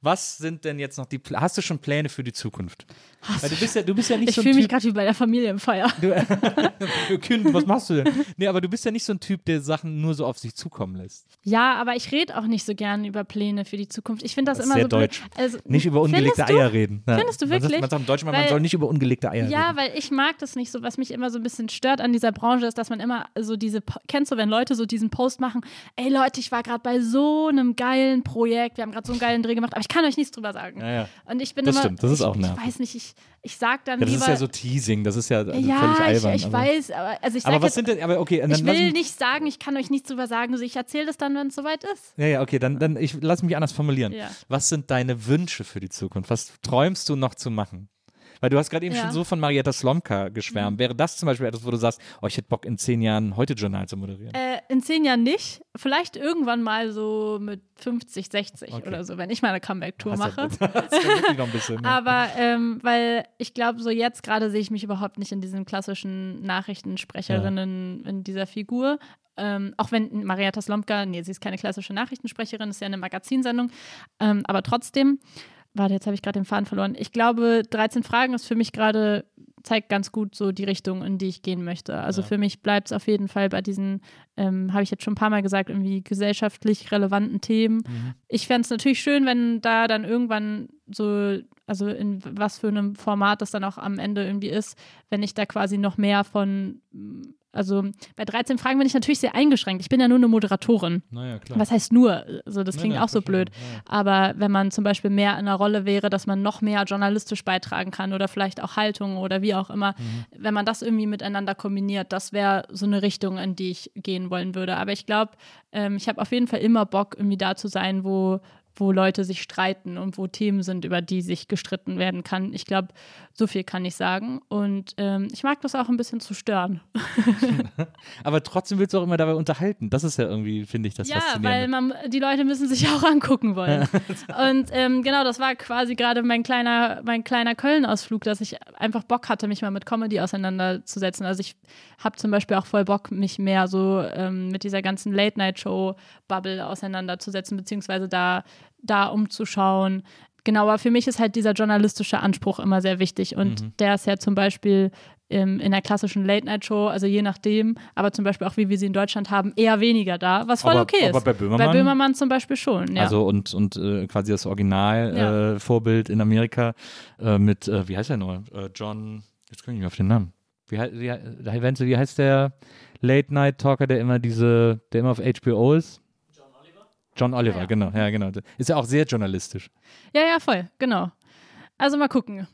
Was sind denn jetzt noch die hast du schon Pläne für die Zukunft? Weil du bist ja du bist ja nicht ich so fühle mich gerade wie bei der Familienfeier. Du, [LAUGHS] kind, was machst du denn? Nee, aber du bist ja nicht so ein Typ, der Sachen nur so auf sich zukommen lässt. Ja, aber ich rede auch nicht so gerne über Pläne für die Zukunft. Ich finde das, das, immer sehr so deutsch. Also, nicht über ungelegte Eier reden. Ja. Findest du wirklich? Man sagt, im Deutschen, man soll nicht über ungelegte Eier ja, reden. weil ich mag das nicht so. Was mich immer so ein bisschen stört an dieser Branche ist, dass man immer so diese, kennst du, wenn Leute so diesen Post machen, ey Leute, ich war gerade bei so einem geilen Projekt, wir haben gerade so einen geilen Dreh gemacht, aber ich kann euch nichts drüber sagen. Ja, ja. Und ich bin das immer, stimmt, das ist auch nervig. Ich weiß nicht, ich, ich sag dann ja, das lieber, ist ja so Teasing, das ist ja, also ja völlig albern. Ich, ich weiß, aber also ich Aber was sind denn, aber okay. Dann ich will nicht sagen, ich kann euch nichts drüber sagen, also ich erzähle das dann, wenn es soweit ist. Ja, ja, okay, dann, dann ich lass mich anders formulieren. Ja. Was sind deine Wünsche für die Zukunft? Was träumst du noch zu machen? Weil du hast gerade eben ja. schon so von Marietta Slomka geschwärmt. Mhm. Wäre das zum Beispiel etwas, wo du sagst, oh, ich hätte Bock in zehn Jahren heute Journal zu moderieren? Äh, in zehn Jahren nicht. Vielleicht irgendwann mal so mit 50, 60 okay. oder so, wenn ich mal eine Comeback-Tour mache. Ja, das noch ein bisschen, ne? Aber ähm, weil ich glaube, so jetzt gerade sehe ich mich überhaupt nicht in diesen klassischen Nachrichtensprecherinnen ja. in dieser Figur. Ähm, auch wenn Marietta Slomka, nee, sie ist keine klassische Nachrichtensprecherin, ist ja eine Magazinsendung, ähm, aber trotzdem warte, jetzt habe ich gerade den Faden verloren. Ich glaube, 13 Fragen ist für mich gerade, zeigt ganz gut so die Richtung, in die ich gehen möchte. Also ja. für mich bleibt es auf jeden Fall bei diesen, ähm, habe ich jetzt schon ein paar Mal gesagt, irgendwie gesellschaftlich relevanten Themen. Mhm. Ich fände es natürlich schön, wenn da dann irgendwann so, also in was für einem Format das dann auch am Ende irgendwie ist, wenn ich da quasi noch mehr von also bei 13 Fragen bin ich natürlich sehr eingeschränkt. Ich bin ja nur eine Moderatorin. Naja, klar. Was heißt nur? Also das klingt naja, auch so blöd. Ja. Aber wenn man zum Beispiel mehr in einer Rolle wäre, dass man noch mehr journalistisch beitragen kann oder vielleicht auch Haltung oder wie auch immer, mhm. wenn man das irgendwie miteinander kombiniert, das wäre so eine Richtung, in die ich gehen wollen würde. Aber ich glaube, ähm, ich habe auf jeden Fall immer Bock, irgendwie da zu sein, wo wo Leute sich streiten und wo Themen sind, über die sich gestritten werden kann. Ich glaube, so viel kann ich sagen. Und ähm, ich mag das auch ein bisschen zu stören. [LAUGHS] Aber trotzdem willst du auch immer dabei unterhalten. Das ist ja irgendwie, finde ich, das ja, weil man, die Leute müssen sich auch [LAUGHS] angucken wollen. [LAUGHS] und ähm, genau, das war quasi gerade mein kleiner, mein kleiner Köln-Ausflug, dass ich einfach Bock hatte, mich mal mit Comedy auseinanderzusetzen. Also ich habe zum Beispiel auch voll Bock, mich mehr so ähm, mit dieser ganzen Late-Night-Show-Bubble auseinanderzusetzen, beziehungsweise da da umzuschauen. Genau, aber für mich ist halt dieser journalistische Anspruch immer sehr wichtig und mhm. der ist ja zum Beispiel im, in der klassischen Late-Night-Show, also je nachdem, aber zum Beispiel auch wie wir sie in Deutschland haben, eher weniger da, was voll aber, okay ist. Aber bei Böhmermann, bei Böhmermann zum Beispiel schon, ja. Also und, und äh, quasi das Original-Vorbild ja. äh, in Amerika äh, mit, äh, wie heißt der nur? Äh, John, jetzt komme ich nicht mehr auf den Namen. Wie, wie, wie, wie heißt der Late-Night-Talker, der immer diese, der immer auf HBO ist? John Oliver, ja. genau. Ja, genau. Ist ja auch sehr journalistisch. Ja, ja, voll, genau. Also mal gucken.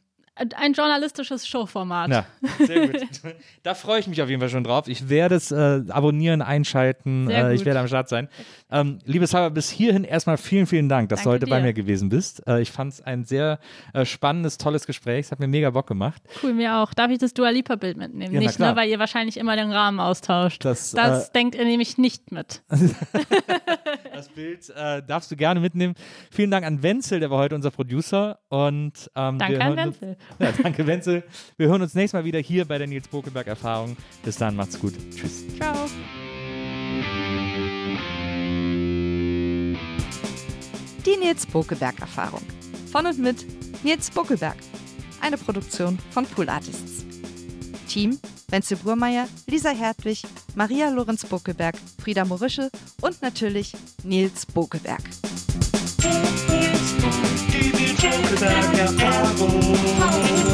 Ein journalistisches Showformat. Ja, sehr gut. [LAUGHS] da freue ich mich auf jeden Fall schon drauf. Ich werde es äh, abonnieren, einschalten. Äh, ich werde am Start sein. Ähm, liebe Sarah, bis hierhin erstmal vielen, vielen Dank, dass du Danke heute bei dir. mir gewesen bist. Äh, ich fand es ein sehr äh, spannendes, tolles Gespräch. Es hat mir mega Bock gemacht. Cool, mir auch. Darf ich das Dua Lipa Bild mitnehmen? Ja, nicht, ne, weil ihr wahrscheinlich immer den Rahmen austauscht. Das, Das äh, denkt ihr nämlich nicht mit. [LAUGHS] Das Bild äh, darfst du gerne mitnehmen. Vielen Dank an Wenzel, der war heute unser Producer. Und, ähm, Danke an Wenzel. Ja, danke, Wenzel. Wir hören uns nächstes Mal wieder hier bei der Nils Bokelberg Erfahrung. Bis dann, macht's gut. Tschüss. Ciao. Die Nils Bokelberg Erfahrung. Von und mit Nils Bokelberg. Eine Produktion von Pool Artists. Team Wenzel Burmeier, Lisa Hertwig, Maria Lorenz Bokelberg, Frieda Morische und natürlich Nils Bokelberg. Chega da minha favor.